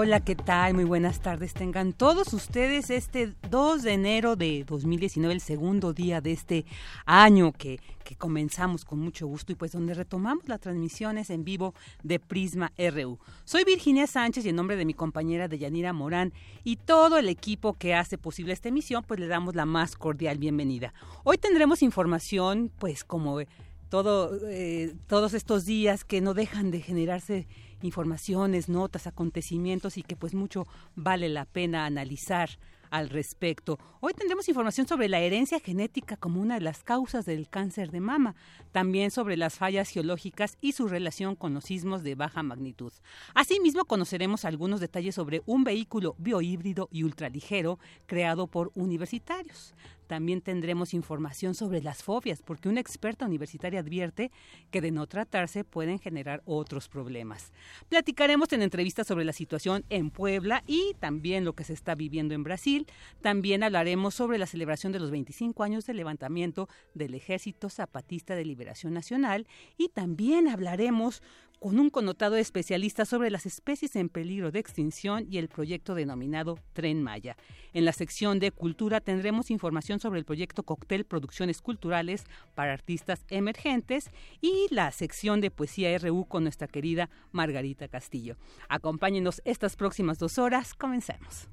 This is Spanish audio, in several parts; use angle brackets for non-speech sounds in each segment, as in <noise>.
Hola, ¿qué tal? Muy buenas tardes. Tengan todos ustedes este 2 de enero de 2019, el segundo día de este año que, que comenzamos con mucho gusto y pues donde retomamos las transmisiones en vivo de Prisma RU. Soy Virginia Sánchez y en nombre de mi compañera Deyanira Morán y todo el equipo que hace posible esta emisión, pues le damos la más cordial bienvenida. Hoy tendremos información, pues como todo, eh, todos estos días que no dejan de generarse informaciones, notas, acontecimientos y que pues mucho vale la pena analizar al respecto. Hoy tendremos información sobre la herencia genética como una de las causas del cáncer de mama, también sobre las fallas geológicas y su relación con los sismos de baja magnitud. Asimismo, conoceremos algunos detalles sobre un vehículo biohíbrido y ultraligero creado por universitarios. También tendremos información sobre las fobias, porque una experta universitaria advierte que de no tratarse pueden generar otros problemas. Platicaremos en entrevistas sobre la situación en Puebla y también lo que se está viviendo en Brasil. También hablaremos sobre la celebración de los 25 años del levantamiento del Ejército Zapatista de Liberación Nacional y también hablaremos con un connotado especialista sobre las especies en peligro de extinción y el proyecto denominado Tren Maya. En la sección de Cultura tendremos información sobre el proyecto Cóctel Producciones Culturales para Artistas Emergentes y la sección de Poesía RU con nuestra querida Margarita Castillo. Acompáñenos estas próximas dos horas. Comencemos.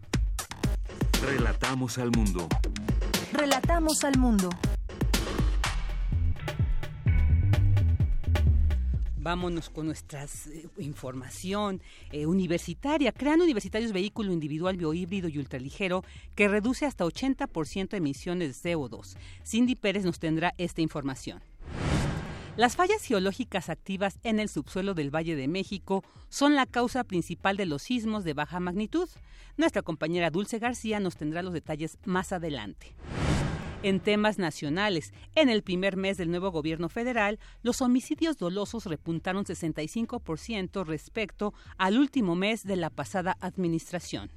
Relatamos al mundo. Relatamos al mundo. Vámonos con nuestra eh, información eh, universitaria. Crean universitarios vehículo individual biohíbrido y ultraligero que reduce hasta 80% emisiones de CO2. Cindy Pérez nos tendrá esta información. Las fallas geológicas activas en el subsuelo del Valle de México son la causa principal de los sismos de baja magnitud. Nuestra compañera Dulce García nos tendrá los detalles más adelante en temas nacionales. En el primer mes del nuevo gobierno federal, los homicidios dolosos repuntaron 65% respecto al último mes de la pasada administración.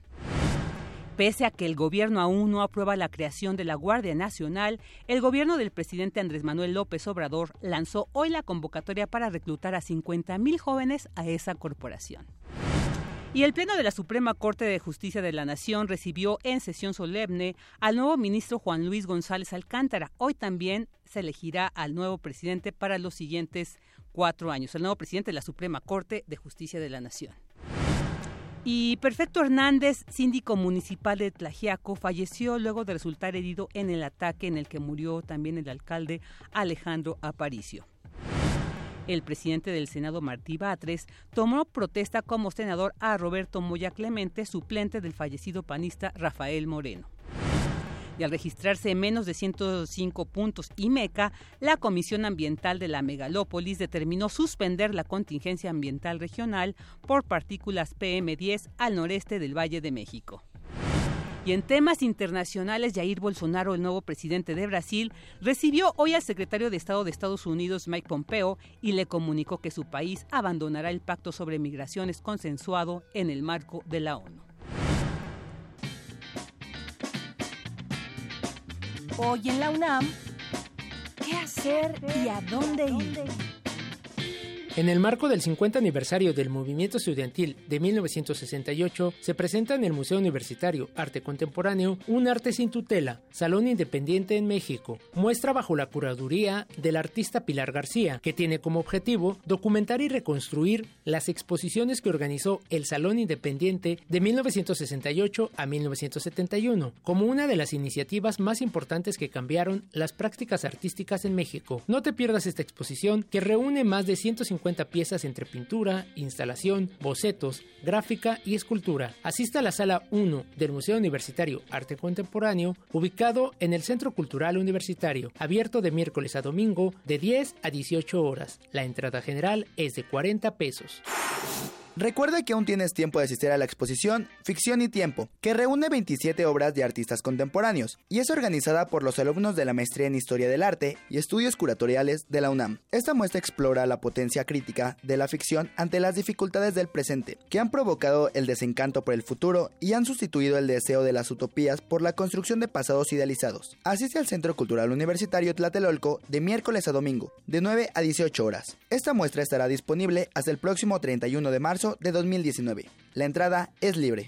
Pese a que el gobierno aún no aprueba la creación de la Guardia Nacional, el gobierno del presidente Andrés Manuel López Obrador lanzó hoy la convocatoria para reclutar a 50.000 jóvenes a esa corporación. Y el Pleno de la Suprema Corte de Justicia de la Nación recibió en sesión solemne al nuevo ministro Juan Luis González Alcántara. Hoy también se elegirá al nuevo presidente para los siguientes cuatro años, el nuevo presidente de la Suprema Corte de Justicia de la Nación. Y Perfecto Hernández, síndico municipal de Tlajiaco, falleció luego de resultar herido en el ataque en el que murió también el alcalde Alejandro Aparicio. El presidente del Senado, Martí Batres, tomó protesta como senador a Roberto Moya Clemente, suplente del fallecido panista Rafael Moreno. Y al registrarse menos de 105 puntos y MECA, la Comisión Ambiental de la Megalópolis determinó suspender la contingencia ambiental regional por partículas PM10 al noreste del Valle de México. Y en temas internacionales, Jair Bolsonaro, el nuevo presidente de Brasil, recibió hoy al secretario de Estado de Estados Unidos, Mike Pompeo, y le comunicó que su país abandonará el pacto sobre migraciones consensuado en el marco de la ONU. Hoy en la UNAM, ¿qué hacer y a dónde ir? En el marco del 50 aniversario del movimiento estudiantil de 1968, se presenta en el Museo Universitario Arte Contemporáneo Un Arte sin Tutela, Salón Independiente en México, muestra bajo la curaduría del artista Pilar García, que tiene como objetivo documentar y reconstruir las exposiciones que organizó el Salón Independiente de 1968 a 1971, como una de las iniciativas más importantes que cambiaron las prácticas artísticas en México. No te pierdas esta exposición que reúne más de 150 250 piezas entre pintura, instalación, bocetos, gráfica y escultura. Asista a la sala 1 del Museo Universitario Arte Contemporáneo, ubicado en el Centro Cultural Universitario, abierto de miércoles a domingo de 10 a 18 horas. La entrada general es de 40 pesos. Recuerda que aún tienes tiempo de asistir a la exposición Ficción y Tiempo, que reúne 27 obras de artistas contemporáneos y es organizada por los alumnos de la Maestría en Historia del Arte y Estudios Curatoriales de la UNAM. Esta muestra explora la potencia crítica de la ficción ante las dificultades del presente, que han provocado el desencanto por el futuro y han sustituido el deseo de las utopías por la construcción de pasados idealizados. Asiste al Centro Cultural Universitario Tlatelolco de miércoles a domingo, de 9 a 18 horas. Esta muestra estará disponible hasta el próximo 31 de marzo de 2019. La entrada es libre.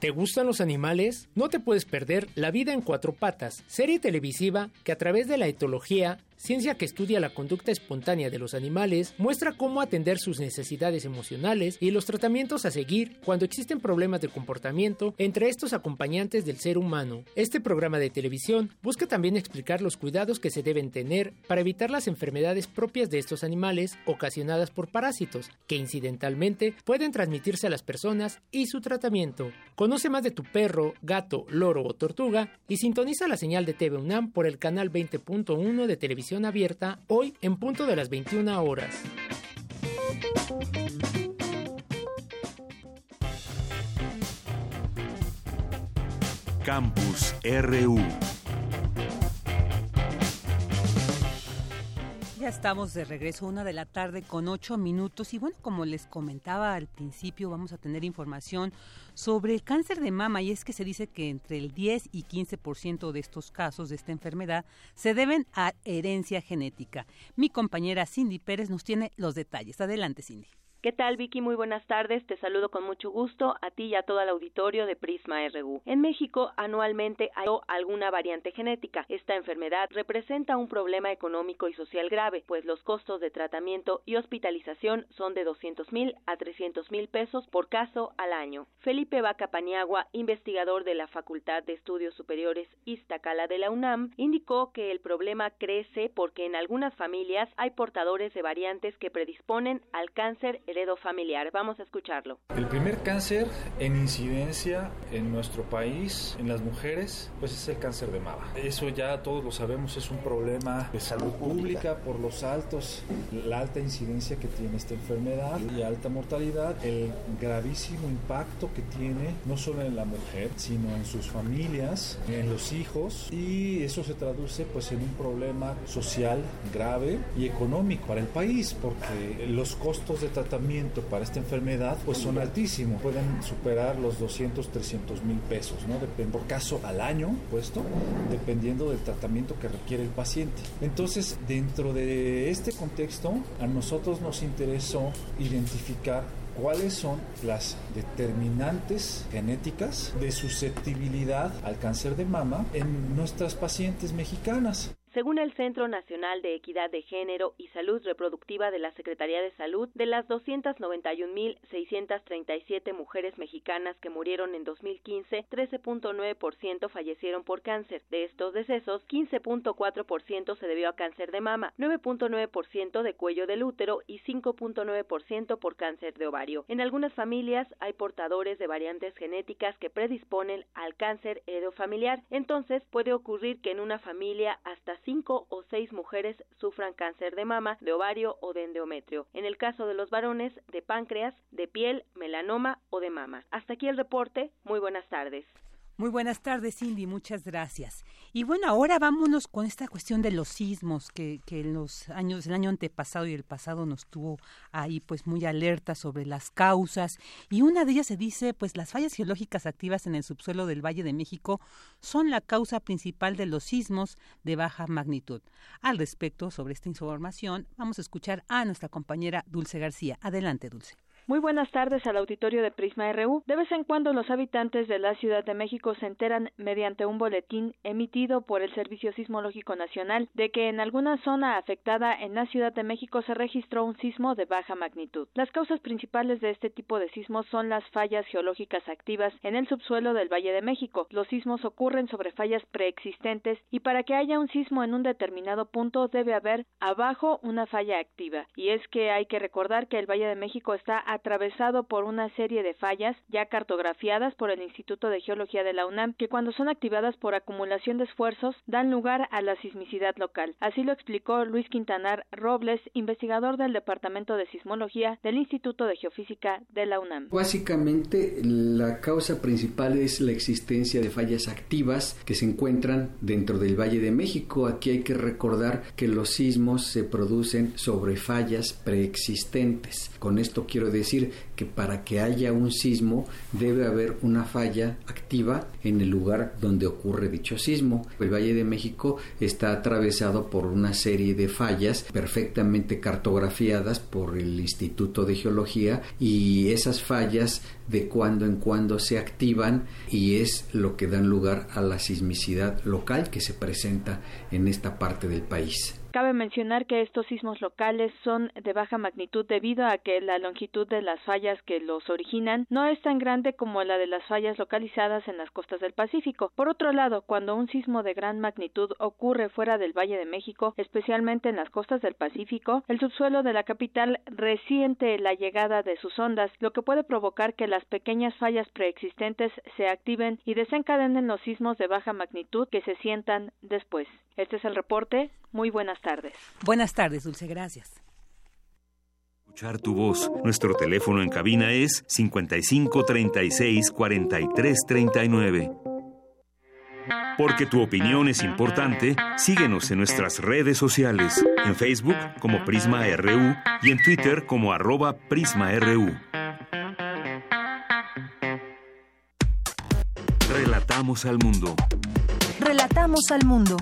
¿Te gustan los animales? No te puedes perder La vida en cuatro patas, serie televisiva que a través de la etología ciencia que estudia la conducta espontánea de los animales, muestra cómo atender sus necesidades emocionales y los tratamientos a seguir cuando existen problemas de comportamiento entre estos acompañantes del ser humano. Este programa de televisión busca también explicar los cuidados que se deben tener para evitar las enfermedades propias de estos animales ocasionadas por parásitos, que incidentalmente pueden transmitirse a las personas y su tratamiento. Conoce más de tu perro, gato, loro o tortuga y sintoniza la señal de TV UNAM por el canal 20.1 de televisión abierta hoy en punto de las 21 horas. Campus RU Ya estamos de regreso, una de la tarde con ocho minutos. Y bueno, como les comentaba al principio, vamos a tener información sobre el cáncer de mama. Y es que se dice que entre el 10 y 15% de estos casos de esta enfermedad se deben a herencia genética. Mi compañera Cindy Pérez nos tiene los detalles. Adelante, Cindy. ¿Qué tal, Vicky? Muy buenas tardes. Te saludo con mucho gusto a ti y a todo el auditorio de Prisma RU. En México, anualmente hay alguna variante genética. Esta enfermedad representa un problema económico y social grave, pues los costos de tratamiento y hospitalización son de 200 mil a 300 mil pesos por caso al año. Felipe Vaca Paniagua, investigador de la Facultad de Estudios Superiores Iztacala de la UNAM, indicó que el problema crece porque en algunas familias hay portadores de variantes que predisponen al cáncer heredo familiar. Vamos a escucharlo. El primer cáncer en incidencia en nuestro país, en las mujeres, pues es el cáncer de mama. Eso ya todos lo sabemos, es un problema de salud pública por los altos, la alta incidencia que tiene esta enfermedad y alta mortalidad, el gravísimo impacto que tiene no solo en la mujer, sino en sus familias, en los hijos y eso se traduce pues en un problema social grave y económico para el país porque los costos de tratamiento para esta enfermedad pues son altísimos, pueden superar los 200, 300 mil pesos, ¿no? Por caso al año, puesto, dependiendo del tratamiento que requiere el paciente. Entonces, dentro de este contexto, a nosotros nos interesó identificar cuáles son las determinantes genéticas de susceptibilidad al cáncer de mama en nuestras pacientes mexicanas. Según el Centro Nacional de Equidad de Género y Salud Reproductiva de la Secretaría de Salud, de las 291.637 mujeres mexicanas que murieron en 2015, 13.9% fallecieron por cáncer. De estos decesos, 15.4% se debió a cáncer de mama, 9.9% de cuello del útero y 5.9% por cáncer de ovario. En algunas familias hay portadores de variantes genéticas que predisponen al cáncer heredofamiliar. Entonces, puede ocurrir que en una familia hasta cinco o seis mujeres sufran cáncer de mama, de ovario o de endometrio. En el caso de los varones, de páncreas, de piel, melanoma o de mama. Hasta aquí el reporte. Muy buenas tardes. Muy buenas tardes, Cindy, muchas gracias. Y bueno, ahora vámonos con esta cuestión de los sismos que, que en los años, el año antepasado y el pasado nos tuvo ahí pues muy alerta sobre las causas. Y una de ellas se dice, pues las fallas geológicas activas en el subsuelo del Valle de México son la causa principal de los sismos de baja magnitud. Al respecto, sobre esta información, vamos a escuchar a nuestra compañera Dulce García. Adelante, Dulce. Muy buenas tardes al auditorio de Prisma RU. De vez en cuando los habitantes de la Ciudad de México se enteran mediante un boletín emitido por el Servicio Sismológico Nacional de que en alguna zona afectada en la Ciudad de México se registró un sismo de baja magnitud. Las causas principales de este tipo de sismos son las fallas geológicas activas en el subsuelo del Valle de México. Los sismos ocurren sobre fallas preexistentes y para que haya un sismo en un determinado punto debe haber abajo una falla activa. Y es que hay que recordar que el Valle de México está atravesado por una serie de fallas ya cartografiadas por el Instituto de Geología de la UNAM que cuando son activadas por acumulación de esfuerzos dan lugar a la sismicidad local. Así lo explicó Luis Quintanar Robles, investigador del Departamento de Sismología del Instituto de Geofísica de la UNAM. Básicamente la causa principal es la existencia de fallas activas que se encuentran dentro del Valle de México. Aquí hay que recordar que los sismos se producen sobre fallas preexistentes. Con esto quiero decir decir que para que haya un sismo debe haber una falla activa en el lugar donde ocurre dicho sismo. El Valle de México está atravesado por una serie de fallas perfectamente cartografiadas por el Instituto de Geología y esas fallas de cuando en cuando se activan y es lo que dan lugar a la sismicidad local que se presenta en esta parte del país. Cabe mencionar que estos sismos locales son de baja magnitud debido a que la longitud de las fallas que los originan no es tan grande como la de las fallas localizadas en las costas del Pacífico. Por otro lado, cuando un sismo de gran magnitud ocurre fuera del Valle de México, especialmente en las costas del Pacífico, el subsuelo de la capital resiente la llegada de sus ondas, lo que puede provocar que las pequeñas fallas preexistentes se activen y desencadenen los sismos de baja magnitud que se sientan después. Este es el reporte. Muy buenas tardes. Buenas tardes, Dulce, gracias. Escuchar tu voz. Nuestro teléfono en cabina es 55 36 43 39. Porque tu opinión es importante, síguenos en nuestras redes sociales, en Facebook como Prisma RU y en Twitter como arroba PrismaRU. Relatamos al mundo. Relatamos al mundo.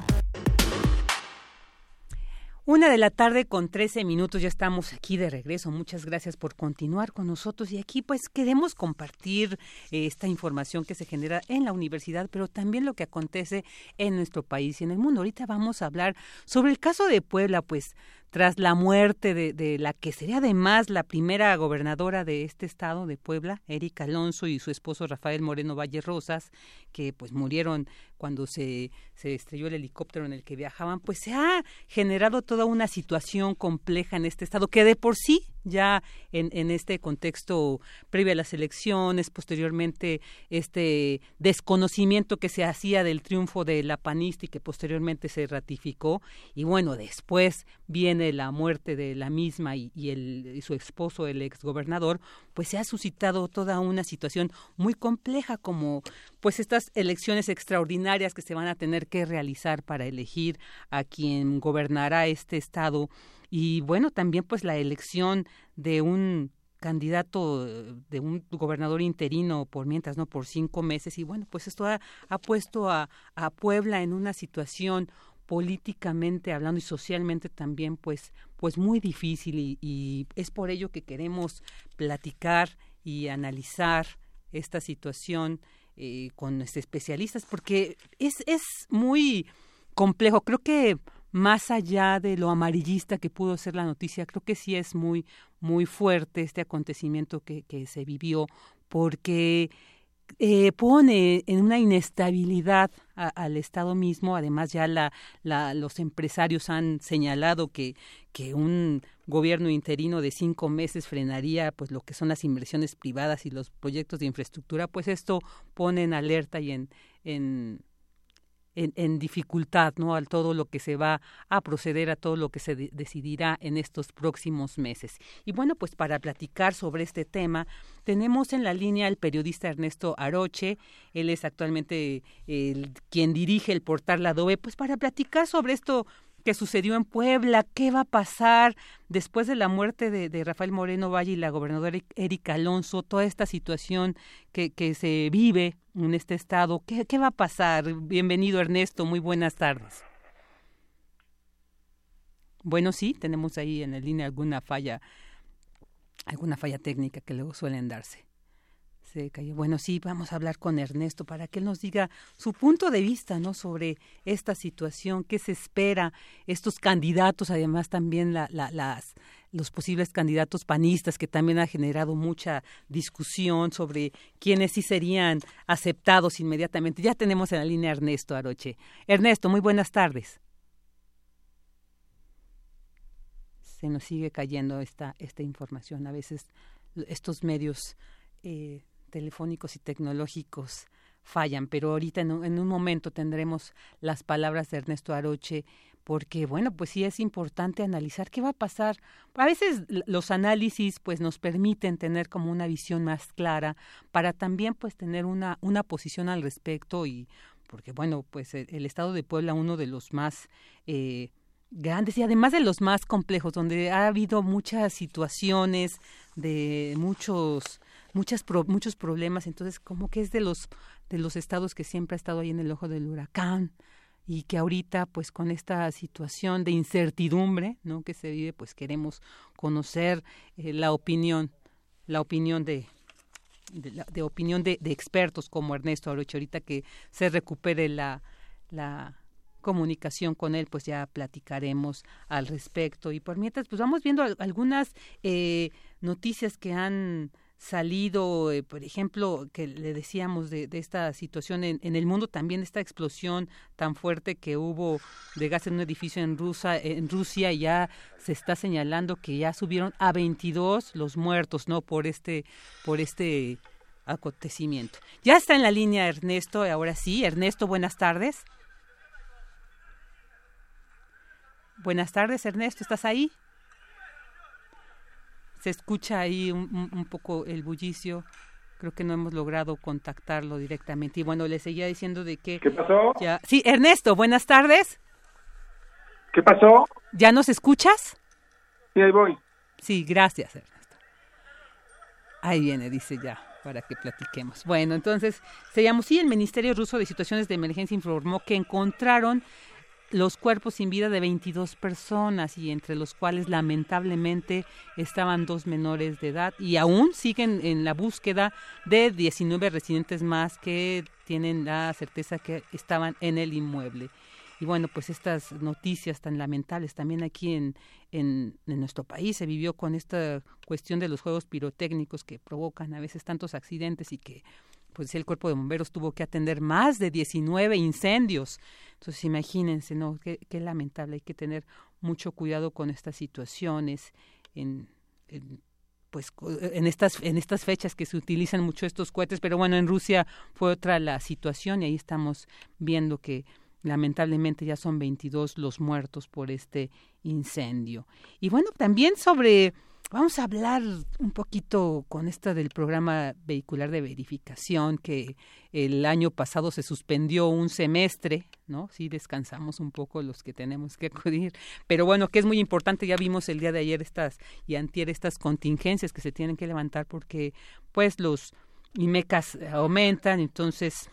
Una de la tarde con 13 minutos, ya estamos aquí de regreso. Muchas gracias por continuar con nosotros y aquí pues queremos compartir eh, esta información que se genera en la universidad, pero también lo que acontece en nuestro país y en el mundo. Ahorita vamos a hablar sobre el caso de Puebla, pues tras la muerte de, de, la que sería además la primera gobernadora de este estado de Puebla, Erika Alonso y su esposo Rafael Moreno Valle Rosas, que pues murieron cuando se, se estrelló el helicóptero en el que viajaban, pues se ha generado toda una situación compleja en este estado que de por sí ya en, en este contexto previo a las elecciones, posteriormente este desconocimiento que se hacía del triunfo de la panista y que posteriormente se ratificó, y bueno, después viene la muerte de la misma y, y, el, y su esposo, el exgobernador, pues se ha suscitado toda una situación muy compleja como pues estas elecciones extraordinarias que se van a tener que realizar para elegir a quien gobernará este estado. Y bueno, también pues la elección de un candidato de un gobernador interino por mientras no por cinco meses. Y bueno pues esto ha, ha puesto a, a Puebla en una situación políticamente hablando y socialmente también pues pues muy difícil y, es por ello que queremos platicar y analizar esta situación eh, con especialistas porque es es muy complejo. Creo que más allá de lo amarillista que pudo ser la noticia, creo que sí es muy, muy fuerte este acontecimiento que, que se vivió, porque eh, pone en una inestabilidad a, al Estado mismo. Además, ya la, la, los empresarios han señalado que, que un gobierno interino de cinco meses frenaría pues lo que son las inversiones privadas y los proyectos de infraestructura. Pues esto pone en alerta y en, en en, dificultad, ¿no? Al todo lo que se va a proceder, a todo lo que se de decidirá en estos próximos meses. Y bueno, pues para platicar sobre este tema, tenemos en la línea al periodista Ernesto Aroche, él es actualmente el, quien dirige el portal La Adobe, pues para platicar sobre esto que sucedió en Puebla, qué va a pasar después de la muerte de, Rafael Moreno Valle y la gobernadora Erika Alonso, toda esta situación que, que se vive en este estado, ¿qué, ¿qué va a pasar? Bienvenido Ernesto, muy buenas tardes. Bueno, sí, tenemos ahí en la línea alguna falla alguna falla técnica que luego suelen darse. Se cayó. Bueno, sí, vamos a hablar con Ernesto para que él nos diga su punto de vista, ¿no? Sobre esta situación, qué se espera, estos candidatos, además también la, las, los posibles candidatos panistas, que también ha generado mucha discusión sobre quiénes sí serían aceptados inmediatamente. Ya tenemos en la línea Ernesto Aroche. Ernesto, muy buenas tardes. Se nos sigue cayendo esta, esta información. A veces estos medios eh, telefónicos y tecnológicos fallan, pero ahorita en un, momento tendremos las palabras de Ernesto Aroche, porque bueno, pues sí es importante analizar qué va a pasar. A veces los análisis pues nos permiten tener como una visión más clara para también pues tener una, una posición al respecto y porque bueno, pues el, estado de Puebla uno de los más eh, grandes y además de los más complejos, donde ha habido muchas situaciones de muchos muchas muchos problemas, entonces como que es de los de los estados que siempre ha estado ahí en el ojo del huracán y que ahorita pues con esta situación de incertidumbre, ¿no? que se vive, pues queremos conocer eh, la opinión la opinión de de, opinión de, de, expertos como Ernesto Aroche, ahorita que se recupere la, la comunicación con él, pues ya platicaremos al respecto. Y por mientras, pues vamos viendo algunas eh, noticias que han salido, eh, por ejemplo, que le decíamos de, esta situación en, en, el mundo, también esta explosión tan fuerte que hubo de gas en un edificio en, Rusia, ya se está señalando que ya subieron a 22 los muertos, ¿no? Por este, por este acontecimiento. Ya está en la línea Ernesto, ahora sí. Ernesto, buenas tardes. Buenas tardes, Ernesto, ¿estás ahí? Se escucha ahí un, poco el bullicio. Creo que no hemos logrado contactarlo directamente. Y bueno, le seguía diciendo de que... ¿Qué pasó? Ya... Sí, Ernesto, buenas tardes. ¿Qué pasó? ¿Ya nos escuchas? Sí, ahí voy. Sí, gracias, Ernesto. Ahí viene, dice ya, para que platiquemos. Bueno, entonces, se llamó, sí, el Ministerio Ruso de Situaciones de Emergencia informó que encontraron los cuerpos sin vida de 22 personas y entre los cuales lamentablemente estaban dos menores de edad y aún siguen en la búsqueda de 19 residentes más que tienen la certeza que estaban en el inmueble. Y bueno, pues estas noticias tan lamentables también aquí en, en, nuestro país se vivió con esta cuestión de los juegos pirotécnicos que provocan a veces tantos accidentes y que pues el cuerpo de bomberos tuvo que atender más de 19 incendios. Entonces imagínense, ¿no? Qué, lamentable, hay que tener mucho cuidado con estas situaciones en, pues en estas en estas fechas que se utilizan mucho estos cohetes, pero bueno, en Rusia fue otra la situación y ahí estamos viendo que lamentablemente ya son 22 los muertos por este incendio. Y bueno, también sobre Vamos a hablar un poquito con esta del programa vehicular de verificación que el año pasado se suspendió un semestre, ¿no? Sí descansamos un poco los que tenemos que acudir, pero bueno, que es muy importante, ya vimos el día de ayer estas y antier estas contingencias que se tienen que levantar porque pues los IMECAS aumentan, entonces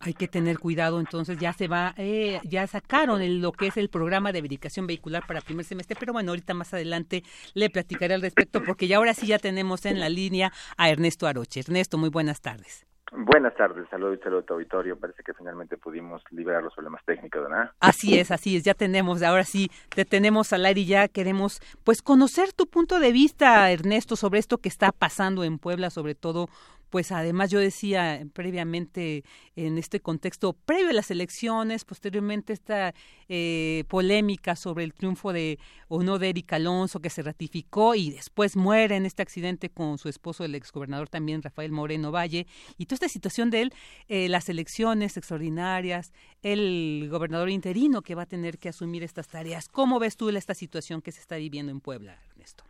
hay que tener cuidado, entonces ya se va, eh, ya sacaron lo que es el programa de verificación vehicular para primer semestre, pero bueno, ahorita más adelante le platicaré al respecto porque ya ahora sí ya tenemos en la línea a Ernesto Aroche. Ernesto, muy buenas tardes. Buenas tardes, saludos y saludos a tu auditorio. Parece que finalmente pudimos liberar los problemas técnicos, ¿verdad? Así es, así es, ya tenemos, ahora sí, te tenemos al aire y ya queremos pues conocer tu punto de vista, Ernesto, sobre esto que está pasando en Puebla, sobre todo pues además yo decía previamente en este contexto, previo a las elecciones, posteriormente esta eh, polémica sobre el triunfo de o no de Eric Alonso que se ratificó y después muere en este accidente con su esposo, el exgobernador también Rafael Moreno Valle, y toda esta situación de él, eh, las elecciones extraordinarias, el gobernador interino que va a tener que asumir estas tareas. ¿Cómo ves tú esta situación que se está viviendo en Puebla, Ernesto?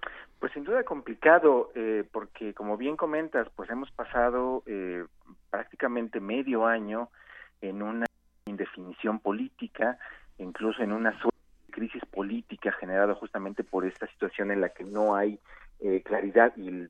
Pues sin duda complicado, eh, porque como bien comentas, pues hemos pasado eh, prácticamente medio año en una indefinición política, incluso en una crisis política generada justamente por esta situación en la que no hay eh, claridad y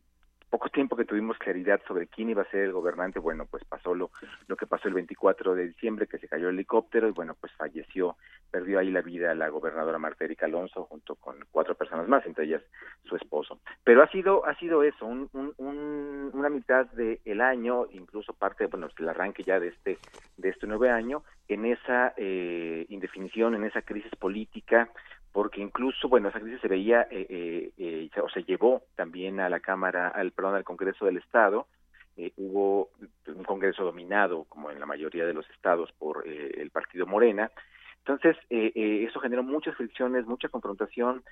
poco tiempo que tuvimos claridad sobre quién iba a ser el gobernante, bueno, pues pasó lo, lo que pasó el 24 de diciembre, que se cayó el helicóptero y bueno, pues falleció, perdió ahí la vida la gobernadora Marta Erika Alonso junto con cuatro personas más, entre ellas su esposo. Pero ha sido, ha sido eso, un, un, una mitad del año, incluso parte, bueno, el arranque ya de este, de este nuevo año, en esa eh, indefinición, en esa crisis política, porque incluso, bueno, esa crisis se veía eh, eh, eh, o se llevó también a la Cámara, al perdón, al Congreso del Estado. hubo un Congreso dominado, como en la mayoría de los estados, por el partido Morena. Entonces, eso generó muchas fricciones, mucha confrontación.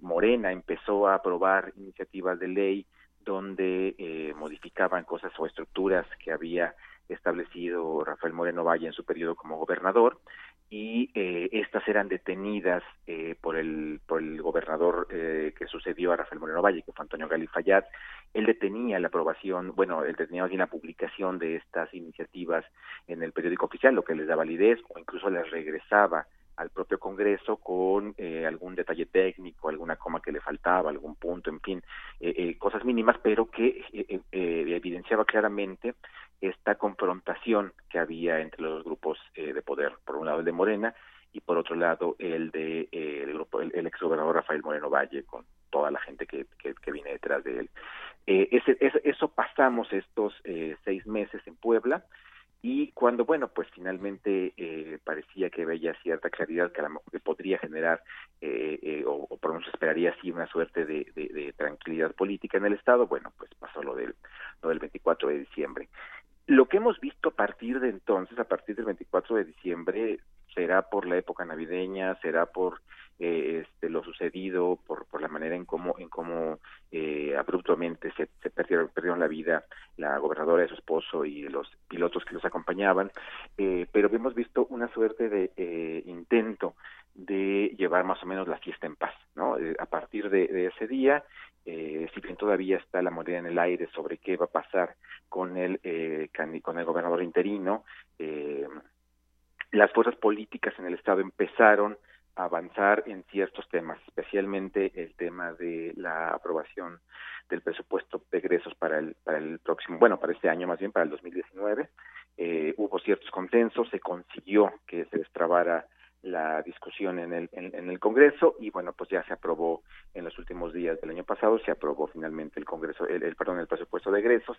Morena empezó a aprobar iniciativas de ley donde modificaban cosas o estructuras que había establecido Rafael Moreno Valle en su periodo como gobernador y eh, estas eran detenidas eh, por el por el gobernador eh, que sucedió a Rafael Moreno Valle, que fue Antonio Galifayat. Él detenía la aprobación, bueno, él detenía bien la publicación de estas iniciativas en el periódico oficial, lo que les da validez, o incluso les regresaba al propio Congreso con eh, algún detalle técnico, alguna coma que le faltaba, algún punto, en fin, eh, eh, cosas mínimas, pero que evidenciaba claramente esta confrontación que había entre los grupos de poder, por un lado el de Morena y por otro lado el de el grupo el, ex gobernador Rafael Moreno Valle con toda la gente que, que, viene detrás de él. Ese, eso pasamos estos seis meses en Puebla y cuando, bueno, pues finalmente eh, parecía que veía cierta claridad que, a lo mejor podría generar, eh, eh, o, por lo menos esperaría así una suerte de, de, tranquilidad política en el Estado, bueno, pues pasó lo del, lo del 24 de diciembre. Lo que hemos visto a partir de entonces, a partir del 24 de diciembre, será por la época navideña, será por eh, este, lo sucedido, por, la manera en cómo, en cómo eh, abruptamente se, perdieron, perdieron la vida la gobernadora de su esposo y los pilotos que los acompañaban, eh, pero hemos visto una suerte de eh, intento de llevar más o menos la fiesta en paz, ¿no? Eh, a partir de ese día, eh, si bien todavía está la moneda en el aire sobre qué va a pasar con el eh, con el gobernador interino, eh, las fuerzas políticas en el estado empezaron a avanzar en ciertos temas, especialmente el tema de la aprobación del presupuesto de egresos para el para el próximo, bueno, para este año más bien para el 2019. Eh, hubo ciertos consensos, se consiguió que se destrabara la discusión en el, en, el Congreso y bueno, pues ya se aprobó en los últimos días del año pasado, se aprobó finalmente el Congreso, el, perdón, el presupuesto de egresos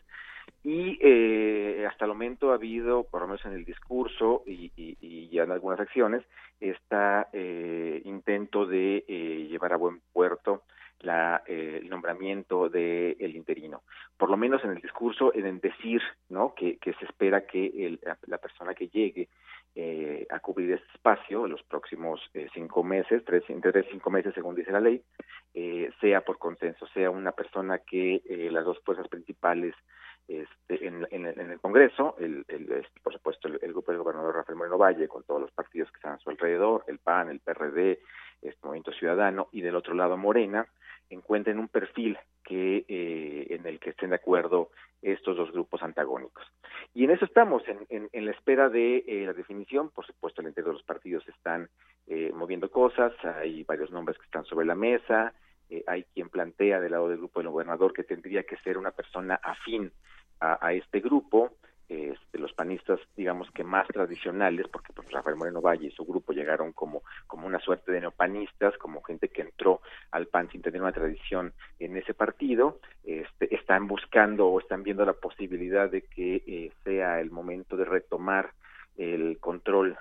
y eh, hasta el momento ha habido, por lo menos en el discurso y, y, ya en algunas acciones, está eh, intento de eh, llevar a buen puerto la, eh, el nombramiento del el interino. Por lo menos en el discurso, en decir ¿no? que, se espera que el, la persona que llegue eh, a cubrir este espacio en los próximos eh, cinco meses, tres, entre tres cinco meses según dice la ley, eh, sea por consenso, sea una persona que eh, las dos fuerzas principales este, en, en, en, el Congreso, el, el, este, por supuesto el, el, grupo del gobernador Rafael Moreno Valle, con todos los partidos que están a su alrededor, el PAN, el PRD, este Movimiento Ciudadano, y del otro lado Morena, encuentren un perfil que eh, en el que estén de acuerdo estos dos grupos antagónicos. Y en eso estamos, en, en, en la espera de eh, la definición. Por supuesto, el interior de los partidos están eh, moviendo cosas, hay varios nombres que están sobre la mesa, eh, hay quien plantea del lado del grupo del gobernador que tendría que ser una persona afín a, a este grupo, este, los panistas, digamos que más tradicionales, porque pues, Rafael Moreno Valle y su grupo llegaron como, como una suerte de neopanistas, como gente que entró al PAN sin tener una tradición en ese partido, este, están buscando o están viendo la posibilidad de que eh, sea el momento de retomar el control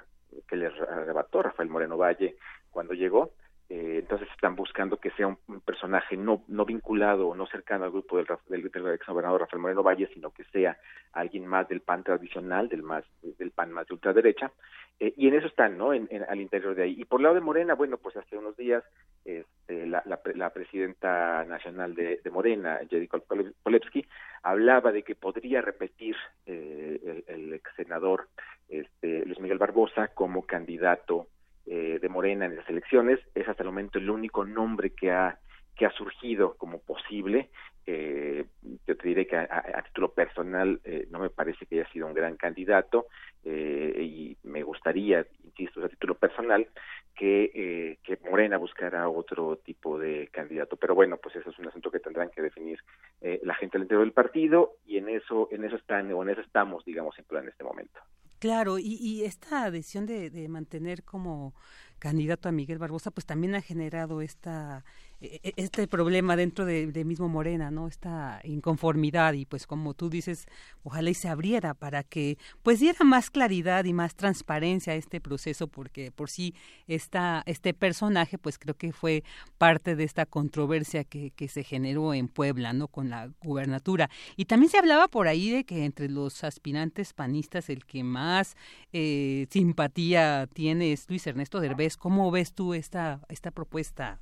que les arrebató Rafael Moreno Valle cuando llegó eh, entonces están buscando que sea un, personaje no, no vinculado o no cercano al grupo del, del, del ex gobernador Rafael Moreno Valle, sino que sea alguien más del PAN tradicional, del más del PAN más de ultraderecha, eh, y en eso están, ¿no? En, al interior de ahí. Y por el lado de Morena, bueno, pues hace unos días este, la, la, la, presidenta nacional de, de Morena, Jericho Polepsky, hablaba de que podría repetir eh, el, el ex senador este, Luis Miguel Barbosa como candidato eh, de Morena en las elecciones. Es hasta el momento el único nombre que ha que ha surgido como posible. Eh, yo te diré que a, título personal eh, no me parece que haya sido un gran candidato eh, y me gustaría, insisto, a título personal, que, eh, que Morena buscara otro tipo de candidato. Pero bueno, pues eso es un asunto que tendrán que definir eh, la gente al interior del partido y en eso en eso están o en eso estamos digamos en este momento claro y, y esta adhesión de, de mantener como candidato a Miguel Barbosa pues también ha generado esta este problema dentro de, mismo Morena, ¿no? Esta inconformidad y pues como tú dices, ojalá y se abriera para que pues diera más claridad y más transparencia a este proceso porque por sí esta, este personaje pues creo que fue parte de esta controversia que, que se generó en Puebla, ¿no? Con la gubernatura. Y también se hablaba por ahí de que entre los aspirantes panistas el que más eh, simpatía tiene es Luis Ernesto Derbez. ¿Cómo ves tú esta, esta propuesta?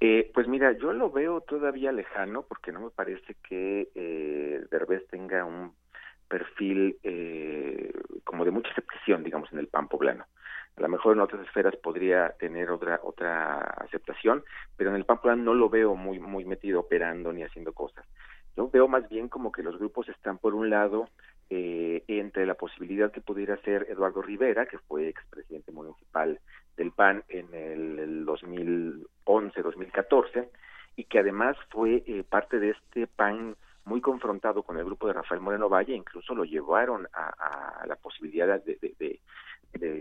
Eh, pues mira, yo lo veo todavía lejano porque no me parece que eh, tenga un perfil eh, como de mucha aceptación, digamos, en el pan poblano. A lo mejor en otras esferas podría tener otra otra aceptación, pero en el pan poblano no lo veo muy muy metido operando ni haciendo cosas. Yo veo más bien como que los grupos están por un lado eh, entre la posibilidad que pudiera ser Eduardo Rivera, que fue expresidente municipal del PAN en el, 2011-2014 y que además fue eh, parte de este PAN muy confrontado con el grupo de Rafael Moreno Valle, incluso lo llevaron a, la posibilidad de, de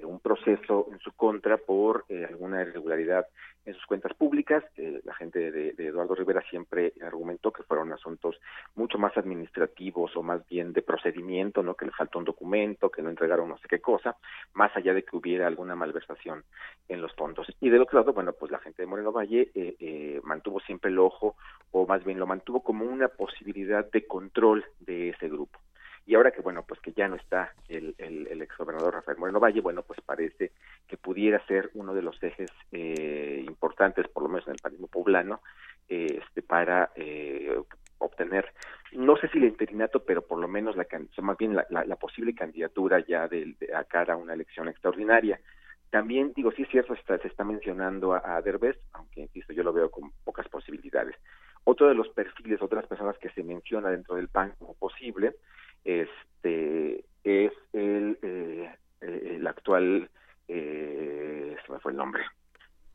un proceso en su contra por eh, alguna irregularidad en sus cuentas públicas. Eh, la gente de, Eduardo Rivera siempre argumentó que fueron asuntos mucho más administrativos o más bien de procedimiento, no que le faltó un documento, que no entregaron no sé qué cosa, más allá de que hubiera alguna malversación en los fondos. Y del otro lado, bueno, pues la gente de Moreno Valle eh, mantuvo siempre el ojo, o más bien lo mantuvo como una posibilidad de control de ese grupo. Y ahora que, bueno, pues que ya no está el, el, el exgobernador Rafael Moreno Valle, bueno, pues parece que pudiera ser uno de los ejes eh, importantes, por lo menos en el panismo poblano, eh, este, para eh, obtener, no sé si el interinato, pero por lo menos la, más bien la, posible candidatura ya de, a cara a una elección extraordinaria. También, digo, sí es cierto, está, se está mencionando a, a Derbez, aunque, insisto, yo lo veo con pocas posibilidades. Otro de los perfiles, otras personas que se menciona dentro del PAN como posible, este es el, eh, eh, el actual eh, se me fue el nombre.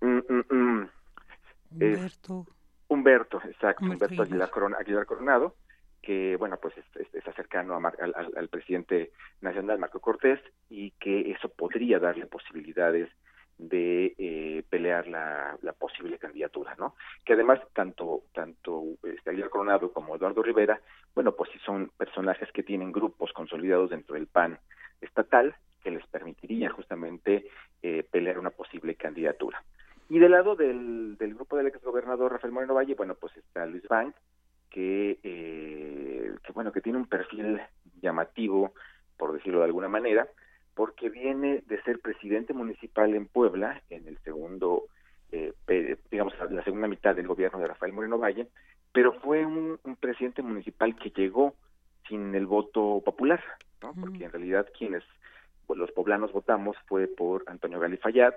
Mm, mm, mm. Humberto. Humberto exacto Humberto, Aguilar, Coronado que bueno pues está cercano al, al, presidente nacional Marco Cortés y que eso podría darle posibilidades de eh, pelear la, la, posible candidatura, ¿no? Que además tanto tanto este, Aguilar Coronado como Eduardo Rivera, bueno, pues sí son personajes que tienen grupos consolidados dentro del PAN estatal que les permitiría justamente eh, pelear una posible candidatura. Y del lado del, del grupo del exgobernador Rafael Moreno Valle, bueno, pues está Luis Bank, que, eh, que bueno, que tiene un perfil llamativo, por decirlo de alguna manera, porque viene de ser presidente municipal en Puebla en el segundo, eh, digamos, la segunda mitad del gobierno de Rafael Moreno Valle, pero fue un, presidente municipal que llegó sin el voto popular, ¿no? Porque en realidad quienes pues, los poblanos votamos fue por Antonio Galifayat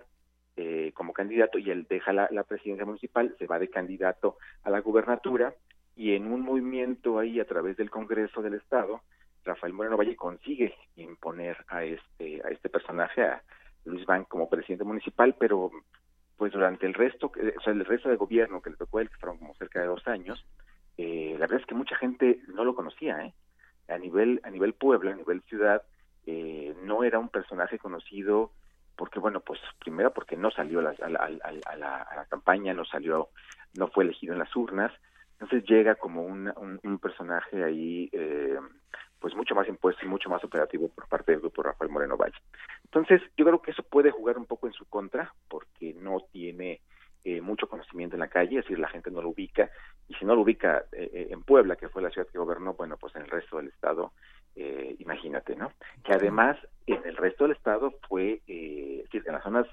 eh, como candidato y él deja la, la presidencia municipal, se va de candidato a la gubernatura y en un movimiento ahí a través del Congreso del Estado, Rafael Moreno Valle consigue imponer a este a este personaje a Luis Van como presidente municipal, pero pues durante el resto, o sea, el resto del gobierno que le tocó él, que fueron como cerca de dos años, eh, la verdad es que mucha gente no lo conocía, ¿eh? A nivel a nivel Puebla, a nivel ciudad, eh, no era un personaje conocido porque bueno pues primero porque no salió a, la, a la, campaña no salió no fue elegido en las urnas entonces llega como un, un, personaje ahí eh, pues mucho más impuesto y mucho más operativo por parte del grupo Rafael Moreno Valle. Entonces, yo creo que eso puede jugar un poco en su contra, porque no tiene eh, mucho conocimiento en la calle, es decir, la gente no lo ubica, y si no lo ubica eh, eh, en Puebla, que fue la ciudad que gobernó, bueno, pues en el resto del estado, imagínate, ¿no? Que además en el resto del estado fue, es decir, en las zonas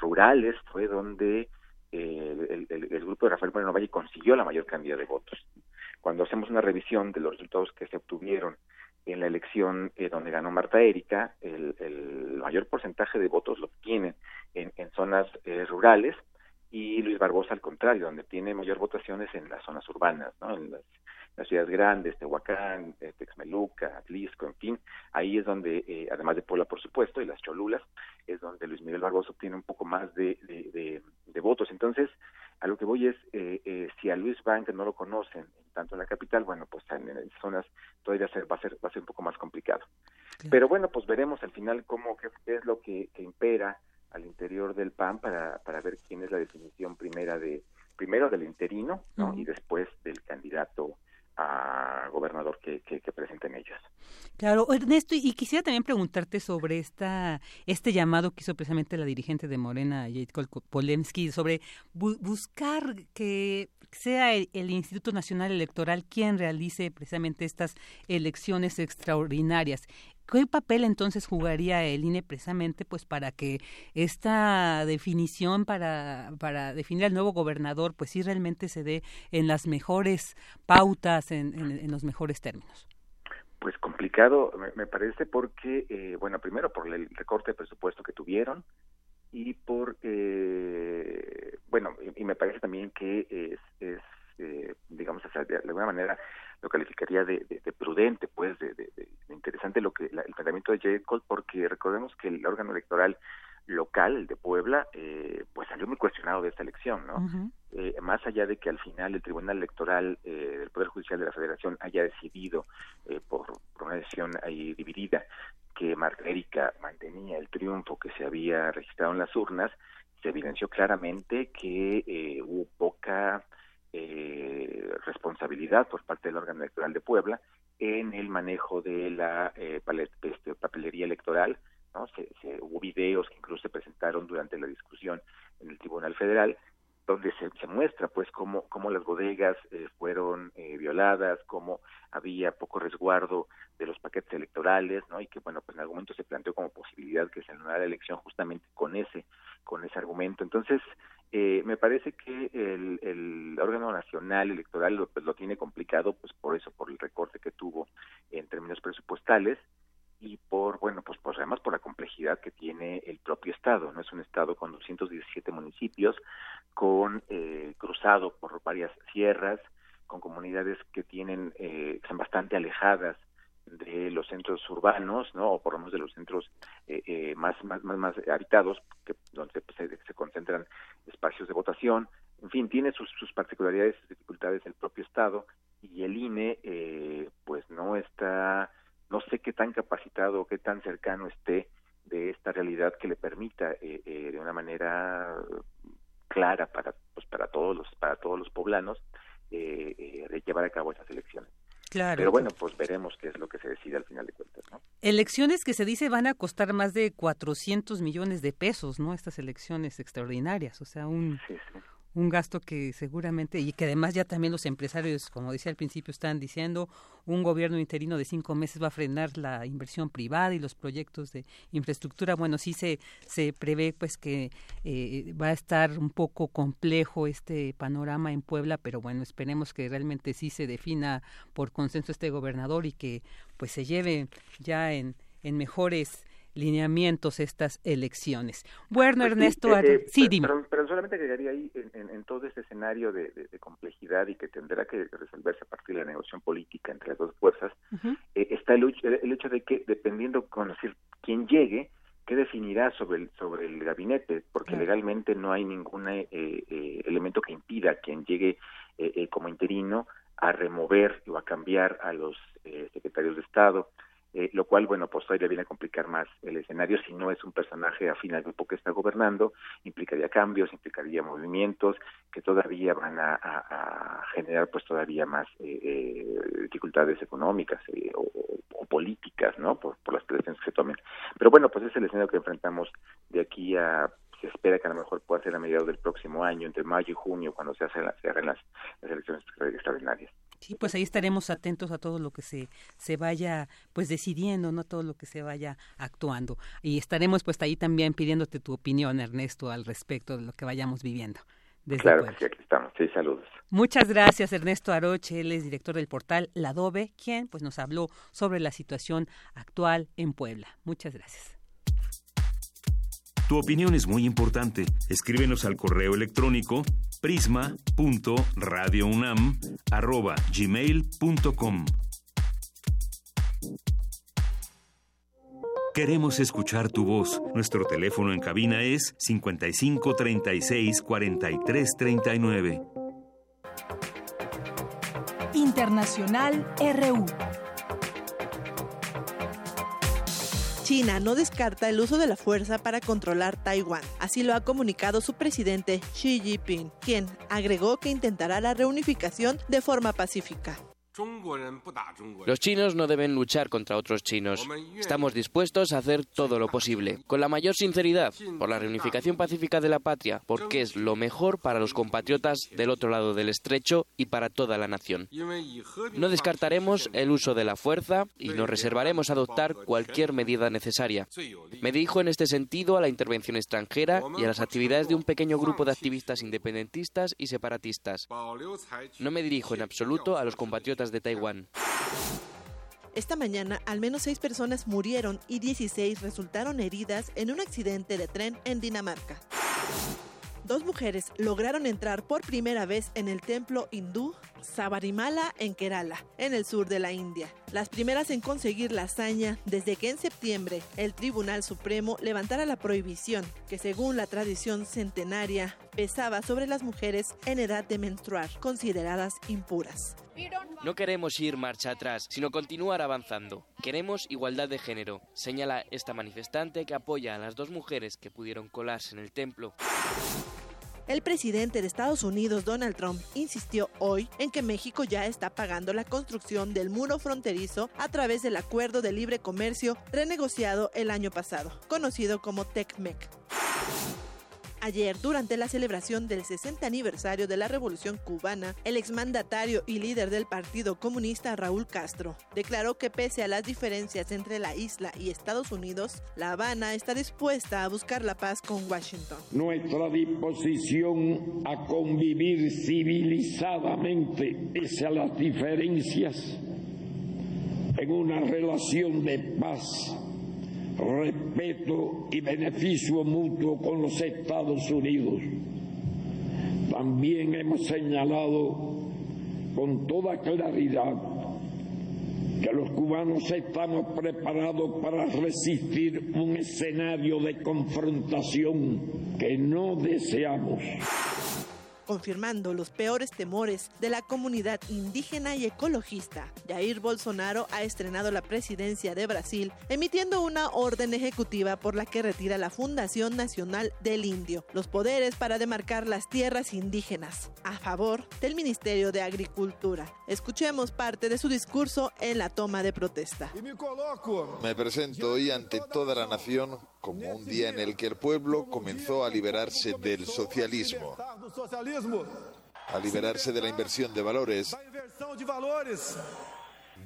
rurales fue donde el, el, grupo de Rafael Moreno Valle consiguió la mayor cantidad de votos cuando hacemos una revisión de los resultados que se obtuvieron en la elección eh, donde ganó Marta Erika, el, mayor porcentaje de votos lo tiene en, zonas eh, rurales y Luis Barbosa al contrario, donde tiene mayor votaciones en las zonas urbanas, ¿no? en las, ciudades grandes, Tehuacán, eh, Texmeluca, Atlisco, en fin, ahí es donde, además de Puebla por supuesto, y las Cholulas, es donde Luis Miguel Barbosa obtiene un poco más de, de votos. Entonces, A lo que voy es, eh, eh, si a Luis Bank no lo conocen, tanto en la capital, bueno, pues en, en zonas todavía va a ser va a ser un poco más complicado. Pero bueno, pues veremos al final cómo qué, es lo que, impera al interior del PAN para, para ver quién es la definición primera de primero del interino y después del candidato a gobernador que, que, presenten ellos. Claro, Ernesto, y quisiera también preguntarte sobre esta este llamado que hizo precisamente la dirigente de Morena, Jade Polensky, sobre buscar que sea el, Instituto Nacional Electoral quien realice precisamente estas elecciones extraordinarias. ¿Qué papel entonces jugaría el INE precisamente pues para que esta definición para, para definir al nuevo gobernador pues sí realmente se dé en las mejores pautas, en, los mejores términos? Pues complicado, me, parece, porque, eh, bueno, primero por el recorte de presupuesto que tuvieron y por, eh, bueno, y, me parece también que es, es eh, digamos, de alguna manera lo calificaría de, prudente, pues, de, interesante lo que el planteamiento de J. Cole, porque recordemos que el órgano electoral local, el de Puebla, eh, pues salió muy cuestionado de esta elección, ¿no? eh, más allá de que al final el Tribunal Electoral eh, del Poder Judicial de la Federación haya decidido eh, por, por, una decisión ahí dividida que Marta Erika mantenía el triunfo que se había registrado en las urnas, se evidenció claramente que eh, hubo poca eh, responsabilidad por parte del órgano electoral de Puebla en el manejo de la eh, este, papelería electoral. ¿no? Se, hubo videos que incluso se presentaron durante la discusión en el Tribunal Federal donde se, se muestra pues cómo, cómo las bodegas eh, fueron eh, violadas, cómo había poco resguardo de los paquetes electorales, ¿no? Y que bueno, pues en algún momento se planteó como posibilidad que se anunara la elección justamente con ese, con ese argumento. Entonces, eh, me parece que el, el órgano nacional electoral lo, pues, lo tiene complicado, pues por eso, por el recorte que tuvo en términos presupuestales y por, bueno, pues, pues además por la complejidad que tiene el propio Estado, ¿no? Es un Estado con 217 municipios, con eh, cruzado por varias sierras, con comunidades que tienen, eh, son bastante alejadas de los centros urbanos, ¿no? O por lo menos de los centros eh, eh, más, más, más, más habitados, que, donde se, se, concentran espacios de votación. En fin, tiene sus, sus particularidades, sus dificultades el propio Estado y el INE, eh, pues no está, no sé qué tan capacitado qué tan cercano esté de esta realidad que le permita eh, eh, de una manera clara para pues para todos los para todos los poblanos llevar a cabo esas elecciones. Pero bueno, pues veremos qué es lo que se decide al final de cuentas, ¿no? Elecciones que se dice van a costar más de 400 millones de pesos, ¿no? Estas elecciones extraordinarias, o sea, un, un gasto que seguramente, y que además ya también los empresarios, como decía al principio, están diciendo, un gobierno interino de cinco meses va a frenar la inversión privada y los proyectos de infraestructura. Bueno, sí se, se prevé pues que eh, va a estar un poco complejo este panorama en Puebla, pero bueno, esperemos que realmente sí se defina por consenso este gobernador y que pues se lleve ya en, en mejores lineamientos estas elecciones. Bueno, pues Ernesto, eh, eh, sí, dime. Pero, solamente agregaría ahí en, todo este escenario de, complejidad y que tendrá que resolverse a partir de la negociación política entre las dos fuerzas, eh, está el, el, hecho de que dependiendo conocer quién llegue, qué definirá sobre el, sobre el gabinete, porque legalmente no hay ningún elemento que impida a quien llegue como interino a remover o a cambiar a los secretarios de Estado, eh, lo cual, bueno, pues todavía viene a complicar más el escenario si no es un personaje afín al grupo que está gobernando, implicaría cambios, implicaría movimientos que todavía van a, generar pues todavía más eh, eh, dificultades económicas o, políticas, ¿no? Por, las decisiones que se tomen. Pero bueno, pues es el escenario que enfrentamos de aquí a se espera que a lo mejor pueda ser a mediados del próximo año, entre mayo y junio, cuando se, hacen las, se las elecciones extraordinarias. Sí, pues ahí estaremos atentos a todo lo que se, se vaya pues decidiendo, no todo lo que se vaya actuando. Y estaremos pues ahí también pidiéndote tu opinión, Ernesto, al respecto de lo que vayamos viviendo. claro que sí, aquí estamos. Sí, saludos. Muchas gracias, Ernesto Aroche. Él es director del portal La Adobe, quien pues nos habló sobre la situación actual en Puebla. Muchas gracias. Tu opinión es muy importante. Escríbenos al correo electrónico prisma.radiounam@gmail.com. Queremos escuchar tu voz. Nuestro teléfono en cabina es 55 36 43 39. Internacional RU. China no descarta el uso de la fuerza para controlar Taiwán. Así lo ha comunicado su presidente Xi Jinping, quien agregó que intentará la reunificación de forma pacífica. Los chinos no deben luchar contra otros chinos. Estamos dispuestos a hacer todo lo posible, con la mayor sinceridad, por la reunificación pacífica de la patria, porque es lo mejor para los compatriotas del otro lado del estrecho y para toda la nación. No descartaremos el uso de la fuerza y nos reservaremos a adoptar cualquier medida necesaria. Me dirijo en este sentido a la intervención extranjera y a las actividades de un pequeño grupo de activistas independentistas y separatistas. No me dirijo en absoluto a los compatriotas de Taiwán. Esta mañana, al menos seis personas murieron y 16 resultaron heridas en un accidente de tren en Dinamarca. Dos mujeres lograron entrar por primera vez en el templo hindú Sabarimala en Kerala, en el sur de la India. Las primeras en conseguir la hazaña desde que en septiembre el Tribunal Supremo levantara la prohibición que según la tradición centenaria pesaba sobre las mujeres en edad de menstruar, consideradas impuras. No queremos ir marcha atrás, sino continuar avanzando. Queremos igualdad de género, señala esta manifestante que apoya a las dos mujeres que pudieron colarse en el templo. El presidente de Estados Unidos, Donald Trump, insistió hoy en que México ya está pagando la construcción del muro fronterizo a través del acuerdo de libre comercio renegociado el año pasado, conocido como TECMEC. Ayer, durante la celebración del 60 aniversario de la Revolución Cubana, el exmandatario y líder del Partido Comunista Raúl Castro declaró que pese a las diferencias entre la isla y Estados Unidos, La Habana está dispuesta a buscar la paz con Washington. Nuestra disposición a convivir civilizadamente pese a las diferencias en una relación de paz respeto y beneficio mutuo con los Estados Unidos. También hemos señalado con toda claridad que los cubanos estamos preparados para resistir un escenario de confrontación que no deseamos confirmando los peores temores de la comunidad indígena y ecologista. Jair Bolsonaro ha estrenado la presidencia de Brasil, emitiendo una orden ejecutiva por la que retira la Fundación Nacional del Indio, los poderes para demarcar las tierras indígenas, a favor del Ministerio de Agricultura. Escuchemos parte de su discurso en la toma de protesta. Me presento hoy ante toda la nación como un día en el que el pueblo comenzó a liberarse del socialismo, a liberarse de la inversión de valores,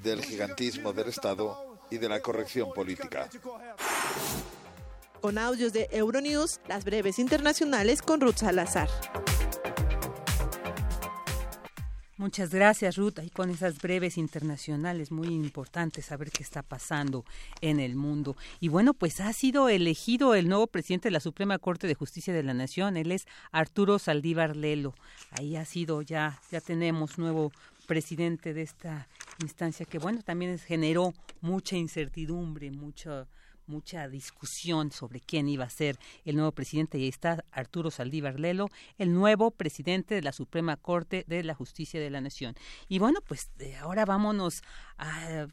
del gigantismo del Estado y de la corrección política. Con audios de Euronews, las breves internacionales con Ruth Salazar. Muchas gracias, Ruth. Y con esas breves internacionales, muy importantes saber qué está pasando en el mundo. Y bueno, pues ha sido elegido el nuevo presidente de la Suprema Corte de Justicia de la Nación. Él es Arturo Saldívar Lelo. Ahí ha sido ya, ya tenemos nuevo presidente de esta instancia que, bueno, también generó mucha incertidumbre, mucho mucha discusión sobre quién iba a ser el nuevo presidente y ahí está Arturo Saldívar Lelo, el nuevo presidente de la Suprema Corte de la Justicia de la Nación. Y bueno, pues eh, ahora vámonos a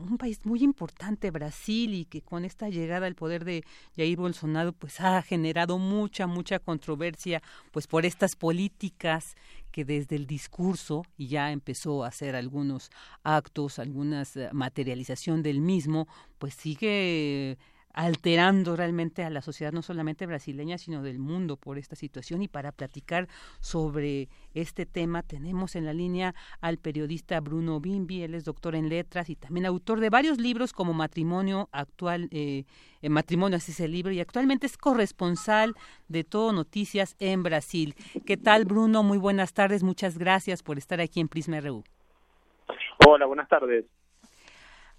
un país muy importante, Brasil, y que con esta llegada al poder de Jair Bolsonaro, pues ha generado mucha, mucha controversia, pues por estas políticas que desde el discurso, y ya empezó a hacer algunos actos, alguna eh, materialización del mismo, pues sigue alterando realmente a la sociedad no solamente brasileña, sino del mundo por esta situación. Y para platicar sobre este tema tenemos en la línea al periodista Bruno Bimbi, él es doctor en letras y también autor de varios libros como Matrimonio Actual, eh, eh Matrimonio, así es el libro, y actualmente es corresponsal de Todo Noticias en Brasil. ¿Qué tal, Bruno? Muy buenas tardes, muchas gracias por estar aquí en Prisma RU. Hola, buenas tardes.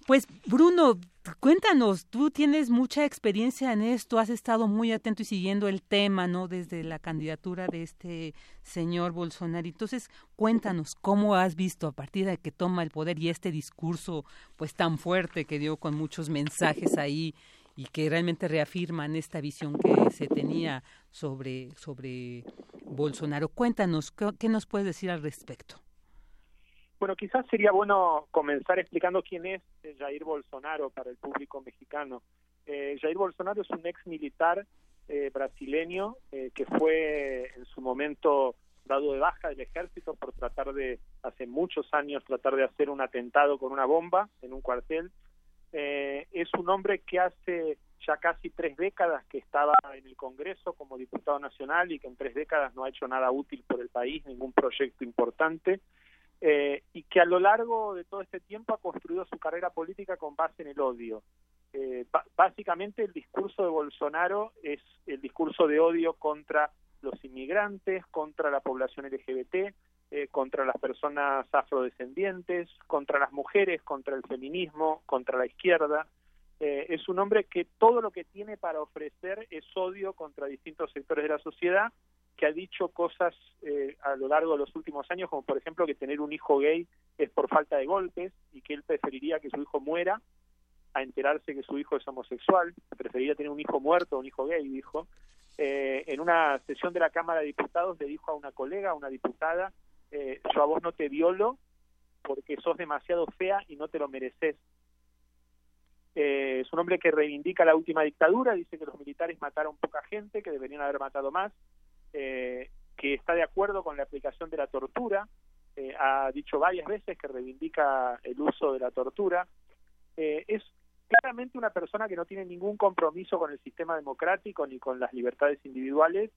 Pues Bruno, cuéntanos, tú tienes mucha experiencia en esto, has estado muy atento y siguiendo el tema, ¿no? Desde la candidatura de este señor Bolsonaro. Entonces, cuéntanos cómo has visto a partir de que toma el poder y este discurso pues tan fuerte que dio con muchos mensajes ahí y que realmente reafirman esta visión que se tenía sobre, sobre Bolsonaro. Cuéntanos, ¿qué, nos puedes decir al respecto? Bueno, quizás sería bueno comenzar explicando quién es Jair Bolsonaro para el público mexicano. Eh, Jair Bolsonaro es un ex militar eh, brasileño eh, que fue en su momento dado de baja del ejército por tratar de, hace muchos años, tratar de hacer un atentado con una bomba en un cuartel. Eh, es un hombre que hace ya casi tres décadas que estaba en el Congreso como diputado nacional y que en tres décadas no ha hecho nada útil por el país, ningún proyecto importante, eh, y que a lo largo de todo este tiempo ha construido su carrera política con base en el odio. Eh, básicamente el discurso de Bolsonaro es el discurso de odio contra los inmigrantes, contra la población LGBT, eh, contra las personas afrodescendientes, contra las mujeres, contra el feminismo, contra la izquierda. Eh, es un hombre que todo lo que tiene para ofrecer es odio contra distintos sectores de la sociedad, que ha dicho cosas eh, a lo largo de los últimos años, como por ejemplo que tener un hijo gay es por falta de golpes y que él preferiría que su hijo muera a enterarse que su hijo es homosexual, preferiría tener un hijo muerto un hijo gay, dijo. Eh, en una sesión de la Cámara de Diputados le dijo a una colega, a una diputada, eh, yo a vos no te violo porque sos demasiado fea y no te lo mereces. Eh, es un hombre que reivindica la última dictadura, dice que los militares mataron poca gente, que deberían haber matado más, que está de acuerdo con la aplicación de la tortura, ha dicho varias veces que reivindica el uso de la tortura. es claramente una persona que no tiene ningún compromiso con el sistema democrático ni con las libertades individuales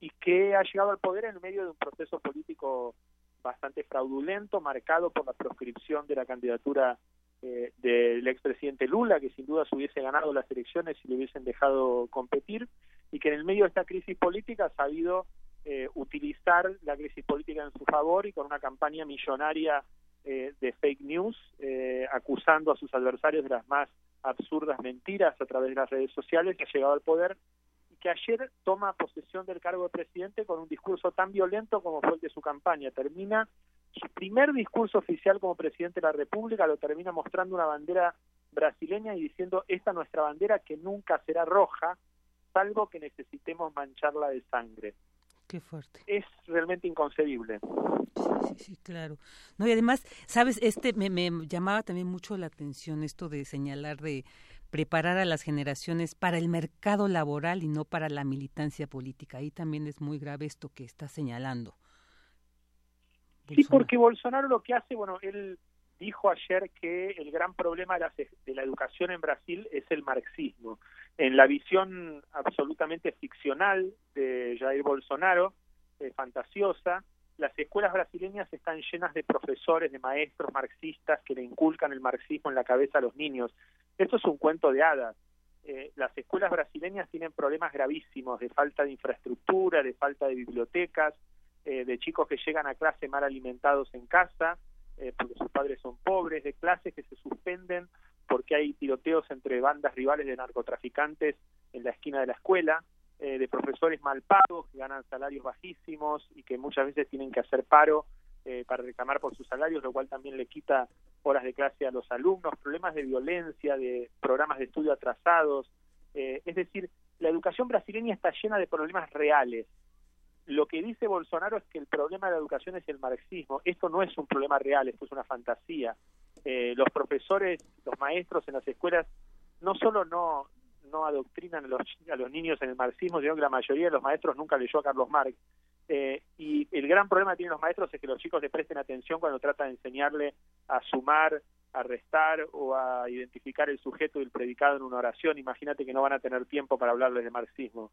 y que ha llegado al poder en medio de un proceso político bastante fraudulento, marcado por la proscripción de la candidatura eh, del expresidente Lula, que sin duda se hubiese ganado las elecciones si le hubiesen dejado competir, y que en el medio de esta crisis política ha sabido eh, utilizar la crisis política en su favor y con una campaña millonaria eh, de fake news, eh, acusando a sus adversarios de las más absurdas mentiras a través de las redes sociales, que ha llegado al poder y que ayer toma posesión del cargo de presidente con un discurso tan violento como fue el de su campaña. Termina su primer discurso oficial como presidente de la República, lo termina mostrando una bandera brasileña y diciendo, esta nuestra bandera que nunca será roja, salvo que necesitemos mancharla de sangre. Qué fuerte. Es realmente inconcebible. Sí, sí, claro. No, y además, sabes, este me, me llamaba también mucho la atención esto de señalar de preparar a las generaciones para el mercado laboral y no para la militancia política. Ahí también es muy grave esto que está señalando. Sí, porque Bolsonaro lo que hace, bueno, él dijo ayer que el gran problema de la, de la, educación en Brasil es el marxismo. En la visión absolutamente ficcional de Jair Bolsonaro, eh, fantasiosa, las escuelas brasileñas están llenas de profesores, de maestros marxistas que le inculcan el marxismo en la cabeza a los niños. Esto es un cuento de hadas. Eh, las escuelas brasileñas tienen problemas gravísimos de falta de infraestructura, de falta de bibliotecas, eh, de chicos que llegan a clase mal alimentados en casa, eh, porque sus padres son pobres, de clases que se suspenden porque hay tiroteos entre bandas rivales de narcotraficantes en la esquina de la escuela. Eh, de profesores mal pagos que ganan salarios bajísimos y que muchas veces tienen que hacer paro eh, para reclamar por sus salarios, lo cual también le quita horas de clase a los alumnos, problemas de violencia, de programas de estudio atrasados. Eh, es decir, la educación brasileña está llena de problemas reales. Lo que dice Bolsonaro es que el problema de la educación es el marxismo. Esto no es un problema real, esto es una fantasía. Los profesores, los maestros en las escuelas no solo no, no adoctrinan a los, a los niños en el marxismo, sino que la mayoría de los maestros nunca leyó a Carlos Marx. Eh, y el gran problema que tienen los maestros es que los chicos le presten atención cuando trata de enseñarle a sumar, a restar o a identificar el sujeto y el predicado en una oración. Imagínate que no van a tener tiempo para hablarles de marxismo.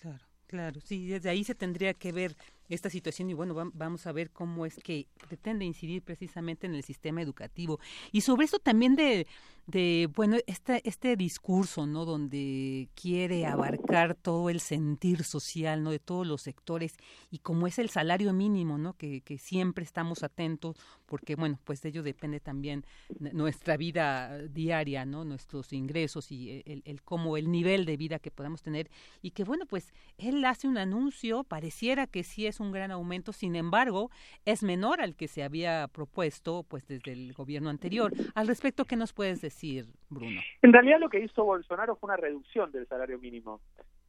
Claro. Claro, sí, desde ahí se tendría que ver esta situación y bueno, vamos a ver cómo es que pretende incidir precisamente en el sistema educativo. Y sobre esto también de, de bueno, este, este discurso, ¿no? Donde quiere abarcar todo el sentir social, ¿no? De todos los sectores y como es el salario mínimo, ¿no? Que, que siempre estamos atentos porque, bueno, pues de ello depende también nuestra vida diaria, ¿no? Nuestros ingresos y el, el cómo, el nivel de vida que podamos tener y que, bueno, pues él hace un anuncio, pareciera que sí es un gran aumento, sin embargo, es menor al que se había propuesto, pues, desde el gobierno anterior. Al respecto, ¿qué nos puedes decir? Bruno? En realidad lo que hizo Bolsonaro fue una reducción del salario mínimo.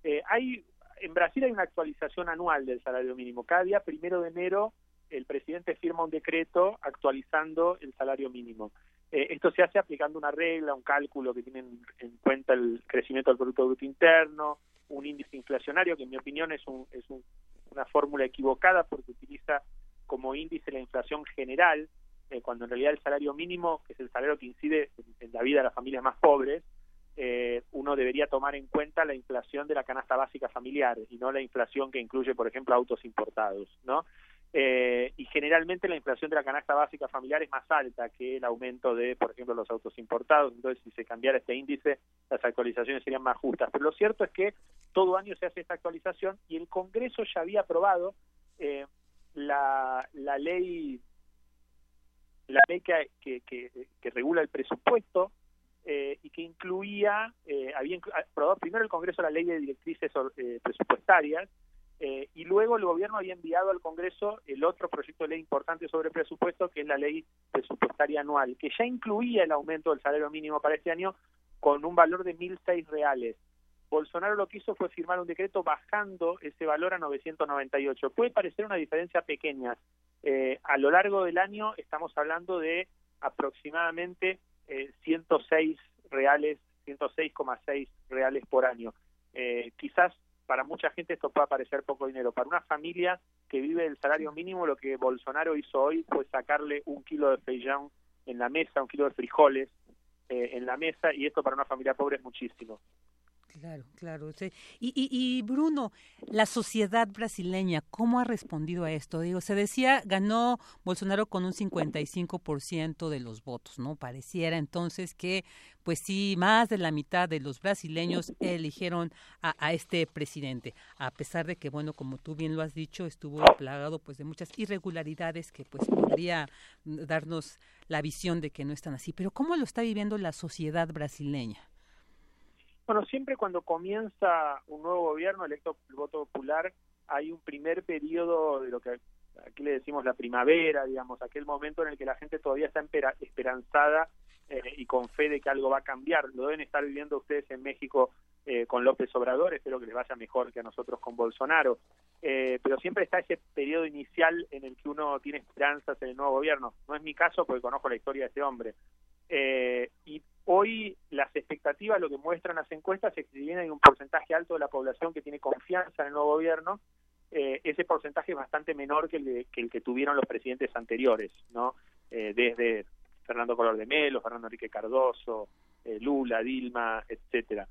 Eh, hay en Brasil hay una actualización anual del salario mínimo. Cada día primero de enero el presidente firma un decreto actualizando el salario mínimo. Eh, esto se hace aplicando una regla, un cálculo que tiene en cuenta el crecimiento del Producto Interno, un índice inflacionario que en mi opinión es, un, es una fórmula equivocada porque utiliza como índice la inflación general, eh, cuando en realidad el salario mínimo, que es el salario que incide en, la vida de las familias más pobres, eh, uno debería tomar en cuenta la inflación de la canasta básica familiar y no la inflación que incluye, por ejemplo, autos importados, ¿no? Eh, y generalmente la inflación de la canasta básica familiar es más alta que el aumento de, por ejemplo, los autos importados. Entonces, si se cambiara este índice, las actualizaciones serían más justas. Pero lo cierto es que todo año se hace esta actualización y el Congreso ya había aprobado eh, la, ley la ley que, regula el presupuesto eh, y que incluía, había aprobado primero el Congreso la ley de directrices presupuestarias eh, y luego el gobierno había enviado al Congreso el otro proyecto de ley importante sobre presupuesto, que es la ley presupuestaria anual, que ya incluía el aumento del salario mínimo para este año con un valor de 1.006 reales. Bolsonaro lo que hizo fue firmar un decreto bajando ese valor a 998. Puede parecer una diferencia pequeña. Eh, a lo largo del año estamos hablando de aproximadamente 106 eh, reales, 106,6 reales por año. quizás para mucha gente esto puede parecer poco dinero. Para una familia que vive del salario mínimo, lo que Bolsonaro hizo hoy fue sacarle un kilo de feijão en la mesa, un kilo de frijoles eh, en la mesa, y esto para una familia pobre es muchísimo. Claro, claro. Y, y, Bruno, la sociedad brasileña, ¿cómo ha respondido a esto? Digo, se decía, ganó Bolsonaro con un 55% de los votos, ¿no? Pareciera entonces que, pues sí, más de la mitad de los brasileños eligieron a, a este presidente, a pesar de que, bueno, como tú bien lo has dicho, estuvo plagado pues de muchas irregularidades que pues podría darnos la visión de que no están así. Pero ¿cómo lo está viviendo la sociedad brasileña? Bueno, siempre cuando comienza un nuevo gobierno electo por el voto popular, hay un primer periodo de lo que aquí le decimos la primavera, digamos, aquel momento en el que la gente todavía está esperanzada eh, y con fe de que algo va a cambiar. Lo deben estar viviendo ustedes en México eh, con López Obrador, espero que les vaya mejor que a nosotros con Bolsonaro. Eh, pero siempre está ese periodo inicial en el que uno tiene esperanzas en el nuevo gobierno. No es mi caso porque conozco la historia de este hombre. y Hoy las expectativas, lo que muestran las encuestas, es que si bien hay un porcentaje alto de la población que tiene confianza en el nuevo gobierno, eh, ese porcentaje es bastante menor que el, que el que tuvieron los presidentes anteriores, ¿no? Eh, desde Fernando Color de Melo, Fernando Enrique Cardoso, eh, Lula, Dilma, etcétera.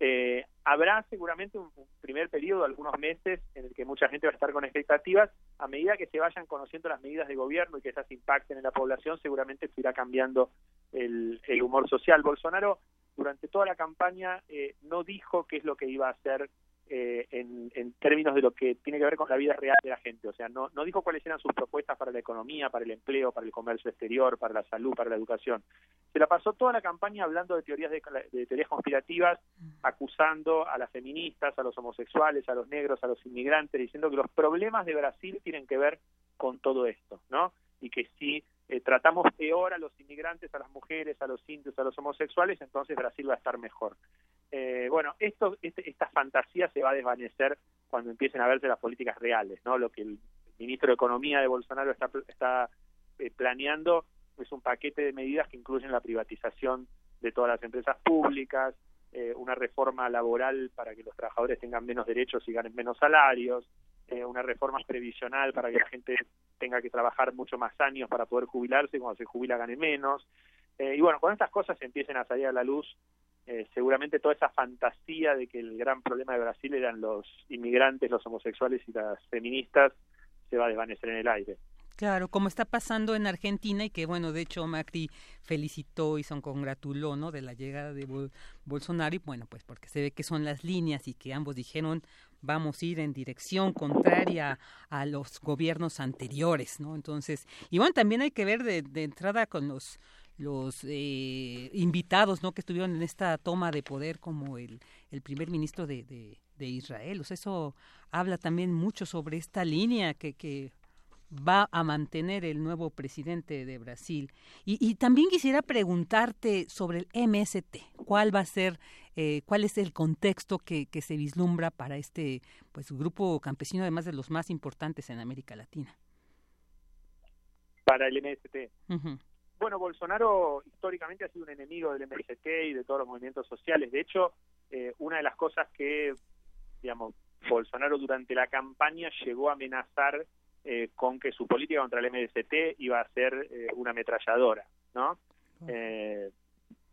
Eh, habrá seguramente un, primer periodo, algunos meses, en el que mucha gente va a estar con expectativas. A medida que se vayan conociendo las medidas de gobierno y que esas impacten en la población, seguramente se irá cambiando el, humor social. Bolsonaro, durante toda la campaña, eh, no dijo qué es lo que iba a hacer eh, en, en, términos de lo que tiene que ver con la vida real de la gente. O sea, no, no dijo cuáles eran sus propuestas para la economía, para el empleo, para el comercio exterior, para la salud, para la educación. Se la pasó toda la campaña hablando de teorías de, teorías conspirativas, acusando a las feministas, a los homosexuales, a los negros, a los inmigrantes, diciendo que los problemas de Brasil tienen que ver con todo esto, ¿no? Y que si eh, tratamos peor a los inmigrantes, a las mujeres, a los indios, a los homosexuales, entonces Brasil va a estar mejor. Eh, bueno, esto, este, esta fantasía se va a desvanecer cuando empiecen a verse las políticas reales, ¿no? Lo que el ministro de Economía de Bolsonaro está, está eh, planeando es un paquete de medidas que incluyen la privatización de todas las empresas públicas, eh, una reforma laboral para que los trabajadores tengan menos derechos y ganen menos salarios, una reforma previsional para que la gente tenga que trabajar mucho más años para poder jubilarse y cuando se jubila gane menos. y bueno, cuando estas cosas empiecen a salir a la luz, eh, seguramente toda esa fantasía de que el gran problema de Brasil eran los inmigrantes, los homosexuales y las feministas se va a desvanecer en el aire. Claro, como está pasando en Argentina y que, bueno, de hecho Macri felicitó y se congratuló, ¿no? De la llegada de Bolsonaro y, bueno, pues porque se ve que son las líneas y que ambos dijeron vamos a ir en dirección contraria a los gobiernos anteriores, ¿no? Entonces, y bueno, también hay que ver de, de entrada con los los eh, invitados ¿no? que estuvieron en esta toma de poder como el, el primer ministro de, de, Israel. O sea, eso habla también mucho sobre esta línea que, que va a mantener el nuevo presidente de Brasil. Y, también quisiera preguntarte sobre el MST. ¿Cuál va a ser, eh, cuál es el contexto que, que, se vislumbra para este pues grupo campesino, además de los más importantes en América Latina? Para el MST. Bueno, Bolsonaro históricamente ha sido un enemigo del MST y de todos los movimientos sociales. De hecho, eh, una de las cosas que, digamos, Bolsonaro durante la campaña llegó a amenazar eh, con que su política contra el MST iba a ser eh, una ametralladora, ¿no? Eh,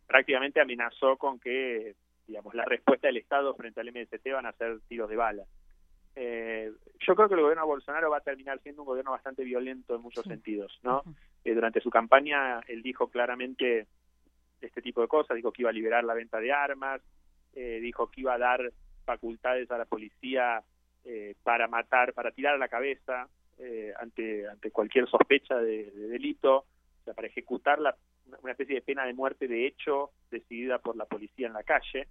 prácticamente amenazó con que, digamos, la respuesta del Estado frente al MST van a ser tiros de bala. yo creo que el gobierno de Bolsonaro va a terminar siendo un gobierno bastante violento en muchos sentidos, ¿no? durante su campaña él dijo claramente este tipo de cosas, dijo que iba a liberar la venta de armas, dijo que iba a dar facultades a la policía para matar, para tirar a la cabeza, eh, ante, ante cualquier sospecha de, delito, o sea, para ejecutar la, una especie de pena de muerte de hecho decidida por la policía en la calle.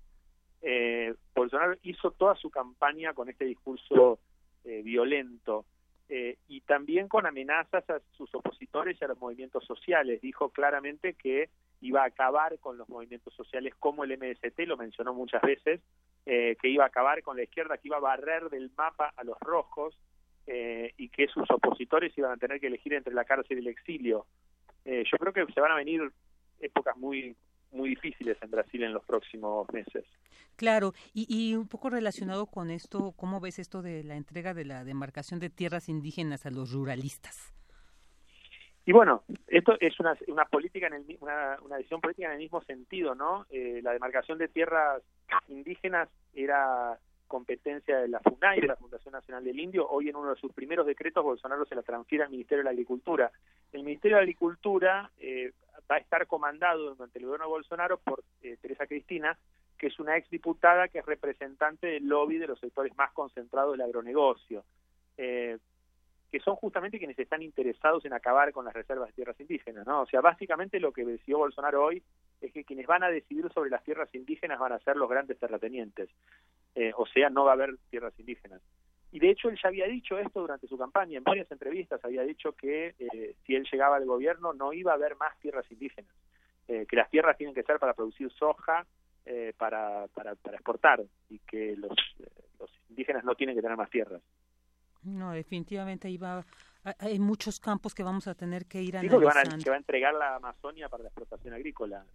Eh, Bolsonaro hizo toda su campaña con este discurso eh, violento eh, y también con amenazas a sus opositores y a los movimientos sociales. Dijo claramente que iba a acabar con los movimientos sociales como el MST, lo mencionó muchas veces, que iba a acabar con la izquierda, que iba a barrer del mapa a los rojos, eh, y que sus opositores iban a tener que elegir entre la cárcel y el exilio. Eh, yo creo que se van a venir épocas muy muy difíciles en Brasil en los próximos meses. Claro, y, y, un poco relacionado con esto, ¿cómo ves esto de la entrega de la demarcación de tierras indígenas a los ruralistas? Y bueno, esto es una, una política, en el, una, una decisión política en el mismo sentido, ¿no? Eh, la demarcación de tierras indígenas era competencia de la FUNAI, de la Fundación Nacional del Indio. Hoy en uno de sus primeros decretos Bolsonaro se la transfiere al Ministerio de la Agricultura. El Ministerio de Agricultura eh, va a estar comandado durante el gobierno de Bolsonaro por eh, Teresa Cristina, que es una exdiputada que es representante del lobby de los sectores más concentrados del agronegocio. Eh, que son justamente quienes están interesados en acabar con las reservas de tierras indígenas, ¿no? O sea, básicamente lo que decidió Bolsonaro hoy es que quienes van a decidir sobre las tierras indígenas van a ser los grandes terratenientes, eh, o sea, no va a haber tierras indígenas. Y de hecho él ya había dicho esto durante su campaña, en varias entrevistas había dicho que eh, si él llegaba al gobierno no iba a haber más tierras indígenas, eh, que las tierras tienen que ser para producir soja, para, para, para exportar, y que los, los indígenas no tienen que tener más tierras. No, definitivamente iba hay muchos campos que vamos a tener que ir a Dijo que, van a, que va a entregar la Amazonia para la explotación agrícola,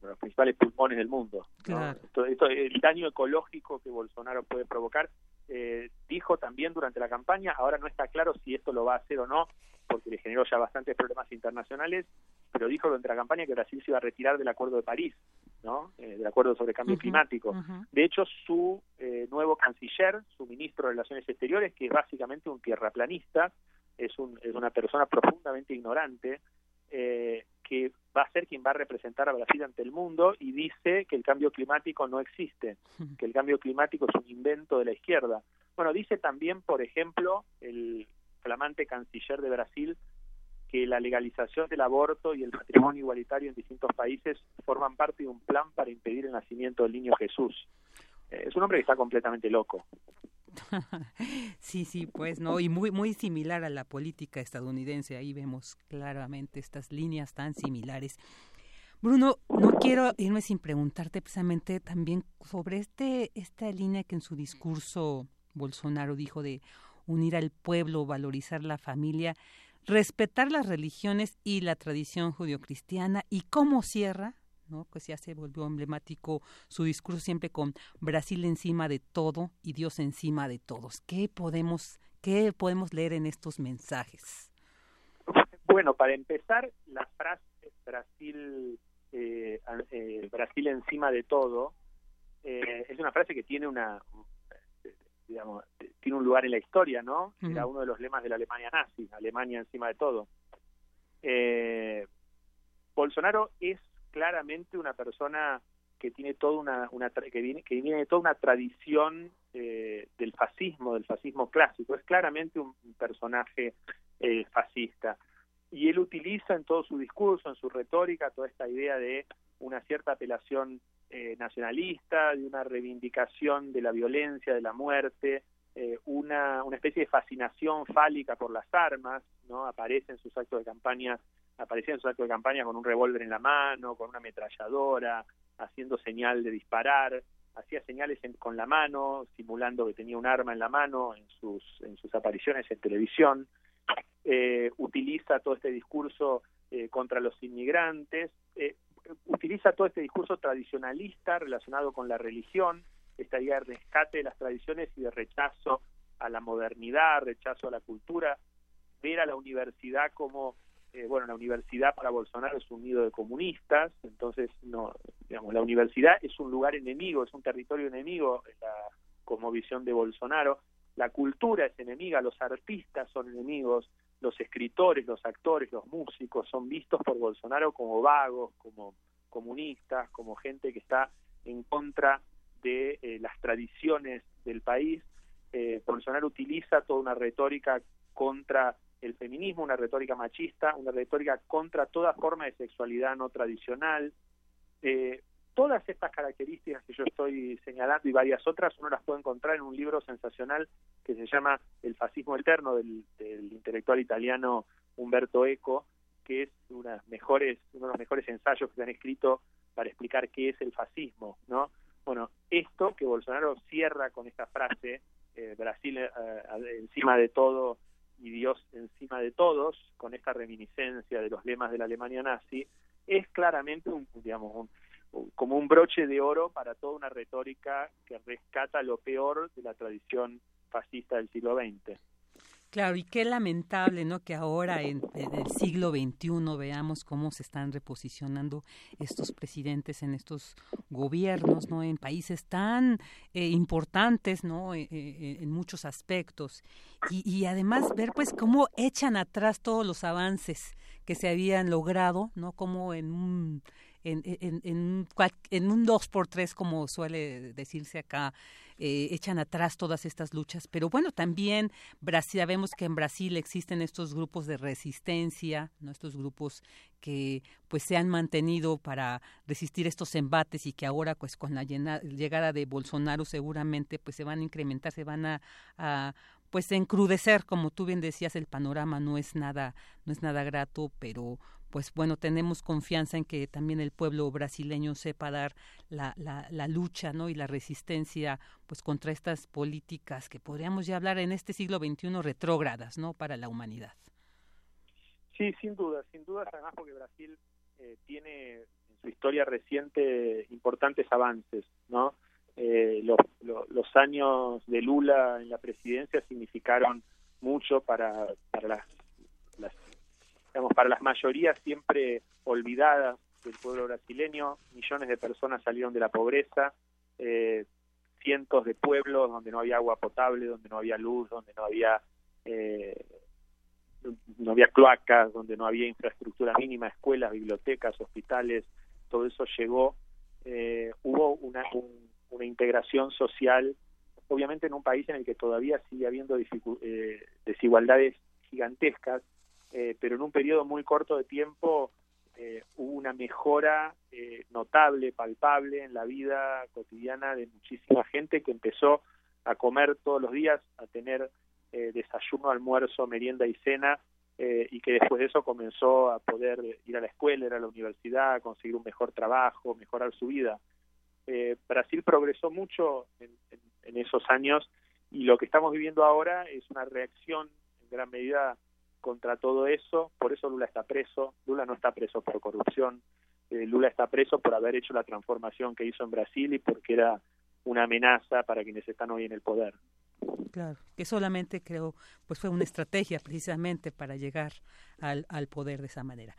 los principales pulmones del mundo. Claro. Esto, el daño ecológico que Bolsonaro puede provocar, eh, dijo también durante la campaña, ahora no está claro si esto lo va a hacer o no, porque le generó ya bastantes problemas internacionales, pero dijo durante la campaña que Brasil se iba a retirar del Acuerdo de París, ¿no? Eh, del Acuerdo sobre Cambio Climático. De hecho, su eh, nuevo canciller, su ministro de Relaciones Exteriores, que es básicamente un tierraplanista, es, un, es una persona profundamente ignorante, eh, que va a ser quien va a representar a Brasil ante el mundo y dice que el cambio climático no existe, que el cambio climático es un invento de la izquierda. Bueno, dice también, por ejemplo, el flamante canciller de Brasil, que la legalización del aborto y el matrimonio igualitario en distintos países forman parte de un plan para impedir el nacimiento del niño Jesús. Eh, es un hombre que está completamente loco. <laughs> sí, sí, pues no, y muy muy similar a la política estadounidense. Ahí vemos claramente estas líneas tan similares. Bruno, no quiero irme sin preguntarte precisamente también sobre este esta línea que en su discurso Bolsonaro dijo de unir al pueblo, valorizar la familia respetar las religiones y la tradición judio-cristiana y cómo cierra, ¿no? Pues ya se volvió emblemático su discurso siempre con Brasil encima de todo y Dios encima de todos. ¿Qué podemos, qué podemos leer en estos mensajes? Bueno, para empezar, la frase Brasil, eh, eh, Brasil encima de todo eh, es una frase que tiene una, digamos, tiene un lugar en la historia, ¿no? Era uno de los lemas de la Alemania nazi, Alemania encima de todo. Eh, Bolsonaro es claramente una persona que tiene toda una, una que viene que viene de toda una tradición eh, del fascismo, del fascismo clásico. Es claramente un personaje eh, fascista y él utiliza en todo su discurso, en su retórica, toda esta idea de una cierta apelación eh, nacionalista, de una reivindicación de la violencia, de la muerte, eh, una, una especie de fascinación fálica por las armas, ¿no? Aparece en sus actos de campaña, aparecía en sus actos de campaña con un revólver en la mano, con una ametralladora, haciendo señal de disparar, hacía señales con la mano, simulando que tenía un arma en la mano en sus, en sus apariciones en televisión, eh, utiliza todo este discurso eh, contra los inmigrantes, eh, utiliza todo este discurso tradicionalista relacionado con la religión, esta idea de rescate de las tradiciones y de rechazo a la modernidad, rechazo a la cultura, ver a la universidad como eh, bueno, la universidad para Bolsonaro es un nido de comunistas, entonces no, digamos, la universidad es un lugar enemigo, es un territorio enemigo, la, como visión de Bolsonaro. La cultura es enemiga, los artistas son enemigos, los escritores, los actores, los músicos son vistos por Bolsonaro como vagos, como comunistas, como gente que está en contra de eh, las tradiciones del país. Eh, Bolsonaro utiliza toda una retórica contra el feminismo, una retórica machista, una retórica contra toda forma de sexualidad no tradicional. Eh, todas estas características que yo estoy señalando y varias otras, uno las puede encontrar en un libro sensacional que se llama El fascismo eterno del, intelectual italiano Umberto Eco, que es una mejores, uno de los mejores ensayos que se han escrito para explicar qué es el fascismo, ¿no? Bueno, esto que Bolsonaro cierra con esta frase, eh, Brasil eh, encima de todo y Dios encima de todos, con esta reminiscencia de los lemas de la Alemania nazi, es claramente un, digamos, como un broche de oro para toda una retórica que rescata lo peor de la tradición fascista del siglo XX. Claro, y qué lamentable, ¿no? Que ahora en, el siglo XXI veamos cómo se están reposicionando estos presidentes en estos gobiernos, ¿no? En países tan eh, importantes, ¿no? Eh, eh, en muchos aspectos. Y, y, además ver, pues, cómo echan atrás todos los avances que se habían logrado, ¿no? Como en un en, en, en, en un dos por tres, como suele decirse acá, eh, echan atrás todas estas luchas. Pero bueno, también Brasil, sabemos que en Brasil existen estos grupos de resistencia, ¿no? estos grupos que pues se han mantenido para resistir estos embates y que ahora pues con la llegada de Bolsonaro seguramente pues se van a incrementar, se van a, a pues encrudecer, como tú bien decías, el panorama no es nada, no es nada grato, pero pues bueno, tenemos confianza en que también el pueblo brasileño sepa dar la, la, lucha, ¿no? Y la resistencia, pues contra estas políticas que podríamos ya hablar en este siglo XXI retrógradas, ¿no? Para la humanidad. Sí, sin duda, sin duda, además porque Brasil eh, tiene en su historia reciente importantes avances, ¿no? Eh, los, los años de Lula en la presidencia significaron mucho para, para las digamos, para las mayorías siempre olvidadas del pueblo brasileño, millones de personas salieron de la pobreza, eh, cientos de pueblos donde no había agua potable, donde no había luz, donde no había eh, no había cloacas, donde no había infraestructura mínima, escuelas, bibliotecas, hospitales, todo eso llegó. Eh, hubo una, una integración social, obviamente en un país en el que todavía sigue habiendo desigualdades gigantescas, eh, pero en un periodo muy corto de tiempo eh, hubo una mejora eh, notable, palpable en la vida cotidiana de muchísima gente que empezó a comer todos los días, a tener desayuno, almuerzo, merienda y cena, y que después de eso comenzó a poder ir a la escuela, ir a la universidad, conseguir un mejor trabajo, mejorar su vida. Brasil progresó mucho en esos años y lo que estamos viviendo ahora es una reacción en gran medida contra todo eso, por eso Lula está preso, Lula no está preso por corrupción, eh, Lula está preso por haber hecho la transformación que hizo en Brasil y porque era una amenaza para quienes están hoy en el poder. Claro, que solamente creo, pues fue una estrategia precisamente para llegar al, al poder de esa manera.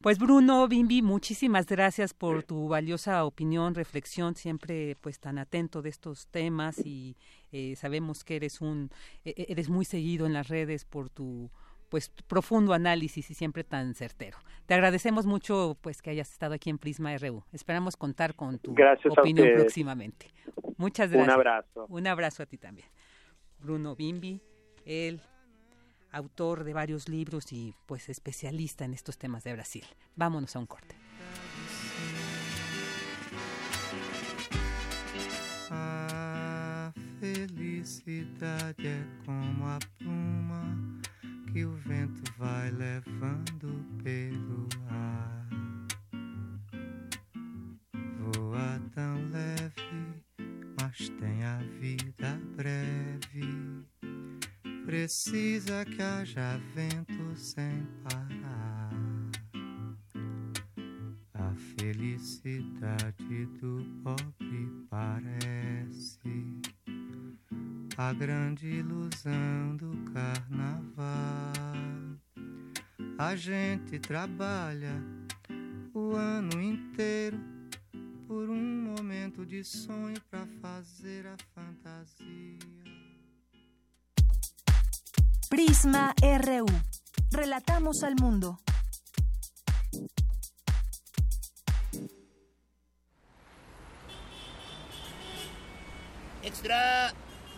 Pues Bruno Bimbi, muchísimas gracias por tu valiosa opinión, reflexión, siempre pues tan atento de estos temas y eh, sabemos que eres un, e, e, eres muy seguido en las redes por tu pues profundo análisis y siempre tan certero. Te agradecemos mucho pues que hayas estado aquí en Prisma RU. Esperamos contar con tu opinión próximamente. Muchas gracias. Un abrazo. Un abrazo a ti también. Bruno Bimbi, el autor de varios libros y pues especialista en estos temas de Brasil. Vámonos a un corte. A felicidade felicidade é como a pluma que o vento vai levando pelo ar. Voa tão leve, mas tem a vida breve. Precisa que haja vento sem parar. A felicidade do pobre parece a grande ilusão do carnaval. A gente trabalha o ano inteiro por um momento de sonho para fazer a fantasia. Prisma RU. Relatamos al mundo. Extra,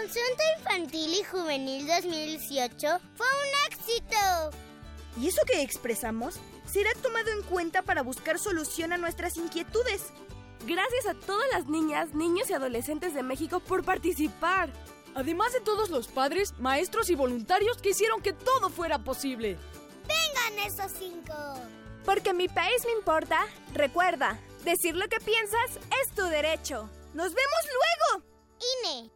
Consulta infantil y juvenil 2018 fue un éxito. ¿Y eso que expresamos será tomado en cuenta para buscar solución a nuestras inquietudes? Gracias a todas las niñas, niños y adolescentes de México por participar. Además de todos los padres, maestros y voluntarios que hicieron que todo fuera posible. ¡Vengan esos cinco! Porque mi país me importa, recuerda, decir lo que piensas es tu derecho. ¡Nos vemos luego! INE.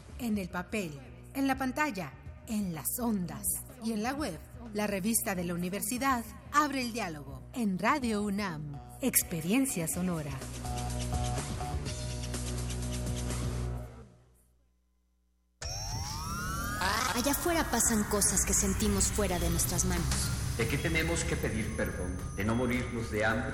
en el papel, en la pantalla, en las ondas y en la web. La revista de la universidad abre el diálogo en Radio UNAM. Experiencia sonora. Allá afuera pasan cosas que sentimos fuera de nuestras manos. ¿De qué tenemos que pedir perdón? ¿De no morirnos de hambre?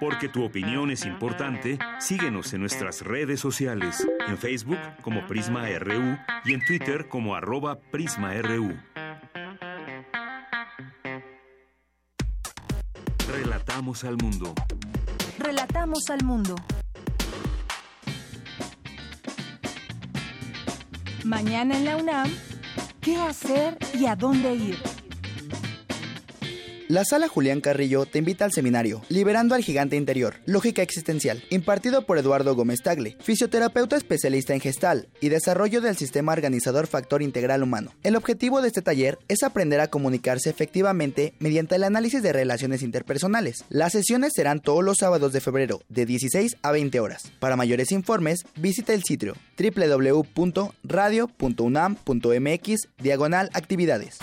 Porque tu opinión es importante, síguenos en nuestras redes sociales, en Facebook como Prisma RU y en Twitter como arroba PrismaRU. Relatamos al mundo. Relatamos al mundo. Mañana en la UNAM, ¿qué hacer y a dónde ir? La sala Julián Carrillo te invita al seminario Liberando al Gigante Interior, Lógica Existencial, impartido por Eduardo Gómez Tagle, fisioterapeuta especialista en gestal y desarrollo del sistema organizador factor integral humano. El objetivo de este taller es aprender a comunicarse efectivamente mediante el análisis de relaciones interpersonales. Las sesiones serán todos los sábados de febrero, de 16 a 20 horas. Para mayores informes, visita el sitio www.radio.unam.mx diagonal actividades.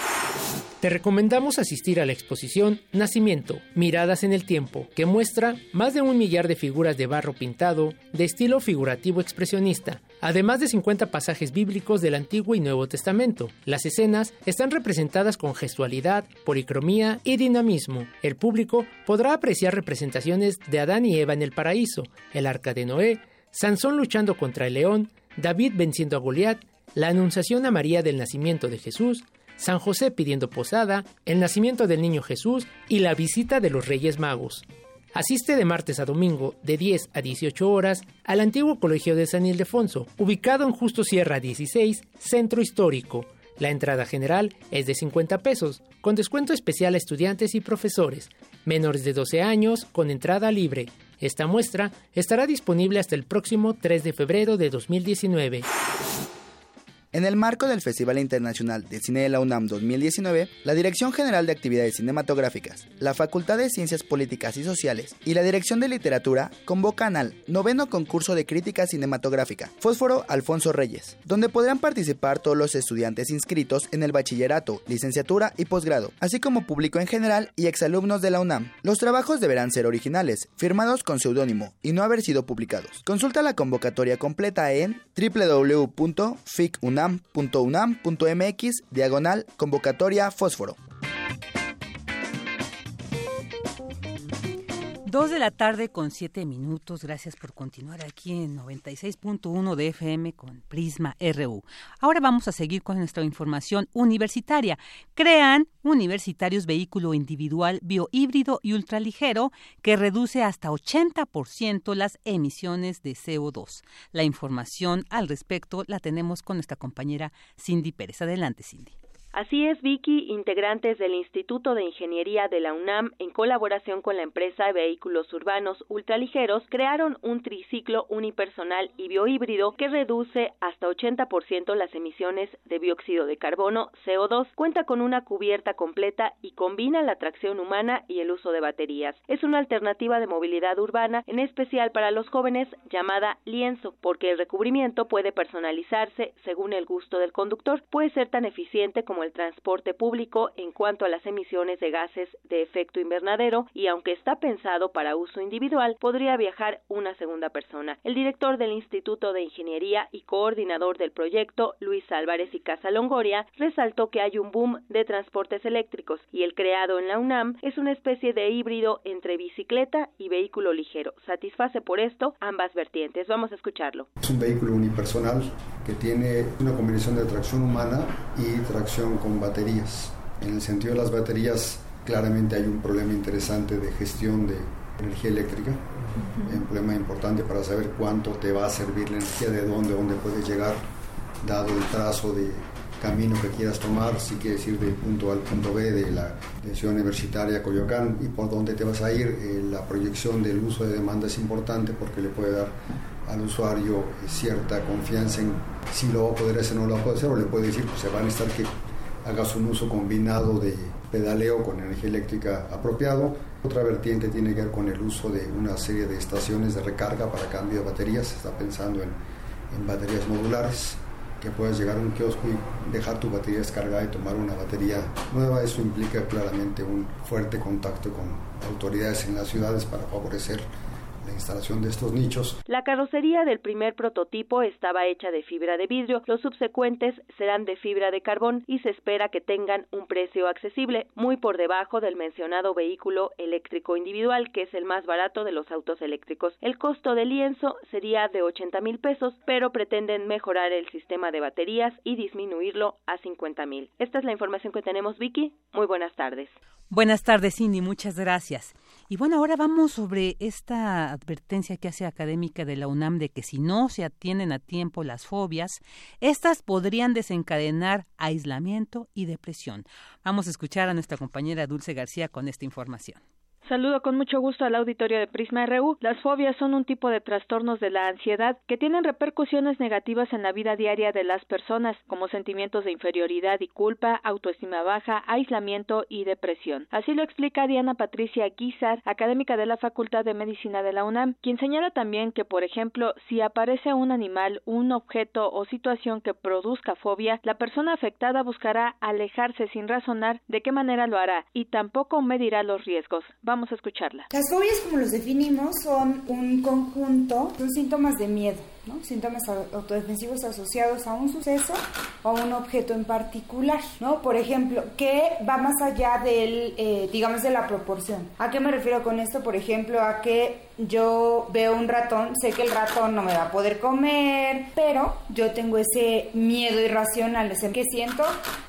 Te recomendamos asistir a la exposición Nacimiento, Miradas en el Tiempo, que muestra más de un millar de figuras de barro pintado de estilo figurativo expresionista, además de 50 pasajes bíblicos del Antiguo y Nuevo Testamento. Las escenas están representadas con gestualidad, policromía y dinamismo. El público podrá apreciar representaciones de Adán y Eva en el paraíso, el arca de Noé, Sansón luchando contra el león, David venciendo a Goliat, la anunciación a María del nacimiento de Jesús, San José pidiendo posada, el nacimiento del niño Jesús y la visita de los Reyes Magos. Asiste de martes a domingo, de 10 a 18 horas, al antiguo Colegio de San Ildefonso, ubicado en Justo Sierra 16, Centro Histórico. La entrada general es de 50 pesos, con descuento especial a estudiantes y profesores, menores de 12 años, con entrada libre. Esta muestra estará disponible hasta el próximo 3 de febrero de 2019. En el marco del Festival Internacional de Cine de la UNAM 2019, la Dirección General de Actividades Cinematográficas, la Facultad de Ciencias Políticas y Sociales y la Dirección de Literatura convocan al noveno concurso de crítica cinematográfica, Fósforo Alfonso Reyes, donde podrán participar todos los estudiantes inscritos en el bachillerato, licenciatura y posgrado, así como público en general y exalumnos de la UNAM. Los trabajos deberán ser originales, firmados con seudónimo y no haber sido publicados. Consulta la convocatoria completa en www.ficunam unam.unam.mx diagonal convocatoria fósforo. Dos de la tarde con siete minutos. Gracias por continuar aquí en 96.1 de FM con Prisma RU. Ahora vamos a seguir con nuestra información universitaria. Crean universitarios vehículo individual biohíbrido y ultraligero que reduce hasta 80% las emisiones de CO2. La información al respecto la tenemos con nuestra compañera Cindy Pérez. Adelante, Cindy. Así es, Vicky, integrantes del Instituto de Ingeniería de la UNAM, en colaboración con la empresa de vehículos urbanos ultraligeros, crearon un triciclo unipersonal y biohíbrido que reduce hasta 80% las emisiones de dióxido de carbono, CO2, cuenta con una cubierta completa y combina la tracción humana y el uso de baterías. Es una alternativa de movilidad urbana, en especial para los jóvenes, llamada lienzo, porque el recubrimiento puede personalizarse según el gusto del conductor. Puede ser tan eficiente como el transporte público en cuanto a las emisiones de gases de efecto invernadero y aunque está pensado para uso individual, podría viajar una segunda persona. El director del Instituto de Ingeniería y coordinador del proyecto, Luis Álvarez y Casa Longoria, resaltó que hay un boom de transportes eléctricos y el creado en la UNAM es una especie de híbrido entre bicicleta y vehículo ligero. Satisface por esto ambas vertientes. Vamos a escucharlo. Es un vehículo unipersonal que tiene una combinación de tracción humana y tracción con baterías. En el sentido de las baterías, claramente hay un problema interesante de gestión de energía eléctrica, un problema importante para saber cuánto te va a servir la energía, de dónde, dónde puedes llegar, dado el trazo de camino que quieras tomar, si quieres ir del punto A al punto B de la ciudad universitaria Coyoacán y por dónde te vas a ir, eh, la proyección del uso de demanda es importante porque le puede dar al usuario cierta confianza en si lo va a poder hacer o no lo va a poder hacer, o le puede decir, pues se va a necesitar que hagas un uso combinado de pedaleo con energía eléctrica apropiado. Otra vertiente tiene que ver con el uso de una serie de estaciones de recarga para cambio de baterías. Se está pensando en, en baterías modulares, que puedas llegar a un kiosco y dejar tu batería descargada y tomar una batería nueva. Eso implica claramente un fuerte contacto con autoridades en las ciudades para favorecer la instalación de estos nichos. La carrocería del primer prototipo estaba hecha de fibra de vidrio, los subsecuentes serán de fibra de carbón y se espera que tengan un precio accesible, muy por debajo del mencionado vehículo eléctrico individual, que es el más barato de los autos eléctricos. El costo del lienzo sería de 80 mil pesos, pero pretenden mejorar el sistema de baterías y disminuirlo a 50 mil. Esta es la información que tenemos, Vicky. Muy buenas tardes. Buenas tardes, Cindy. Muchas gracias. Y bueno, ahora vamos sobre esta advertencia que hace académica de la UNAM de que si no se atienden a tiempo las fobias, estas podrían desencadenar aislamiento y depresión. Vamos a escuchar a nuestra compañera Dulce García con esta información. Saludo con mucho gusto al auditorio de Prisma RU. Las fobias son un tipo de trastornos de la ansiedad que tienen repercusiones negativas en la vida diaria de las personas, como sentimientos de inferioridad y culpa, autoestima baja, aislamiento y depresión. Así lo explica Diana Patricia Guizar, académica de la Facultad de Medicina de la UNAM, quien señala también que, por ejemplo, si aparece un animal, un objeto o situación que produzca fobia, la persona afectada buscará alejarse sin razonar de qué manera lo hará y tampoco medirá los riesgos. A escucharla. Las fobias, como los definimos, son un conjunto, son síntomas de miedo, ¿no? síntomas autodefensivos asociados a un suceso o a un objeto en particular. ¿no? Por ejemplo, que va más allá del, eh, digamos, de la proporción. ¿A qué me refiero con esto? Por ejemplo, a que yo veo un ratón, sé que el ratón no me va a poder comer, pero yo tengo ese miedo irracional, ese que siento,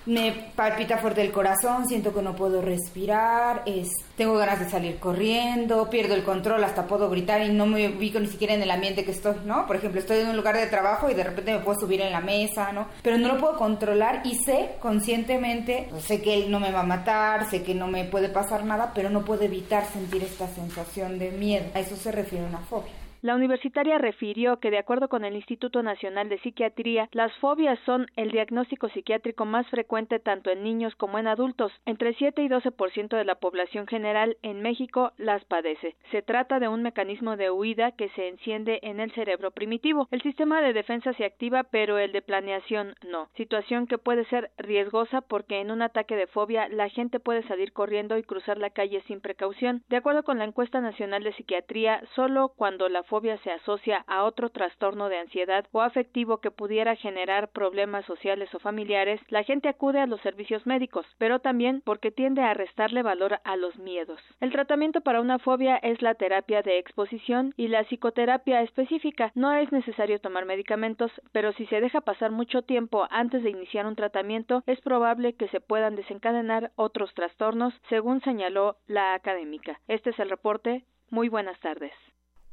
me palpita fuerte el corazón, siento que no puedo respirar, es, tengo ganas de salir corriendo, pierdo el control, hasta puedo gritar y no me ubico ni siquiera en el ambiente que estoy, ¿no? Por ejemplo, estoy en un lugar de trabajo y de repente me puedo subir en la mesa, ¿no? Pero no lo puedo controlar y sé conscientemente, pues, sé que él no me va a matar, sé que no me puede pasar nada, pero no puedo evitar sentir esta sensación de miedo. A eso se refiere a una fobia. La universitaria refirió que, de acuerdo con el Instituto Nacional de Psiquiatría, las fobias son el diagnóstico psiquiátrico más frecuente tanto en niños como en adultos. Entre 7 y 12% de la población general en México las padece. Se trata de un mecanismo de huida que se enciende en el cerebro primitivo. El sistema de defensa se activa, pero el de planeación no. Situación que puede ser riesgosa porque en un ataque de fobia la gente puede salir corriendo y cruzar la calle sin precaución. De acuerdo con la encuesta nacional de psiquiatría, solo cuando la fobia se asocia a otro trastorno de ansiedad o afectivo que pudiera generar problemas sociales o familiares, la gente acude a los servicios médicos, pero también porque tiende a restarle valor a los miedos. El tratamiento para una fobia es la terapia de exposición y la psicoterapia específica. No es necesario tomar medicamentos, pero si se deja pasar mucho tiempo antes de iniciar un tratamiento, es probable que se puedan desencadenar otros trastornos, según señaló la académica. Este es el reporte. Muy buenas tardes.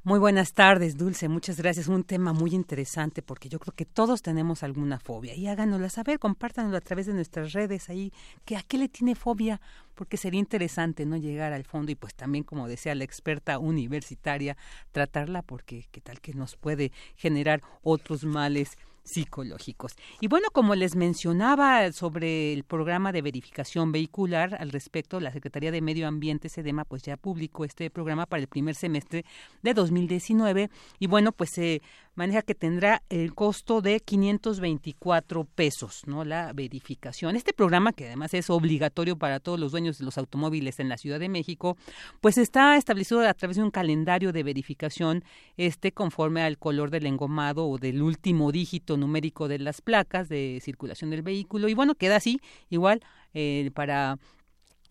Muy buenas tardes, Dulce. Muchas gracias. Un tema muy interesante porque yo creo que todos tenemos alguna fobia. Y háganosla saber, compártanoslo a través de nuestras redes ahí. Que ¿A qué le tiene fobia? Porque sería interesante no llegar al fondo y pues también, como decía la experta universitaria, tratarla porque qué tal que nos puede generar otros males psicológicos. Y bueno, como les mencionaba sobre el programa de verificación vehicular al respecto, la Secretaría de Medio Ambiente, SEDEMA, pues ya publicó este programa para el primer semestre de 2019 y bueno, pues se maneja que tendrá el costo de 524 pesos, ¿no? La verificación. Este programa, que además es obligatorio para todos los dueños de los automóviles en la Ciudad de México, pues está establecido a través de un calendario de verificación, este conforme al color del engomado o del último dígito numérico de las placas de circulación del vehículo y bueno, queda así igual eh, para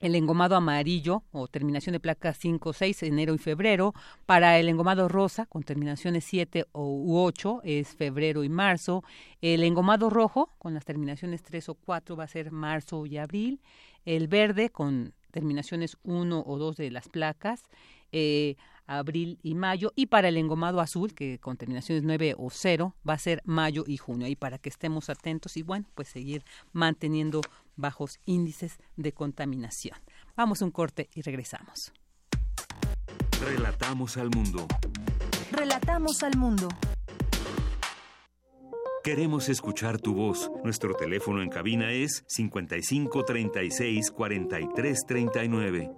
el engomado amarillo o terminación de placas 5, 6, enero y febrero. Para el engomado rosa con terminaciones 7 u 8 es febrero y marzo. El engomado rojo con las terminaciones 3 o 4 va a ser marzo y abril. El verde con terminaciones 1 o 2 de las placas. Eh, abril y mayo, y para el engomado azul, que con terminaciones 9 o 0, va a ser mayo y junio, y para que estemos atentos y bueno, pues seguir manteniendo bajos índices de contaminación. Vamos a un corte y regresamos. Relatamos al mundo. Relatamos al mundo. Queremos escuchar tu voz. Nuestro teléfono en cabina es 55 36 43 39.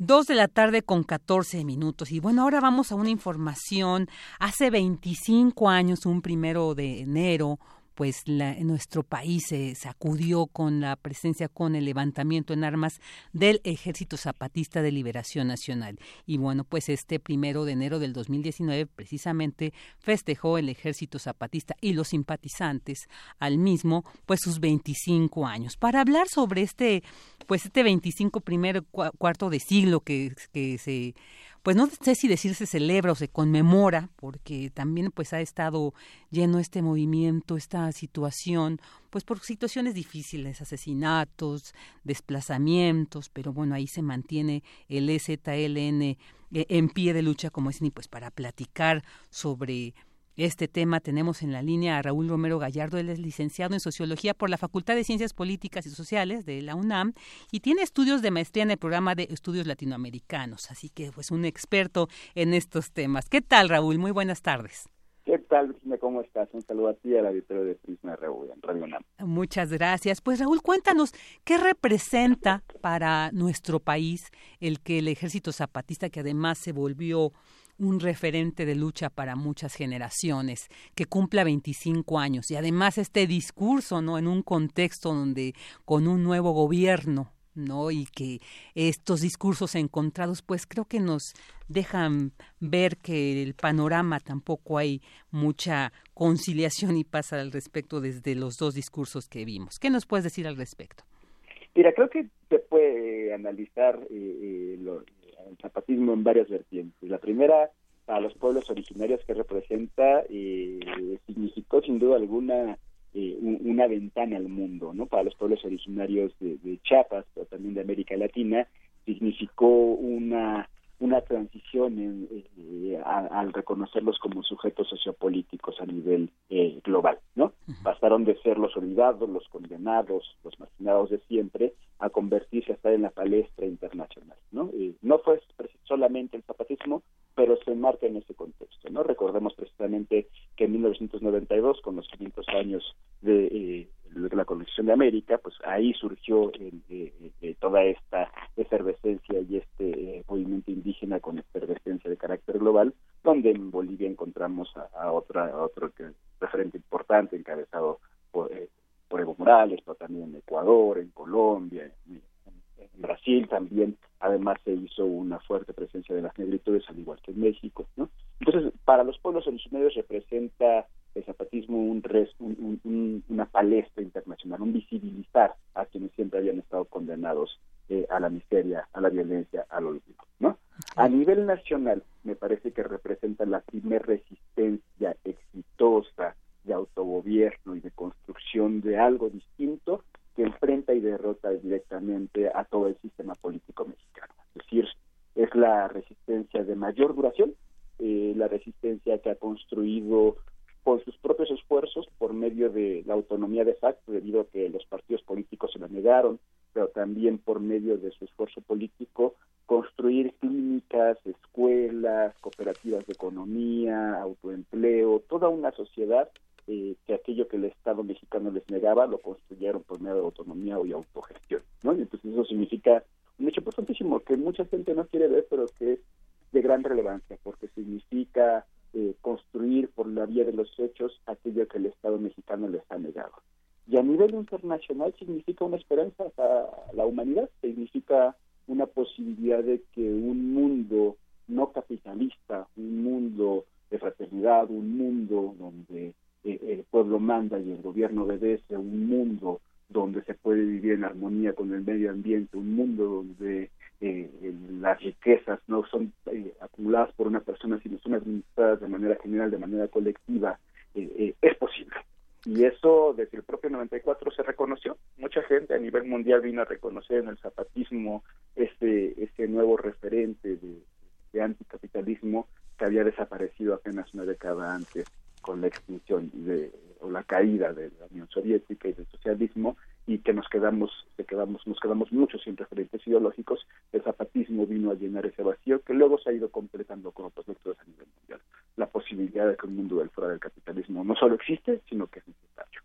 Dos de la tarde con 14 minutos. Y bueno, ahora vamos a una información. Hace 25 años, un primero de enero, pues la, nuestro país se sacudió con la presencia, con el levantamiento en armas del Ejército Zapatista de Liberación Nacional. Y bueno, pues este primero de enero del 2019 precisamente festejó el Ejército Zapatista y los simpatizantes al mismo, pues sus 25 años. Para hablar sobre este, pues este 25 primer cuarto de siglo que, que se pues no sé si decir se celebra o se conmemora, porque también pues ha estado lleno este movimiento, esta situación, pues por situaciones difíciles, asesinatos, desplazamientos, pero bueno, ahí se mantiene el EZLN eh, en pie de lucha, como es ni pues para platicar sobre este tema tenemos en la línea a Raúl Romero Gallardo, él es licenciado en Sociología por la Facultad de Ciencias Políticas y Sociales de la UNAM y tiene estudios de maestría en el programa de estudios latinoamericanos, así que pues un experto en estos temas. ¿Qué tal Raúl? Muy buenas tardes. ¿Qué tal, Virginia? ¿Cómo estás? Un saludo a ti y a la auditorio de Prisma Radio UNAM. Muchas gracias. Pues Raúl, cuéntanos, ¿qué representa para nuestro país el que el ejército zapatista, que además se volvió un referente de lucha para muchas generaciones, que cumpla 25 años y además este discurso, ¿no? En un contexto donde con un nuevo gobierno ¿no? Y que estos discursos encontrados, pues creo que nos dejan ver que el panorama tampoco hay mucha conciliación y paz al respecto desde los dos discursos que vimos. ¿Qué nos puedes decir al respecto? Mira, creo que se puede analizar eh, eh, el zapatismo en varias vertientes. La primera, a los pueblos originarios que representa, eh, significó sin duda alguna eh, una ventana al mundo, ¿no? Para los pueblos originarios de, Chiapas, pero también de América Latina, significó una una transición eh, al reconocerlos como sujetos sociopolíticos a nivel eh, global. De ser los olvidados, los condenados, los marginados de siempre, a convertirse hasta en la palestra internacional, ¿no? fue solamente el zapatismo, pero se enmarca en ese contexto, ¿no? Recordemos precisamente que en 1992, con los 500 años de, eh, la conexión de América, pues ahí surgió eh, eh, toda esta efervescencia y este movimiento indígena con efervescencia de carácter global, donde en Bolivia encontramos a, otra, otro referente importante encabezado Morales, pero también en Ecuador, en Colombia, en, Brasil también, además se hizo una fuerte presencia de las negritudes, al igual que en México, ¿no? Entonces, para los pueblos originarios representa el zapatismo un, una palestra internacional, un visibilizar a quienes siempre habían estado condenados eh, a la miseria, a la violencia, al olvido, ¿no? A nivel nacional, me parece que representa la primer resistencia exitosa de autogobierno construcción de algo distinto que enfrenta y derrota directamente a todo el sistema político mexicano. Es decir, es la resistencia de mayor duración, eh, la resistencia que ha construido con sus propios esfuerzos por medio de la autonomía de facto, debido a que los partidos políticos se la negaron, pero también por medio de su esfuerzo político, construir clínicas, escuelas, cooperativas de economía, autoempleo, toda una sociedad eh, aquello que el Estado mexicano les negaba lo construyeron por medio de autonomía y autogestión, ¿no? Y entonces eso significa un hecho importantísimo que mucha gente no quiere ver, pero que es de gran relevancia, porque significa eh, construir por la vía de los hechos aquello que el Estado mexicano les ha negado. Y a nivel internacional significa una esperanza para la humanidad, significa una posibilidad de que un mundo no capitalista, un mundo de fraternidad, un mundo el pueblo manda y el gobierno obedece, un mundo donde se puede vivir en armonía con el medio ambiente, un mundo donde eh, las riquezas no son eh, acumuladas por una persona, sino son administradas de manera general, de manera colectiva, eh, es posible. Y eso desde el propio 94 se reconoció. Mucha gente a nivel mundial vino a reconocer en el zapatismo este, este nuevo referente de, de anticapitalismo que había desaparecido apenas una década antes con la extinción de, o la caída de la Unión Soviética y del socialismo y que nos quedamos, que quedamos, nos quedamos mucho sin referentes ideológicos, el zapatismo vino a llenar ese vacío que luego se ha ido completando con otros lectores a nivel mundial. La posibilidad de que un mundo del fuera del capitalismo no solo existe, sino que es necesario.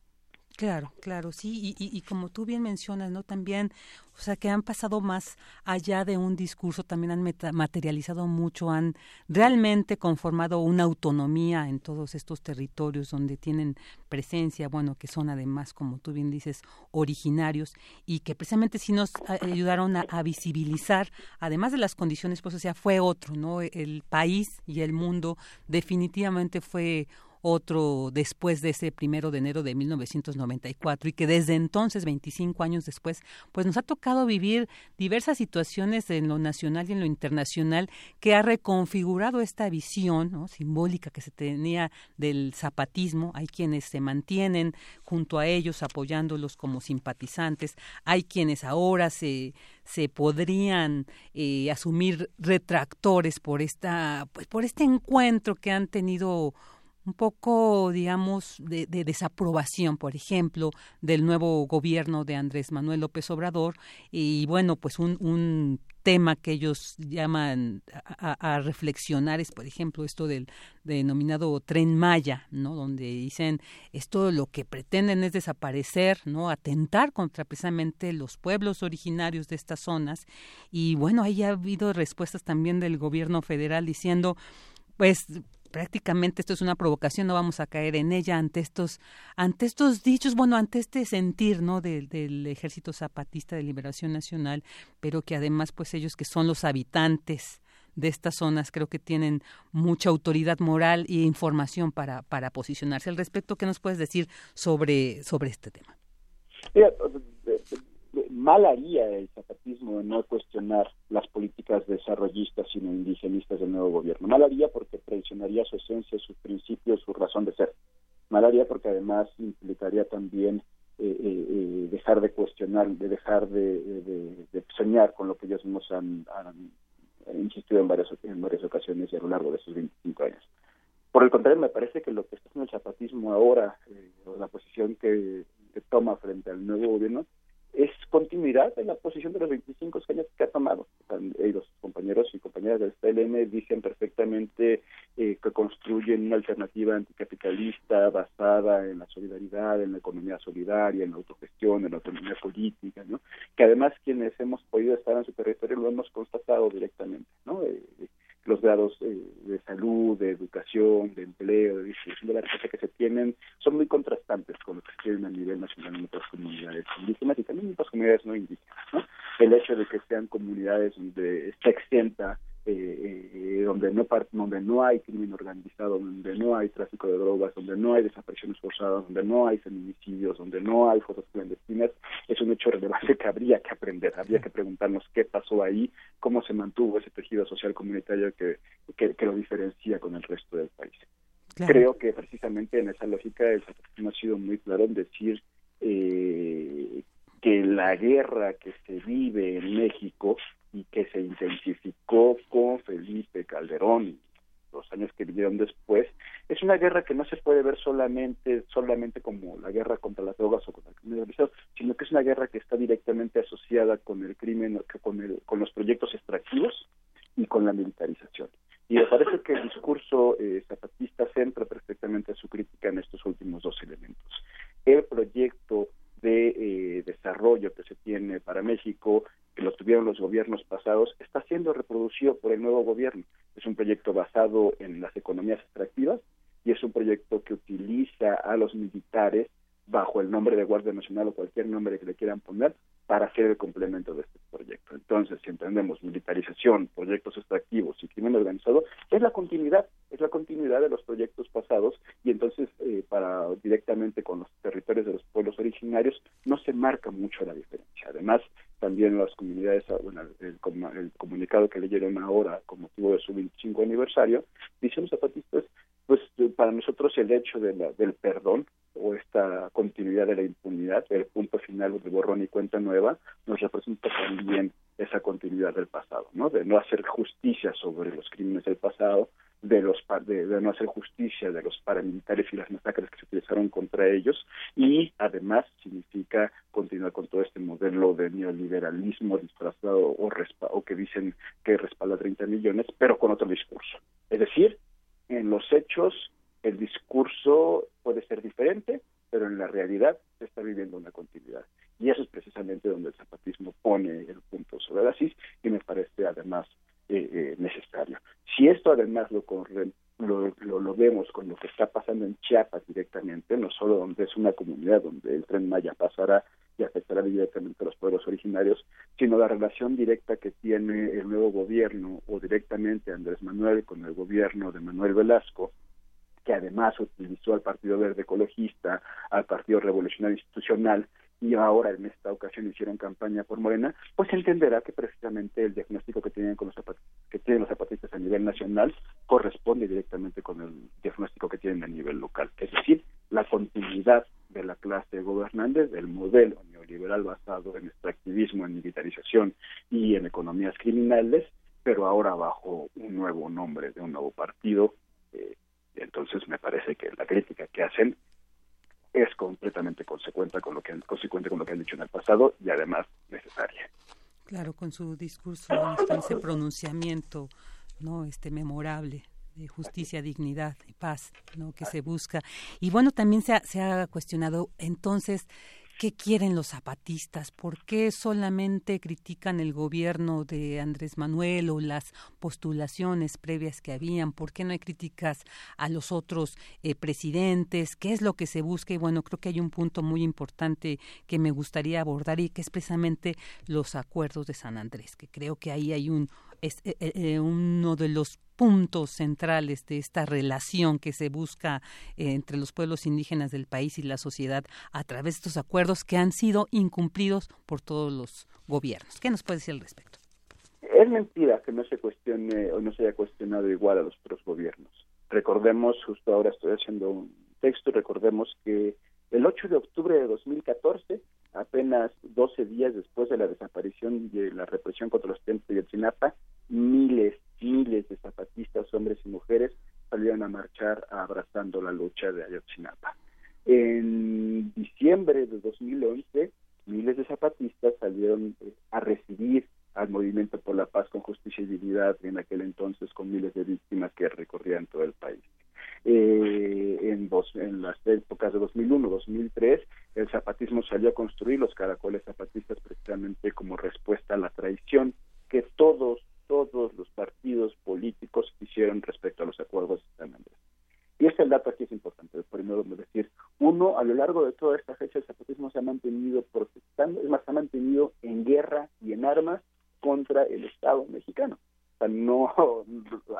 Claro, claro, sí, y, como tú bien mencionas, ¿no? También, o sea, que han pasado más allá de un discurso, también han materializado mucho, han realmente conformado una autonomía en todos estos territorios donde tienen presencia, bueno, que son además, como tú bien dices, originarios y que precisamente sí nos ayudaron a, a visibilizar, además de las condiciones, pues, o sea, fue otro, ¿no? El país y el mundo definitivamente fue otro después de ese primero de enero de 1994 y que desde entonces, 25 años después, pues nos ha tocado vivir diversas situaciones en lo nacional y en lo internacional que ha reconfigurado esta visión ¿no? simbólica que se tenía del zapatismo. Hay quienes se mantienen junto a ellos apoyándolos como simpatizantes, hay quienes ahora se se podrían eh, asumir retractores por esta pues por este encuentro que han tenido un poco, digamos, de, desaprobación, por ejemplo, del nuevo gobierno de Andrés Manuel López Obrador y bueno, pues un, un tema que ellos llaman a, reflexionar es, por ejemplo, esto del denominado tren Maya, ¿no? Donde dicen esto lo que pretenden es desaparecer, ¿no? Atentar contra precisamente los pueblos originarios de estas zonas y bueno, ahí ha habido respuestas también del gobierno federal diciendo pues prácticamente esto es una provocación, no vamos a caer en ella ante estos, ante estos dichos, bueno, ante este sentir, ¿no? Del, Ejército Zapatista de Liberación Nacional, pero que además, pues ellos que son los habitantes de estas zonas creo que tienen mucha autoridad moral e información para, para posicionarse. Al respecto, ¿qué nos puedes decir sobre, sobre este tema? Mal haría el zapatismo en no cuestionar las políticas desarrollistas sino indigenistas del nuevo gobierno. Mal haría porque traicionaría su esencia, sus principios, su razón de ser. Mal haría porque además implicaría también eh, eh, eh, dejar de cuestionar, de dejar de, soñar con lo que ellos mismos han, insistido en varias, en varias ocasiones y a lo largo de esos 25 años. Por el contrario, me parece que lo que está haciendo el zapatismo ahora, o la posición que toma frente al nuevo gobierno, es continuidad de la posición de los 25 años que ha tomado. los compañeros y compañeras del PLN dicen perfectamente eh, que construyen una alternativa anticapitalista basada en la solidaridad, en la economía solidaria, en la autogestión, en la autonomía política, ¿no? que además quienes hemos podido estar en su territorio lo hemos constatado directamente. ¿no? Eh, los grados eh, de salud, de educación, de empleo, de distribución de la riqueza que se tienen son muy contrastantes con lo que se tienen a nivel nacional en otras comunidades indígenas y también en otras comunidades no indígenas. ¿no? El hecho de que sean comunidades donde está exenta eh, eh, donde no donde no hay crimen organizado, donde no hay tráfico de drogas, donde no hay desapariciones forzadas, donde no hay feminicidios, donde no hay fotos clandestinas, es un hecho relevante que habría que aprender, habría que preguntarnos qué pasó ahí, cómo se mantuvo ese tejido social comunitario que, que, lo diferencia con el resto del país. Creo que precisamente en esa lógica el ha sido muy claro en decir eh, que la guerra que se vive en México y que se intensificó con Felipe Calderón y los años que vinieron después, es una guerra que no se puede ver solamente solamente como la guerra contra las drogas o contra el crimen organizado, sino que es una guerra que está directamente asociada con el crimen, con, el, con los proyectos extractivos y con la militarización. Y me parece que el discurso eh, zapatista centra perfectamente su crítica en estos últimos dos elementos. El proyecto de eh, desarrollo que se tiene para México, que lo tuvieron los gobiernos pasados, está siendo reproducido por el nuevo gobierno. Es un proyecto basado en las economías extractivas y es un proyecto que utiliza a los militares bajo el nombre de Guardia Nacional o cualquier nombre que le quieran poner para hacer el complemento de este proyecto. Entonces, si entendemos militarización, proyectos extractivos y crimen organizado, es la continuidad, es la continuidad de los proyectos pasados y entonces eh, para directamente con los territorios de los pueblos originarios no se marca mucho la diferencia. Además, también las comunidades, ah, bueno, el, comunicado que leyeron ahora con motivo de su 25 aniversario, dicen los zapatistas, pues para nosotros el hecho de del perdón o esta continuidad de la impunidad, el punto final de borrón y cuenta nueva, nos representa también esa continuidad del pasado, ¿no? De no hacer justicia sobre los crímenes del pasado, de los de, no hacer justicia de los paramilitares y las masacres que se utilizaron contra ellos y además significa continuar con todo este modelo de neoliberalismo disfrazado o, o que dicen que respalda 30 millones, pero con otro discurso. Es decir, en los hechos el discurso puede ser diferente, pero en la realidad se está viviendo una continuidad. Y eso es precisamente donde el zapatismo pone el punto sobre la CIS y me parece además eh, eh, necesario. Si esto además lo, lo, lo, vemos con lo que está pasando en Chiapas directamente, no solo donde es una comunidad donde el tren Maya pasará y afectará directamente a los pueblos originarios, sino la relación directa que tiene el nuevo gobierno o directamente Andrés Manuel con el gobierno de Manuel Velasco, que además utilizó al Partido Verde Ecologista, al Partido Revolucionario Institucional y ahora en esta ocasión hicieron campaña por Morena, pues entenderá que precisamente el diagnóstico que tienen con los que tienen los zapatistas a nivel nacional corresponde directamente con el diagnóstico que tienen a nivel local, es decir, la continuidad de la clase gobernante del modelo neoliberal basado en extractivismo, en militarización y en economías criminales, pero ahora bajo un nuevo nombre de un nuevo partido eh, entonces me parece que la crítica que hacen es completamente consecuente con lo que consecuente con lo que han dicho en el pasado y además necesaria. Claro, con su discurso, con ese pronunciamiento, no, este memorable de justicia, dignidad y paz, ¿no? que se busca. Y bueno, también se ha, se ha cuestionado entonces ¿Qué quieren los zapatistas? ¿Por qué solamente critican el gobierno de Andrés Manuel o las postulaciones previas que habían? ¿Por qué no hay críticas a los otros eh, presidentes? ¿Qué es lo que se busca? Y bueno, creo que hay un punto muy importante que me gustaría abordar y que es precisamente los acuerdos de San Andrés, que creo que ahí hay un es eh, eh, uno de los puntos centrales de esta relación que se busca eh, entre los pueblos indígenas del país y la sociedad a través de estos acuerdos que han sido incumplidos por todos los gobiernos. ¿Qué nos puede decir al respecto? Es mentira que no se cuestione o no se haya cuestionado igual a los otros gobiernos. Recordemos, justo ahora estoy haciendo un texto, recordemos que el 8 de octubre de 2014 apenas 12 días después de la desaparición de la represión contra los estudiantes de Yotzinapa, miles, miles de zapatistas, hombres y mujeres, salieron a marchar abrazando la lucha de Ayotzinapa. En diciembre de 2011, miles de zapatistas salieron eh, a recibir al Movimiento por la Paz con Justicia y Dignidad, en aquel entonces con miles de víctimas que recorrían todo el país. Eh, en, las épocas de 2001, 2003, el zapatismo salió a construir los caracoles zapatistas precisamente como respuesta a la traición que todos, todos los partidos políticos hicieron respecto a los acuerdos de San Andrés. Y este dato aquí es importante, primero decir, uno, a lo largo de toda esta fecha el zapatismo se ha mantenido protestando, es más, se ha mantenido en guerra y en armas contra el Estado mexicano no <laughs>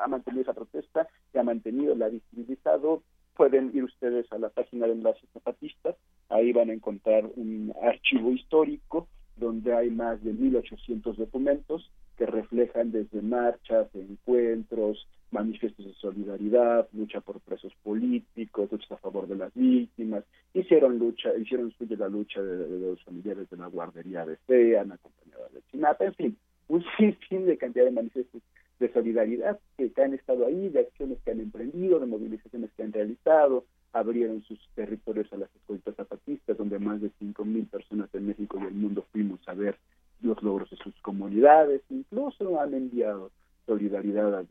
ha mantenido esa protesta, se ha mantenido, la ha visibilizado. Pueden ir ustedes a la página de Enlaces Zapatistas, ahí van a encontrar un archivo histórico donde hay más de 1.800 documentos que reflejan desde marchas, encuentros, manifiestos de solidaridad, lucha por presos políticos, lucha a favor de las víctimas, hicieron lucha, hicieron suya la lucha de, los familiares de la guardería de SEAN, acompañada de Chinata, en fin, un <laughs> sinfín de cantidad de manifiestos de solidaridad que, han estado ahí, de acciones que han emprendido, de movilizaciones que han realizado, abrieron sus territorios a las escuelas zapatistas, donde más de 5.000 personas en México y el mundo fuimos a ver los logros de sus comunidades, incluso han enviado solidaridad a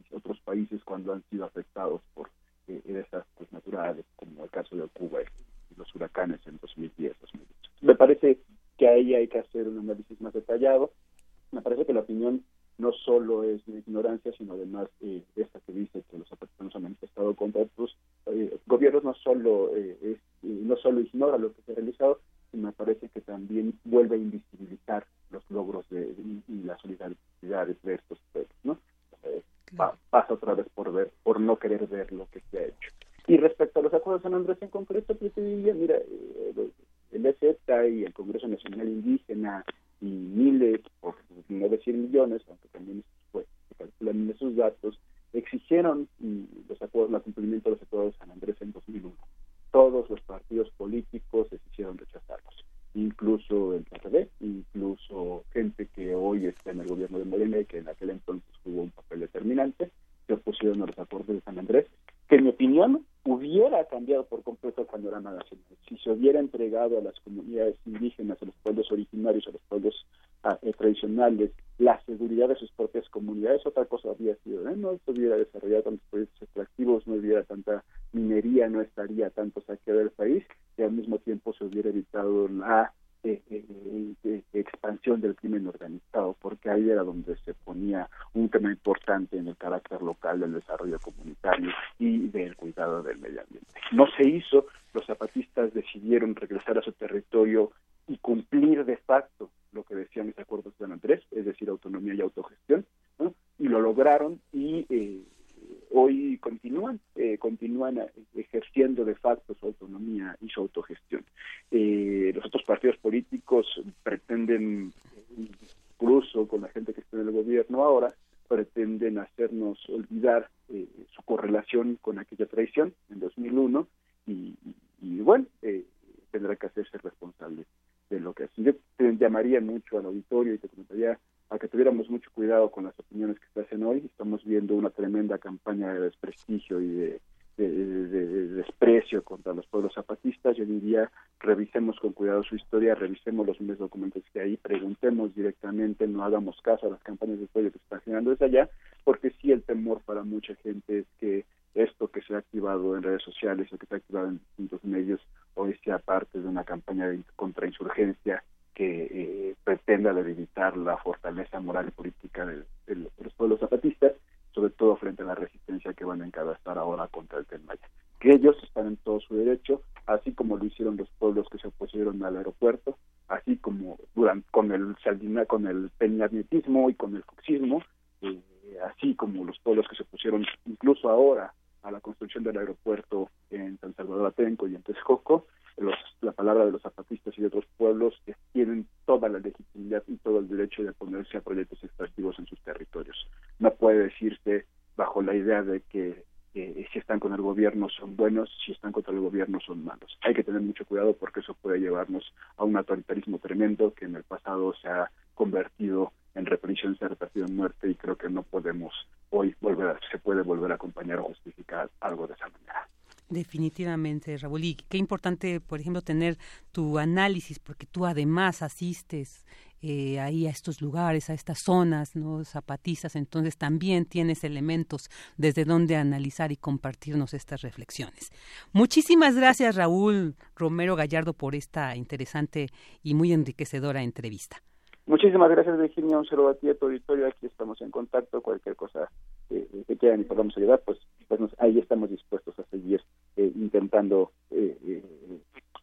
volver a acompañar o justificar algo de esa manera. Definitivamente, Raúl. Y qué importante, por ejemplo, tener tu análisis, porque tú además asistes eh, ahí a estos lugares, a estas zonas, ¿no? Zapatistas, entonces también tienes elementos desde donde analizar y compartirnos estas reflexiones. Muchísimas gracias, Raúl Romero Gallardo, por esta interesante y muy enriquecedora entrevista. Muchísimas gracias, Virginia. Un saludo a ti, a tu auditorio. Aquí estamos en contacto. Cualquier cosa que quieran y podamos ayudar, pues, pues ahí estamos dispuestos a seguir eh, intentando eh,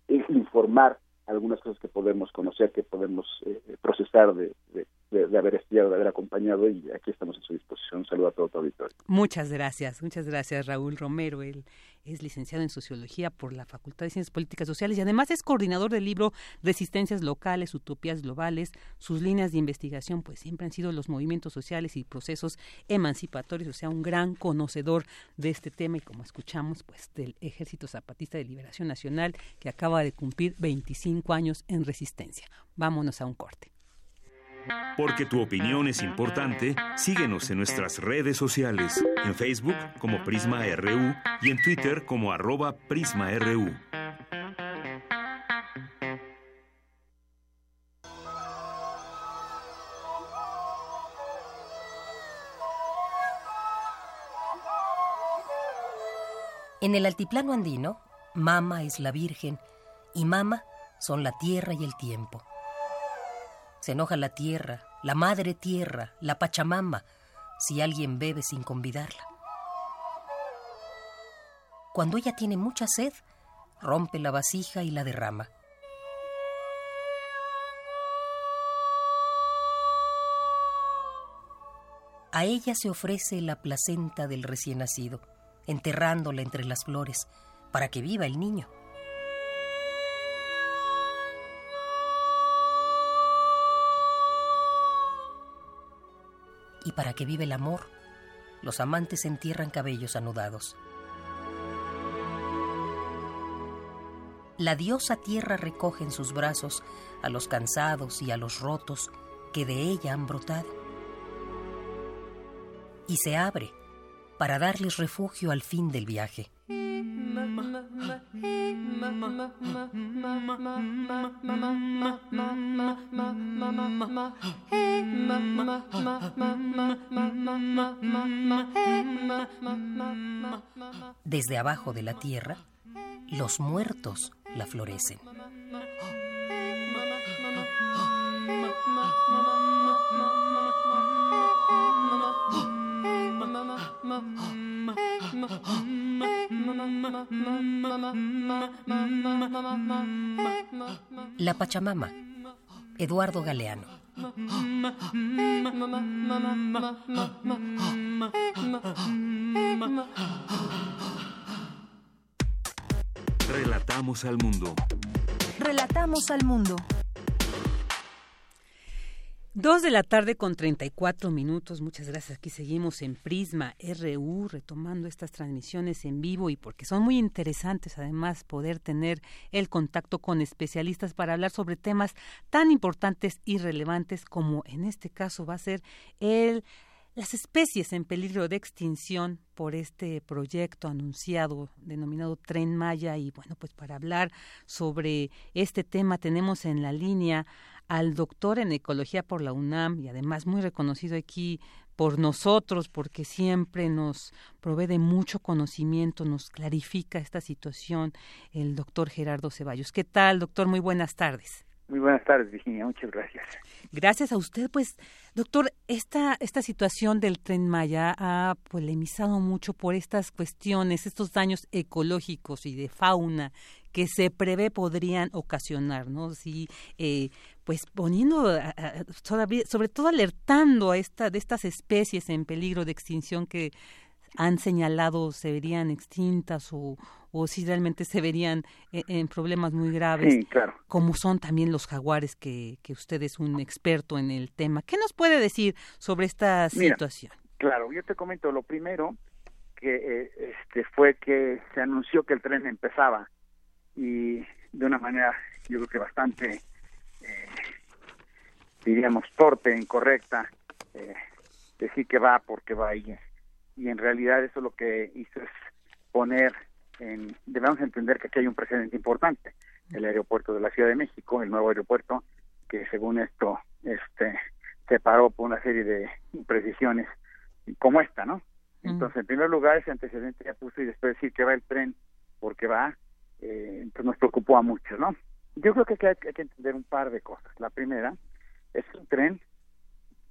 eh, informar algunas cosas que podemos conocer, que podemos procesar de, de, haber estudiado, de haber acompañado y aquí estamos a su disposición. Un saludo a todo tu auditorio. Muchas gracias, muchas gracias Raúl Romero. Él es licenciado en Sociología por la Facultad de Ciencias Políticas Sociales y además es coordinador del libro Resistencias Locales, Utopías Globales. Sus líneas de investigación pues siempre han sido los movimientos sociales y procesos emancipatorios, o sea, un gran conocedor de este tema y como escuchamos pues del Ejército Zapatista de Liberación Nacional que acaba de cumplir 25 años en resistencia. Vámonos a un corte. Porque tu opinión es importante, síguenos en nuestras redes sociales, en Facebook como Prisma RU y en Twitter como arroba PrismaRU. En el altiplano andino, Mama es la Virgen y Mama son la tierra y el tiempo. Se enoja la tierra, la madre tierra, la Pachamama, si alguien bebe sin convidarla. Cuando ella tiene mucha sed, rompe la vasija y la derrama. A ella se ofrece la placenta del recién nacido, enterrándola entre las flores, para que viva el niño. Y para que vive el amor, los amantes entierran cabellos anudados. La diosa tierra recoge en sus brazos a los cansados y a los rotos que de ella han brotado. Y se abre para darles refugio al fin del viaje. Desde abajo de la tierra, los muertos la florecen. La Pachamama, Eduardo Galeano. Relatamos al mundo. Relatamos al mundo. Dos de la tarde con 34 minutos. Muchas gracias. Aquí seguimos en Prisma RU, retomando estas transmisiones en vivo y porque son muy interesantes además poder tener el contacto con especialistas para hablar sobre temas tan importantes y relevantes como en este caso va a ser el las especies en peligro de extinción por este proyecto anunciado denominado Tren Maya y bueno, pues para hablar sobre este tema tenemos en la línea al doctor en ecología por la UNAM y además muy reconocido aquí por nosotros porque siempre nos provee de mucho conocimiento, nos clarifica esta situación el doctor Gerardo Ceballos. ¿Qué tal, doctor? Muy buenas tardes. Muy buenas tardes, Virginia. Muchas gracias. Gracias a usted, pues, doctor, esta, esta situación del tren Maya ha polemizado mucho por estas cuestiones, estos daños ecológicos y de fauna que se prevé podrían ocasionar, ¿no? Si, eh, pues poniendo, sobre todo alertando a esta, de estas especies en peligro de extinción que han señalado se verían extintas o, o si realmente se verían e, en, problemas muy graves, como son también los jaguares, que, que usted es un experto en el tema. ¿Qué nos puede decir sobre esta situación? Claro, yo te comento lo primero que eh, este fue que se anunció que el tren empezaba y de una manera yo creo que bastante eh, diríamos torpe, incorrecta, eh, decir que va porque va y en realidad eso lo que hizo es poner en, debemos entender que aquí hay un precedente importante, el aeropuerto de la Ciudad de México, el nuevo aeropuerto, que según esto este se paró por una serie de imprecisiones como esta, ¿no? Entonces, en primer lugar, ese antecedente ya puso y después decir que va el tren porque va, eh, pues nos preocupó a muchos, ¿no? Yo creo que hay, que entender un par de cosas. La primera es un tren,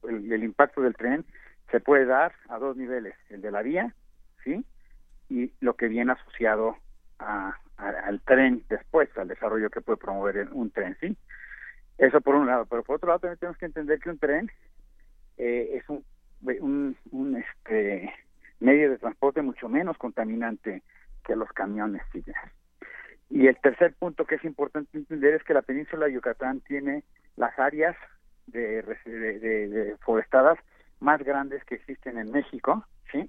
el impacto del tren se puede dar a dos niveles, el de la vía, ¿sí? Y lo que viene asociado a, al tren después, al desarrollo que puede promover un tren, ¿sí? Eso por un lado, pero por otro lado también tenemos que entender que un tren eh, es un, un, un, este medio de transporte mucho menos contaminante que los camiones, ¿sí? Y el tercer punto que es importante entender es que la península de Yucatán tiene las áreas de, de, de forestadas más grandes que existen en México, ¿sí?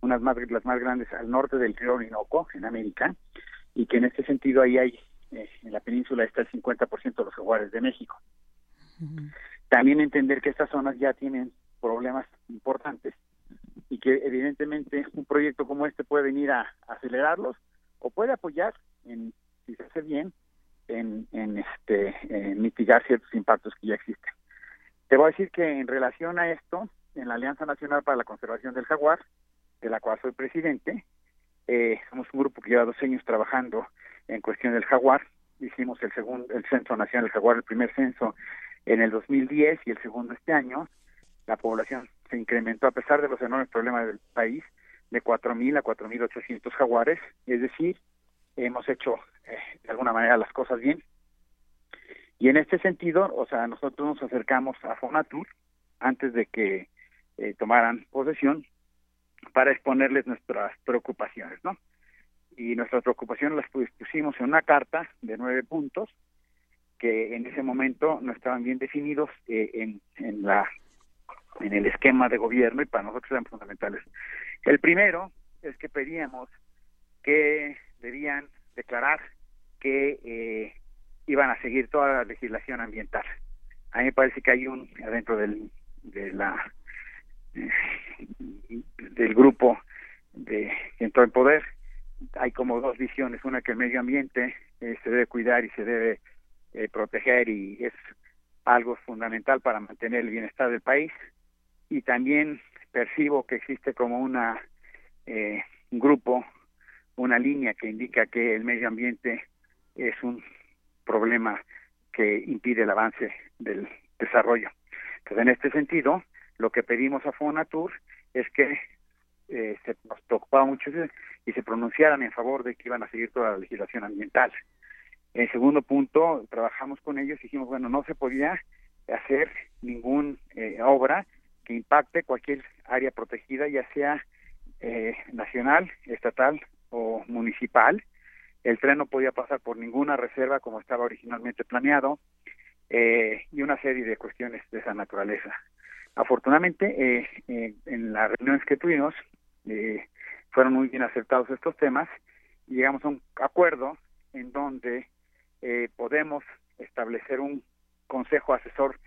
Unas más, las más grandes al norte del río Orinoco, en América, y que en este sentido ahí hay, eh, en la península está el 50% de los jaguares de México. También entender que estas zonas ya tienen problemas importantes y que evidentemente un proyecto como este puede venir a, acelerarlos o puede apoyar en si se hace bien en, en este en mitigar ciertos impactos que ya existen. Te voy a decir que en relación a esto, en la Alianza Nacional para la Conservación del Jaguar, de la cual soy presidente. Eh, somos un grupo que lleva dos años trabajando en cuestión del jaguar. Hicimos el segundo, el Censo Nacional del Jaguar, el primer censo en el 2010 y el segundo este año. La población se incrementó a pesar de los enormes problemas del país de 4.000 a 4.800 jaguares, es decir, hemos hecho eh, de alguna manera las cosas bien. Y en este sentido, o sea, nosotros nos acercamos a Fonatur antes de que eh, tomaran posesión para exponerles nuestras preocupaciones, ¿no? Y nuestras preocupaciones las pusimos en una carta de nueve puntos que en ese momento no estaban bien definidos eh, en, en el esquema de gobierno y para nosotros eran fundamentales. El primero es que pedíamos que debían declarar que eh, iban a seguir toda la legislación ambiental. A mí me parece que hay un adentro del, de la del grupo de que entró en poder hay como dos visiones una que el medio ambiente eh, se debe cuidar y se debe eh, proteger y es algo fundamental para mantener el bienestar del país y también percibo que existe como una eh, un grupo una línea que indica que el medio ambiente es un problema que impide el avance del desarrollo. Entonces, en este sentido, lo que pedimos a Fonatur es que eh, se nos preocupaba mucho y se pronunciaran en favor de que iban a seguir toda la legislación ambiental. En segundo punto, trabajamos con ellos y dijimos, bueno, no se podía hacer ninguna eh, obra que impacte cualquier área protegida, ya sea eh, nacional, estatal o municipal. El tren no podía pasar por ninguna reserva como estaba originalmente planeado y una serie de cuestiones de esa naturaleza. Afortunadamente, eh, eh, en las reuniones que tuvimos, eh, fueron muy bien aceptados estos temas y llegamos a un acuerdo en donde podemos establecer un consejo asesor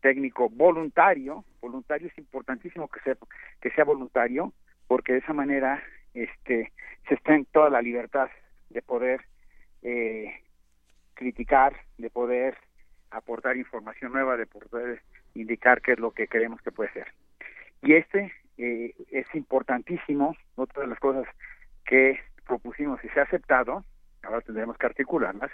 técnico voluntario, voluntario es importantísimo que sea, que sea voluntario, porque de esa manera este, se está en toda la libertad de poder eh, criticar, de poder aportar información nueva, de poder indicar qué es lo que creemos que puede ser. Y este eh, es importantísimo, otra de las cosas que propusimos y se ha aceptado, ahora tendremos que articularlas,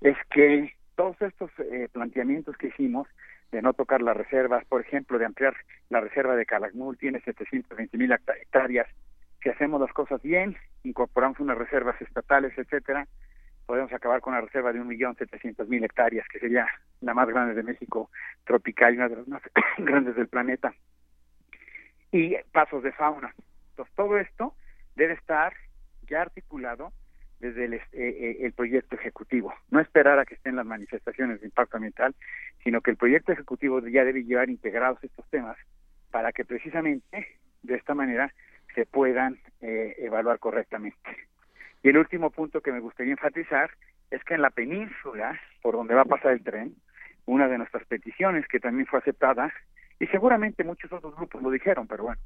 es que todos estos eh, planteamientos que hicimos de no tocar las reservas, por ejemplo, de ampliar la reserva de Calakmul, tiene 720 mil hectáreas, si hacemos las cosas bien, incorporamos unas reservas estatales, etcétera, podemos acabar con una reserva de un millón setecientos mil hectáreas, que sería la más grande de México tropical y una de las más <coughs> grandes del planeta. Y pasos de fauna. Entonces, todo esto debe estar ya articulado desde el, eh, eh, el, proyecto ejecutivo. No esperar a que estén las manifestaciones de impacto ambiental, sino que el proyecto ejecutivo ya debe llevar integrados estos temas para que precisamente de esta manera se puedan eh, evaluar correctamente. Y el último punto que me gustaría enfatizar es que en la península, por donde va a pasar el tren, una de nuestras peticiones que también fue aceptada, y seguramente muchos otros grupos lo dijeron, pero bueno,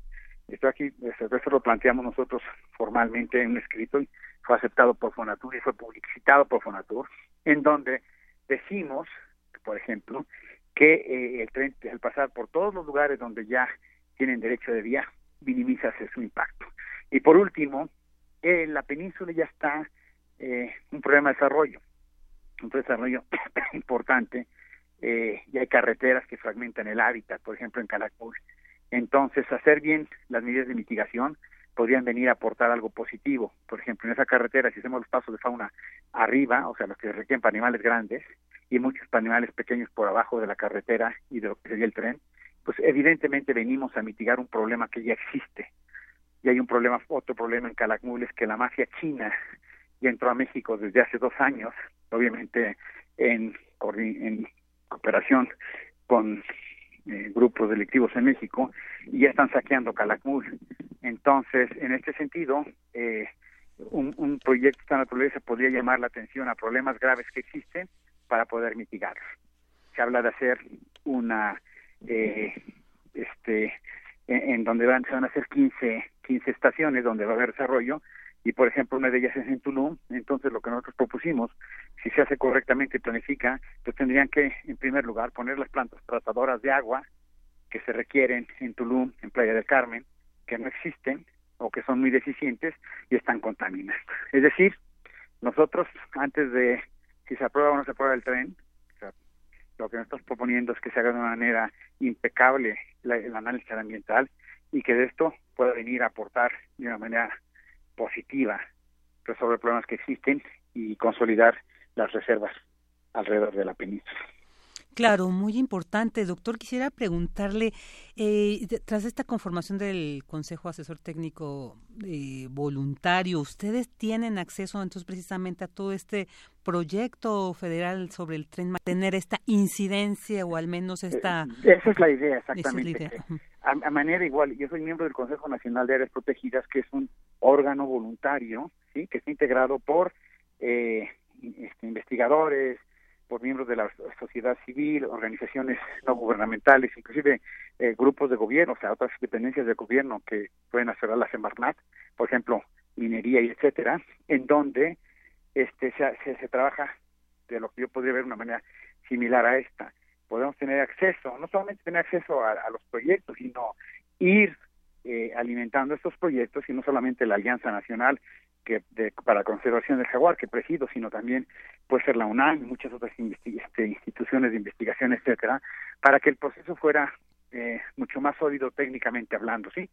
esto aquí, eso lo planteamos nosotros formalmente en un escrito y fue aceptado por Fonatur y fue publicitado por Fonatur, en donde decimos, por ejemplo, que eh, el tren, al pasar por todos los lugares donde ya tienen derecho de vía, minimiza su impacto. Y por último, en la península ya está eh, un problema de desarrollo, un desarrollo <coughs> importante, eh, y hay carreteras que fragmentan el hábitat, por ejemplo en Calacul. Entonces, hacer bien las medidas de mitigación podrían venir a aportar algo positivo. Por ejemplo, en esa carretera, si hacemos los pasos de fauna arriba, o sea, los que requieren para animales grandes, y muchos para animales pequeños por abajo de la carretera y de lo que sería el tren, pues evidentemente venimos a mitigar un problema que ya existe. Y hay un problema, otro problema en Calakmul es que la mafia china ya entró a México desde hace dos años, obviamente en, en cooperación con eh, grupos delictivos en México, y ya están saqueando Calakmul. Entonces, en este sentido, eh, un, un proyecto de esta naturaleza podría llamar la atención a problemas graves que existen para poder mitigarlos. Se habla de hacer una eh, este en, donde van, se van a hacer 15, 15 estaciones donde va a haber desarrollo y por ejemplo una de ellas es en Tulum, entonces lo que nosotros propusimos, si se hace correctamente y planifica, pues tendrían que en primer lugar poner las plantas tratadoras de agua que se requieren en Tulum, en Playa del Carmen, que no existen o que son muy deficientes y están contaminadas. Es decir, nosotros antes de si se aprueba o no se aprueba el tren, lo que estamos proponiendo es que se haga de una manera impecable el análisis ambiental y que de esto pueda venir a aportar de una manera positiva, resolver problemas que existen y consolidar las reservas alrededor de la península. Claro, muy importante. Doctor, quisiera preguntarle, eh, tras esta conformación del Consejo Asesor Técnico eh, Voluntario, ¿ustedes tienen acceso entonces precisamente a todo este proyecto federal sobre el tren, tener esta incidencia o al menos eh, esta... esa es la idea, exactamente. A, manera igual, yo soy miembro del Consejo Nacional de Áreas Protegidas, que es un órgano voluntario, sí, que está integrado por este, investigadores, por miembros de la sociedad civil, organizaciones no gubernamentales, inclusive eh, grupos de gobierno, o sea, otras dependencias de gobierno que pueden hacer a la Semarnat, por ejemplo, minería y etcétera, en donde este se, se, trabaja de lo que yo podría ver de una manera similar a esta. Podemos tener acceso, no solamente tener acceso a, los proyectos, sino ir eh, alimentando estos proyectos y no solamente la Alianza Nacional que de, para conservación del jaguar que presido, sino también puede ser la UNAM y muchas otras este, instituciones de investigación, etcétera, para que el proceso fuera eh, mucho más sólido técnicamente hablando, ¿sí?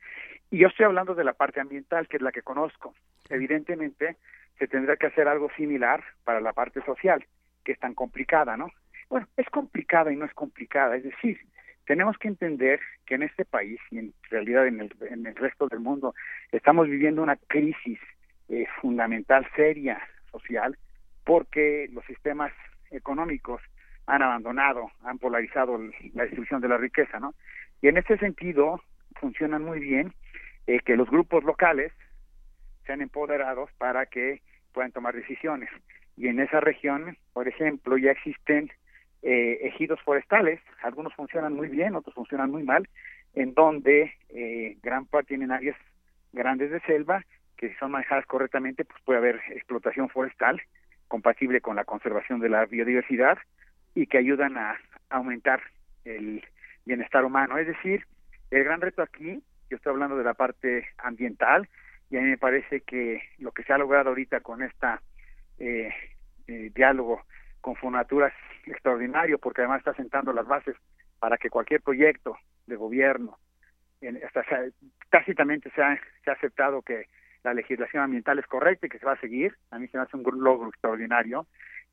Y yo estoy hablando de la parte ambiental, que es la que conozco. Evidentemente, se tendrá que hacer algo similar para la parte social, que es tan complicada, ¿no? Bueno, es complicada y no es complicada, es decir, tenemos que entender que en este país y en realidad en el, en el resto del mundo estamos viviendo una crisis eh, fundamental, seria, social, porque los sistemas económicos han abandonado, han polarizado la distribución de la riqueza, ¿no? Y en ese sentido funcionan muy bien eh, que los grupos locales sean empoderados para que puedan tomar decisiones. Y en esa región, por ejemplo, ya existen eh, ejidos forestales, algunos funcionan muy bien, otros funcionan muy mal, en donde eh, gran parte tienen áreas grandes de selva que si son manejadas correctamente, pues puede haber explotación forestal compatible con la conservación de la biodiversidad y que ayudan a aumentar el bienestar humano. Es decir, el gran reto aquí, yo estoy hablando de la parte ambiental, y a mí me parece que lo que se ha logrado ahorita con esta eh, eh, diálogo con Fonatura es extraordinario, porque además está sentando las bases para que cualquier proyecto de gobierno, en, hasta tácitamente se se ha aceptado que la legislación ambiental es correcta y que se va a seguir. A mí se me hace un logro extraordinario.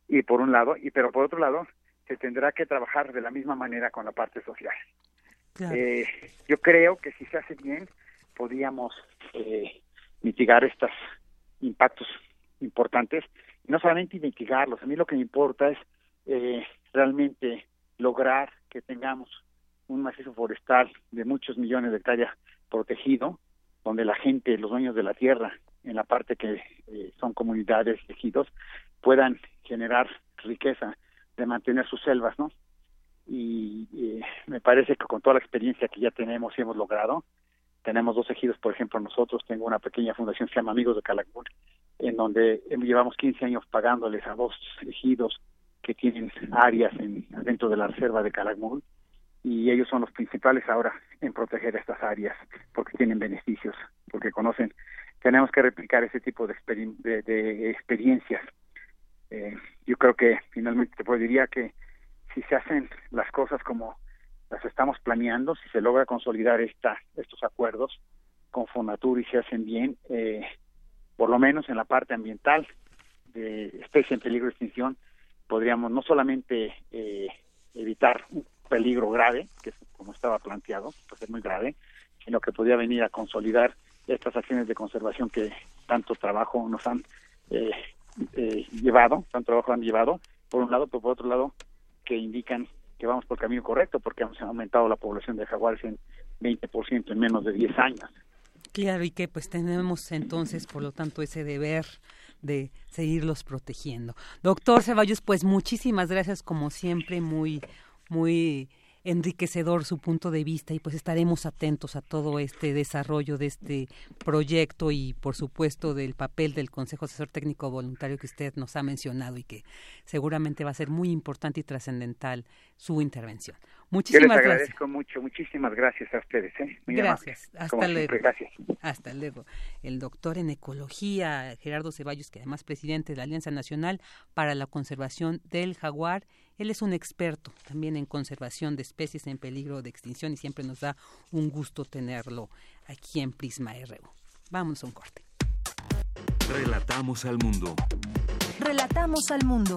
Y por un lado, y pero por otro lado, se tendrá que trabajar de la misma manera con la parte social. Eh, yo creo que si se hace bien, podríamos eh, mitigar estos impactos importantes. No solamente mitigarlos, a mí lo que me importa es eh, realmente lograr que tengamos un macizo forestal de muchos millones de hectáreas protegido, donde la gente, los dueños de la tierra, en la parte que eh, son comunidades, ejidos, puedan generar riqueza de mantener sus selvas, ¿no? Y eh, me parece que con toda la experiencia que ya tenemos y hemos logrado, tenemos dos ejidos, por ejemplo, nosotros, tengo una pequeña fundación que se llama Amigos de Calakmul, en donde llevamos 15 años pagándoles a dos ejidos que tienen áreas en, dentro de la reserva de Calakmul, y ellos son los principales ahora en proteger estas áreas porque tienen beneficios, porque conocen. Tenemos que replicar ese tipo de, de, experiencias. Eh, yo creo que finalmente te diría que si se hacen las cosas como las estamos planeando, si se logra consolidar esta, estos acuerdos con Fonatur y se hacen bien, eh, por lo menos en la parte ambiental de especie en peligro de extinción, podríamos no solamente eh, evitar peligro grave, que como estaba planteado, pues es muy grave, sino que podría venir a consolidar estas acciones de conservación que tanto trabajo nos han eh, eh, llevado, tanto trabajo han llevado, por un lado, pero por otro lado, que indican que vamos por el camino correcto, porque hemos aumentado la población de jaguares en 20% en menos de 10 años. Claro, y que pues tenemos entonces, por lo tanto, ese deber de seguirlos protegiendo. Doctor Ceballos, pues muchísimas gracias como siempre, muy muy enriquecedor su punto de vista y pues estaremos atentos a todo este desarrollo de este proyecto y por supuesto del papel del Consejo Asesor Técnico Voluntario que usted nos ha mencionado y que seguramente va a ser muy importante y trascendental su intervención. Muchísimas Yo les agradezco mucho, muchísimas gracias a ustedes. ¿eh? gracias, hasta luego. gracias. Hasta luego. El doctor en ecología, Gerardo Ceballos, que además presidente de la Alianza Nacional para la Conservación del Jaguar él es un experto también en conservación de especies en peligro de extinción y siempre nos da un gusto tenerlo aquí en Prisma RU. Vamos a un corte. Relatamos al mundo. Relatamos al mundo.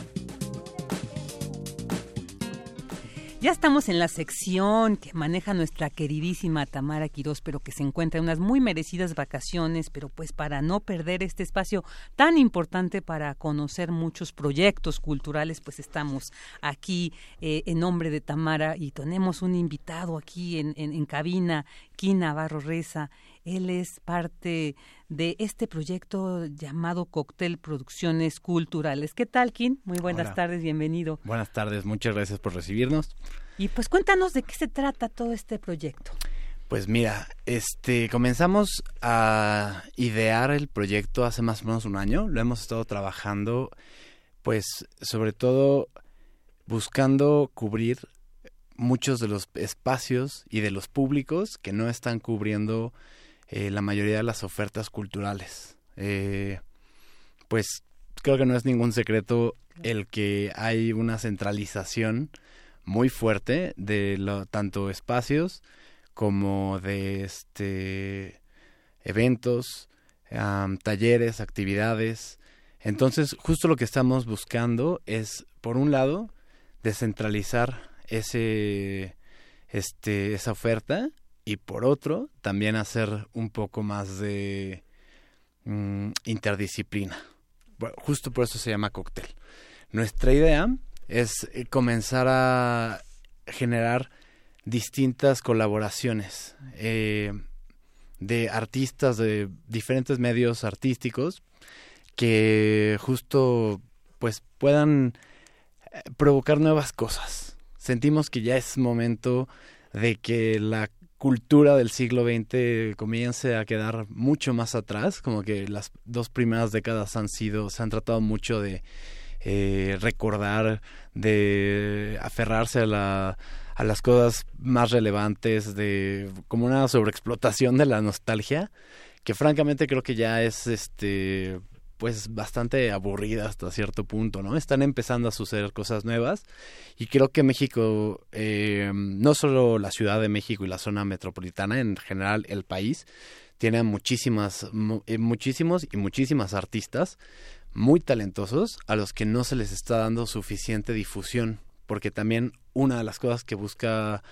Ya estamos en la sección que maneja nuestra queridísima Tamara Quirós, pero que se encuentra en unas muy merecidas vacaciones, pero pues para no perder este espacio tan importante para conocer muchos proyectos culturales, pues estamos aquí eh, en nombre de Tamara y tenemos un invitado aquí en, en, en cabina, Kina Navarro Reza. Él es parte de este proyecto llamado Cóctel Producciones Culturales. ¿Qué tal, Kim? Muy buenas tardes, bienvenido. Buenas tardes, muchas gracias por recibirnos. Y pues cuéntanos de qué se trata todo este proyecto. Pues mira, este comenzamos a idear el proyecto hace más o menos un año. Lo hemos estado trabajando, pues, sobre todo buscando cubrir muchos de los espacios y de los públicos que no están cubriendo eh, la mayoría de las ofertas culturales. Eh, pues creo que no es ningún secreto el que hay una centralización muy fuerte de tanto espacios como de este eventos, talleres, actividades. Entonces, justo lo que estamos buscando es, por un lado, descentralizar ese, este, esa oferta y por otro también hacer un poco más de mm, interdisciplina. justo por eso se llama cóctel. Nuestra idea es eh, comenzar a generar distintas colaboraciones eh, de artistas de diferentes medios artísticos que justo pues puedan eh, provocar nuevas cosas. Sentimos que ya es momento de que la cultura del siglo XX comience a quedar mucho más atrás, como que las dos primeras décadas han sido, se han tratado mucho de eh, recordar, de aferrarse a, la, a las cosas más relevantes, de como una sobreexplotación de la nostalgia, que francamente creo que ya es este pues bastante aburrida hasta cierto punto, ¿no? Están empezando a suceder cosas nuevas y creo que México, eh, no solo la Ciudad de México y la zona metropolitana, en general el país, tiene muchísimas, eh, muchísimos y muchísimas artistas muy talentosos a los que no se les está dando suficiente difusión, porque también una de las cosas que busca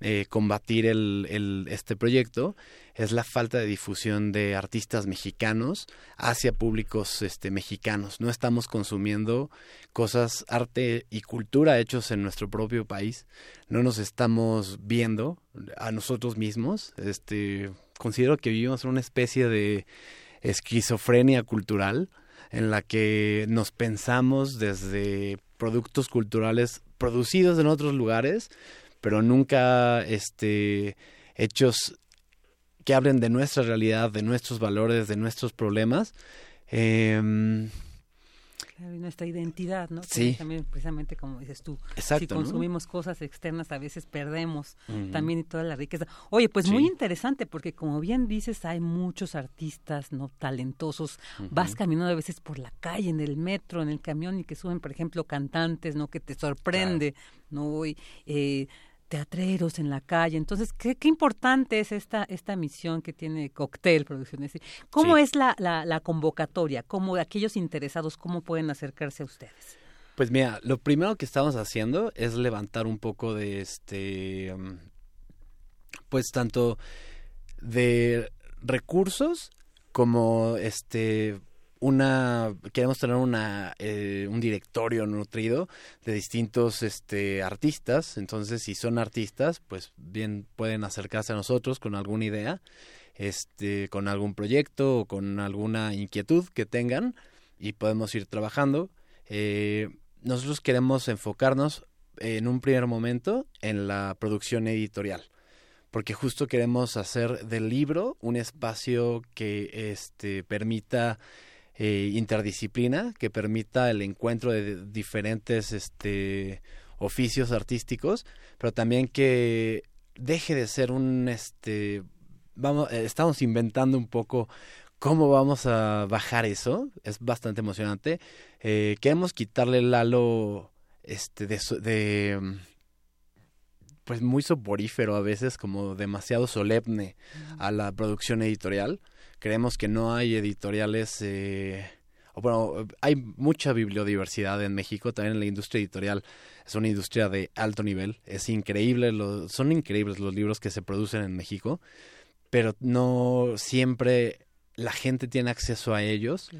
eh, combatir el, este proyecto es la falta de difusión de artistas mexicanos hacia públicos este, mexicanos. No estamos consumiendo cosas, arte y cultura hechos en nuestro propio país. No nos estamos viendo a nosotros mismos. Este, considero que vivimos una especie de esquizofrenia cultural en la que nos pensamos desde productos culturales producidos en otros lugares, pero nunca este, hechos que hablen de nuestra realidad, de nuestros valores, de nuestros problemas. Eh, nuestra identidad, ¿no? Sí. también precisamente como dices tú, Exacto, si consumimos cosas externas a veces perdemos también toda la riqueza. Oye, pues muy interesante porque como bien dices hay muchos artistas no talentosos. Vas caminando a veces por la calle, en el metro, en el camión y que suben, por ejemplo, cantantes, ¿no? Que te sorprende, ¿no? Y, eh, teatreros en la calle. Entonces, qué, qué importante es esta, esta misión que tiene Cocktail Producciones. ¿Cómo es la, la, convocatoria? ¿Cómo aquellos interesados, cómo pueden acercarse a ustedes? Pues mira, lo primero que estamos haciendo es levantar un poco de este, mm, pues tanto de recursos como este una queremos tener una eh, un directorio nutrido de distintos este artistas. Entonces si son artistas pues bien pueden acercarse a nosotros con alguna idea este con algún proyecto o con alguna inquietud que tengan y podemos ir trabajando. Eh, nosotros queremos enfocarnos en un primer momento en la producción editorial porque justo queremos hacer del libro un espacio que este permita eh, interdisciplina que permita el encuentro de diferentes este, oficios artísticos, pero también que deje de ser un este vamos eh, estamos inventando un poco cómo vamos a bajar eso es bastante emocionante eh, queremos quitarle el halo este de, de pues muy soporífero a veces como demasiado solemne a la producción editorial creemos que no hay editoriales, eh, bueno, hay mucha bibliodiversidad en México, también en la industria editorial es una industria de alto nivel, es increíble, son increíbles los libros que se producen en México, pero no siempre la gente tiene acceso a ellos.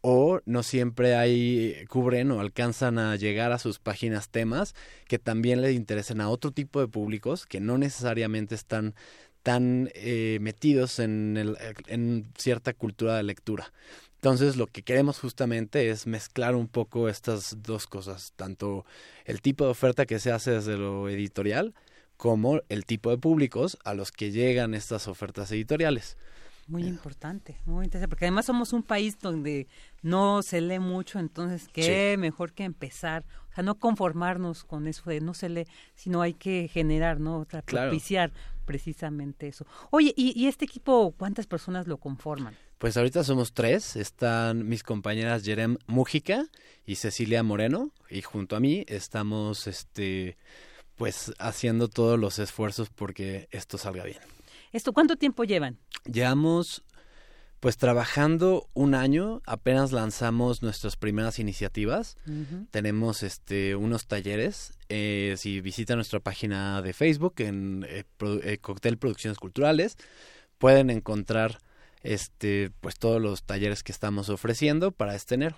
o no siempre hay cubren o alcanzan a llegar a sus páginas temas que también les interesen a otro tipo de públicos que no necesariamente están tan eh, metidos en, el, en cierta cultura de lectura. Entonces lo que queremos justamente es mezclar un poco estas dos cosas, tanto el tipo de oferta que se hace desde lo editorial como el tipo de públicos a los que llegan estas ofertas editoriales. Muy importante, muy interesante, porque además somos un país donde no se lee mucho, entonces qué mejor que empezar, o sea, no conformarnos con eso de no se lee, sino hay que generar, ¿no? propiciar precisamente eso. Oye, ¿y, este equipo cuántas personas lo conforman? Pues ahorita somos tres, están mis compañeras Jerem Mújica y Cecilia Moreno, y junto a mí estamos, este, pues haciendo todos los esfuerzos porque esto salga bien. ¿Esto cuánto tiempo llevan? Llevamos pues trabajando un año, apenas lanzamos nuestras primeras iniciativas. Tenemos este unos talleres. Eh, si visitan nuestra página de Facebook en eh, eh, Cóctel Producciones Culturales, pueden encontrar este pues todos los talleres que estamos ofreciendo para este enero.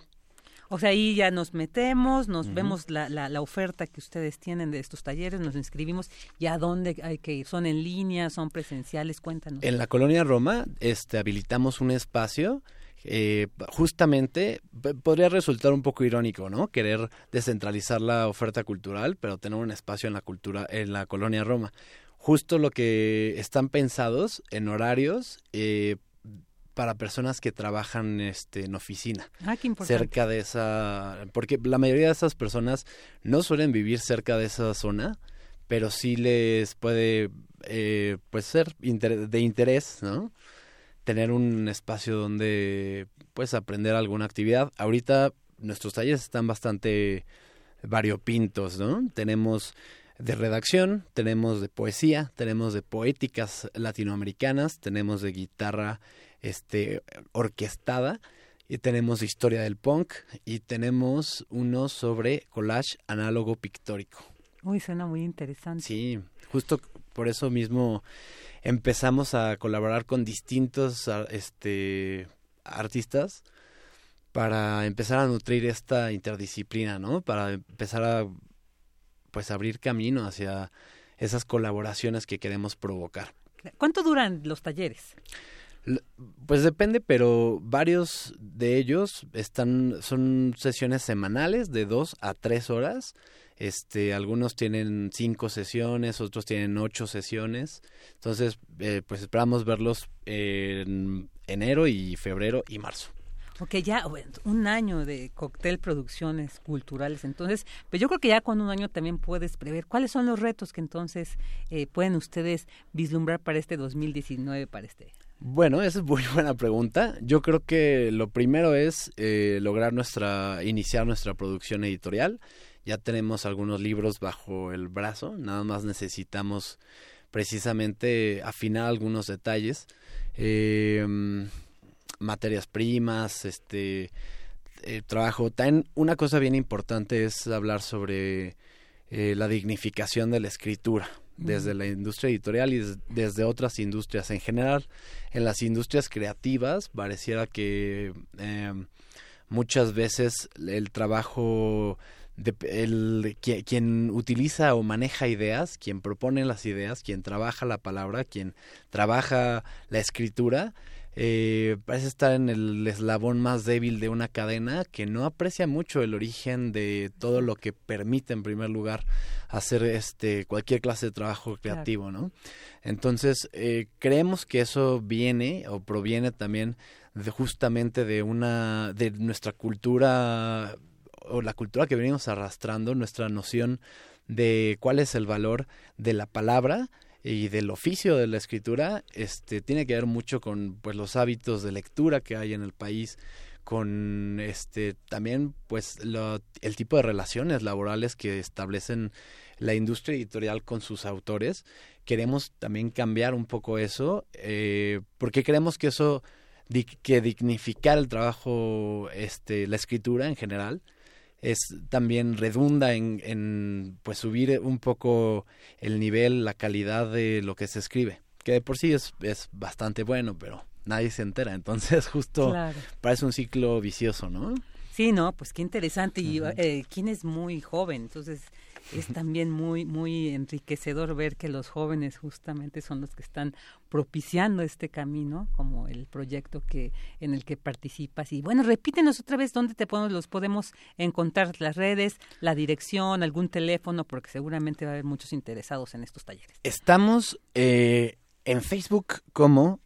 O sea, ahí ya nos metemos, nos vemos la, la, la, oferta que ustedes tienen de estos talleres, nos inscribimos, ¿y a dónde hay que ir? ¿Son en línea, son presenciales? Cuéntanos. En la colonia Roma este, habilitamos un espacio eh, justamente podría resultar un poco irónico, ¿no? Querer descentralizar la oferta cultural, pero tener un espacio en la cultura, en la colonia Roma. Justo lo que están pensados en horarios eh, para personas que trabajan este, en oficina. Ah, cerca de esa, porque la mayoría de esas personas no suelen vivir cerca de esa zona, pero sí les puede eh, pues ser de interés, ¿no? tener un espacio donde pues aprender alguna actividad. Ahorita nuestros talleres están bastante variopintos, ¿no? Tenemos de redacción, tenemos de poesía, tenemos de poéticas latinoamericanas, tenemos de guitarra este orquestada y tenemos historia del punk y tenemos uno sobre collage análogo pictórico. Uy, suena muy interesante. Sí, justo por eso mismo empezamos a colaborar con distintos este, artistas para empezar a nutrir esta interdisciplina, ¿no? Para empezar a pues abrir camino hacia esas colaboraciones que queremos provocar. ¿Cuánto duran los talleres? Pues depende, pero varios de ellos están son sesiones semanales de dos a tres horas este, algunos tienen cinco sesiones, otros tienen ocho sesiones. Entonces, eh, pues esperamos verlos en enero y febrero y marzo. Ok, ya un año de cóctel producciones culturales. Entonces, pues yo creo que ya con un año también puedes prever cuáles son los retos que entonces eh, pueden ustedes vislumbrar para este 2019, para este. Bueno, esa es muy <laughs> buena pregunta. Yo creo que lo primero es eh, lograr nuestra, iniciar nuestra producción editorial ya tenemos algunos libros bajo el brazo, nada más necesitamos precisamente afinar algunos detalles, em, materias primas, este eh, trabajo. También una cosa bien importante es hablar sobre eh, la dignificación de la escritura desde la industria editorial y desde otras industrias en general. En las industrias creativas pareciera que em, muchas veces el trabajo el, quien, utiliza o maneja ideas, quien propone las ideas, quien trabaja la palabra, quien trabaja la escritura, eh, parece estar en el eslabón más débil de una cadena que no aprecia mucho el origen de todo lo que permite en primer lugar hacer este cualquier clase de trabajo creativo, ¿no? Entonces eh, creemos que eso viene o proviene también de justamente de una de nuestra cultura o la cultura que venimos arrastrando, nuestra noción de cuál es el valor de la palabra y del oficio de la escritura, este tiene que ver mucho con pues los hábitos de lectura que hay en el país, con este también pues el tipo de relaciones laborales que establecen la industria editorial con sus autores. Queremos también cambiar un poco eso, eh, porque creemos que eso que dignificar el trabajo, este, la escritura en general, es también redunda en, en pues subir un poco el nivel, la calidad de lo que se escribe, que de por sí es, es bastante bueno, pero nadie se entera, entonces <laughs> justo parece un ciclo vicioso, ¿no? Sí, no, pues qué interesante. Y eh, quién es muy joven, entonces es también muy muy enriquecedor ver que los jóvenes justamente son los que están propiciando este camino, como el proyecto que en el que participas. Y bueno, repítenos otra vez dónde te podemos, los podemos encontrar, las redes, la dirección, algún teléfono, porque seguramente va a haber muchos interesados en estos talleres. Estamos eh, en Facebook como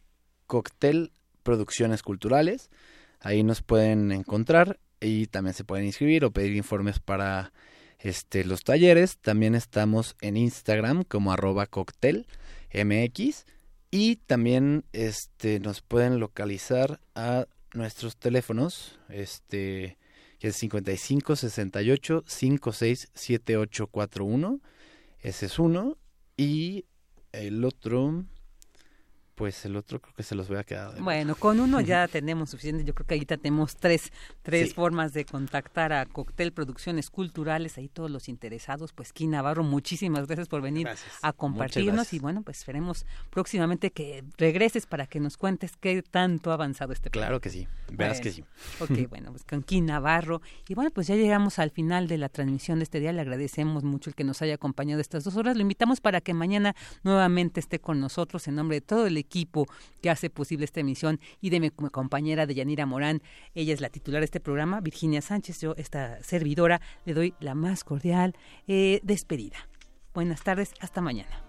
Cóctel Producciones Culturales. Ahí nos pueden encontrar y también se pueden inscribir o pedir informes para este, los talleres. También estamos en Instagram como arroba cóctel MX y también este, nos pueden localizar a nuestros teléfonos, este, que es 55 68 56 7841, ese es uno, y el otro, Pues el otro creo que se los voy a quedar. Bueno, con uno ya <laughs> tenemos suficiente. Yo creo que ahorita tenemos tres, tres formas de contactar a Coctel Producciones Culturales. Ahí todos los interesados. Pues, Kim Navarro, muchísimas gracias por venir a compartirnos. Y bueno, pues esperemos próximamente que regreses para que nos cuentes qué tanto ha avanzado este Claro que sí, verás que sí. Ok, <laughs> bueno, pues con Kim Navarro. Y bueno, pues ya llegamos al final de la transmisión de este día. Le agradecemos mucho el que nos haya acompañado estas dos horas. Lo invitamos para que mañana nuevamente esté con nosotros en nombre de todo el equipo equipo que hace posible esta emisión y de mi compañera de Yanira Morán. Ella es la titular de este programa, Virginia Sánchez. Yo, esta servidora, le doy la más cordial eh, despedida. Buenas tardes, hasta mañana.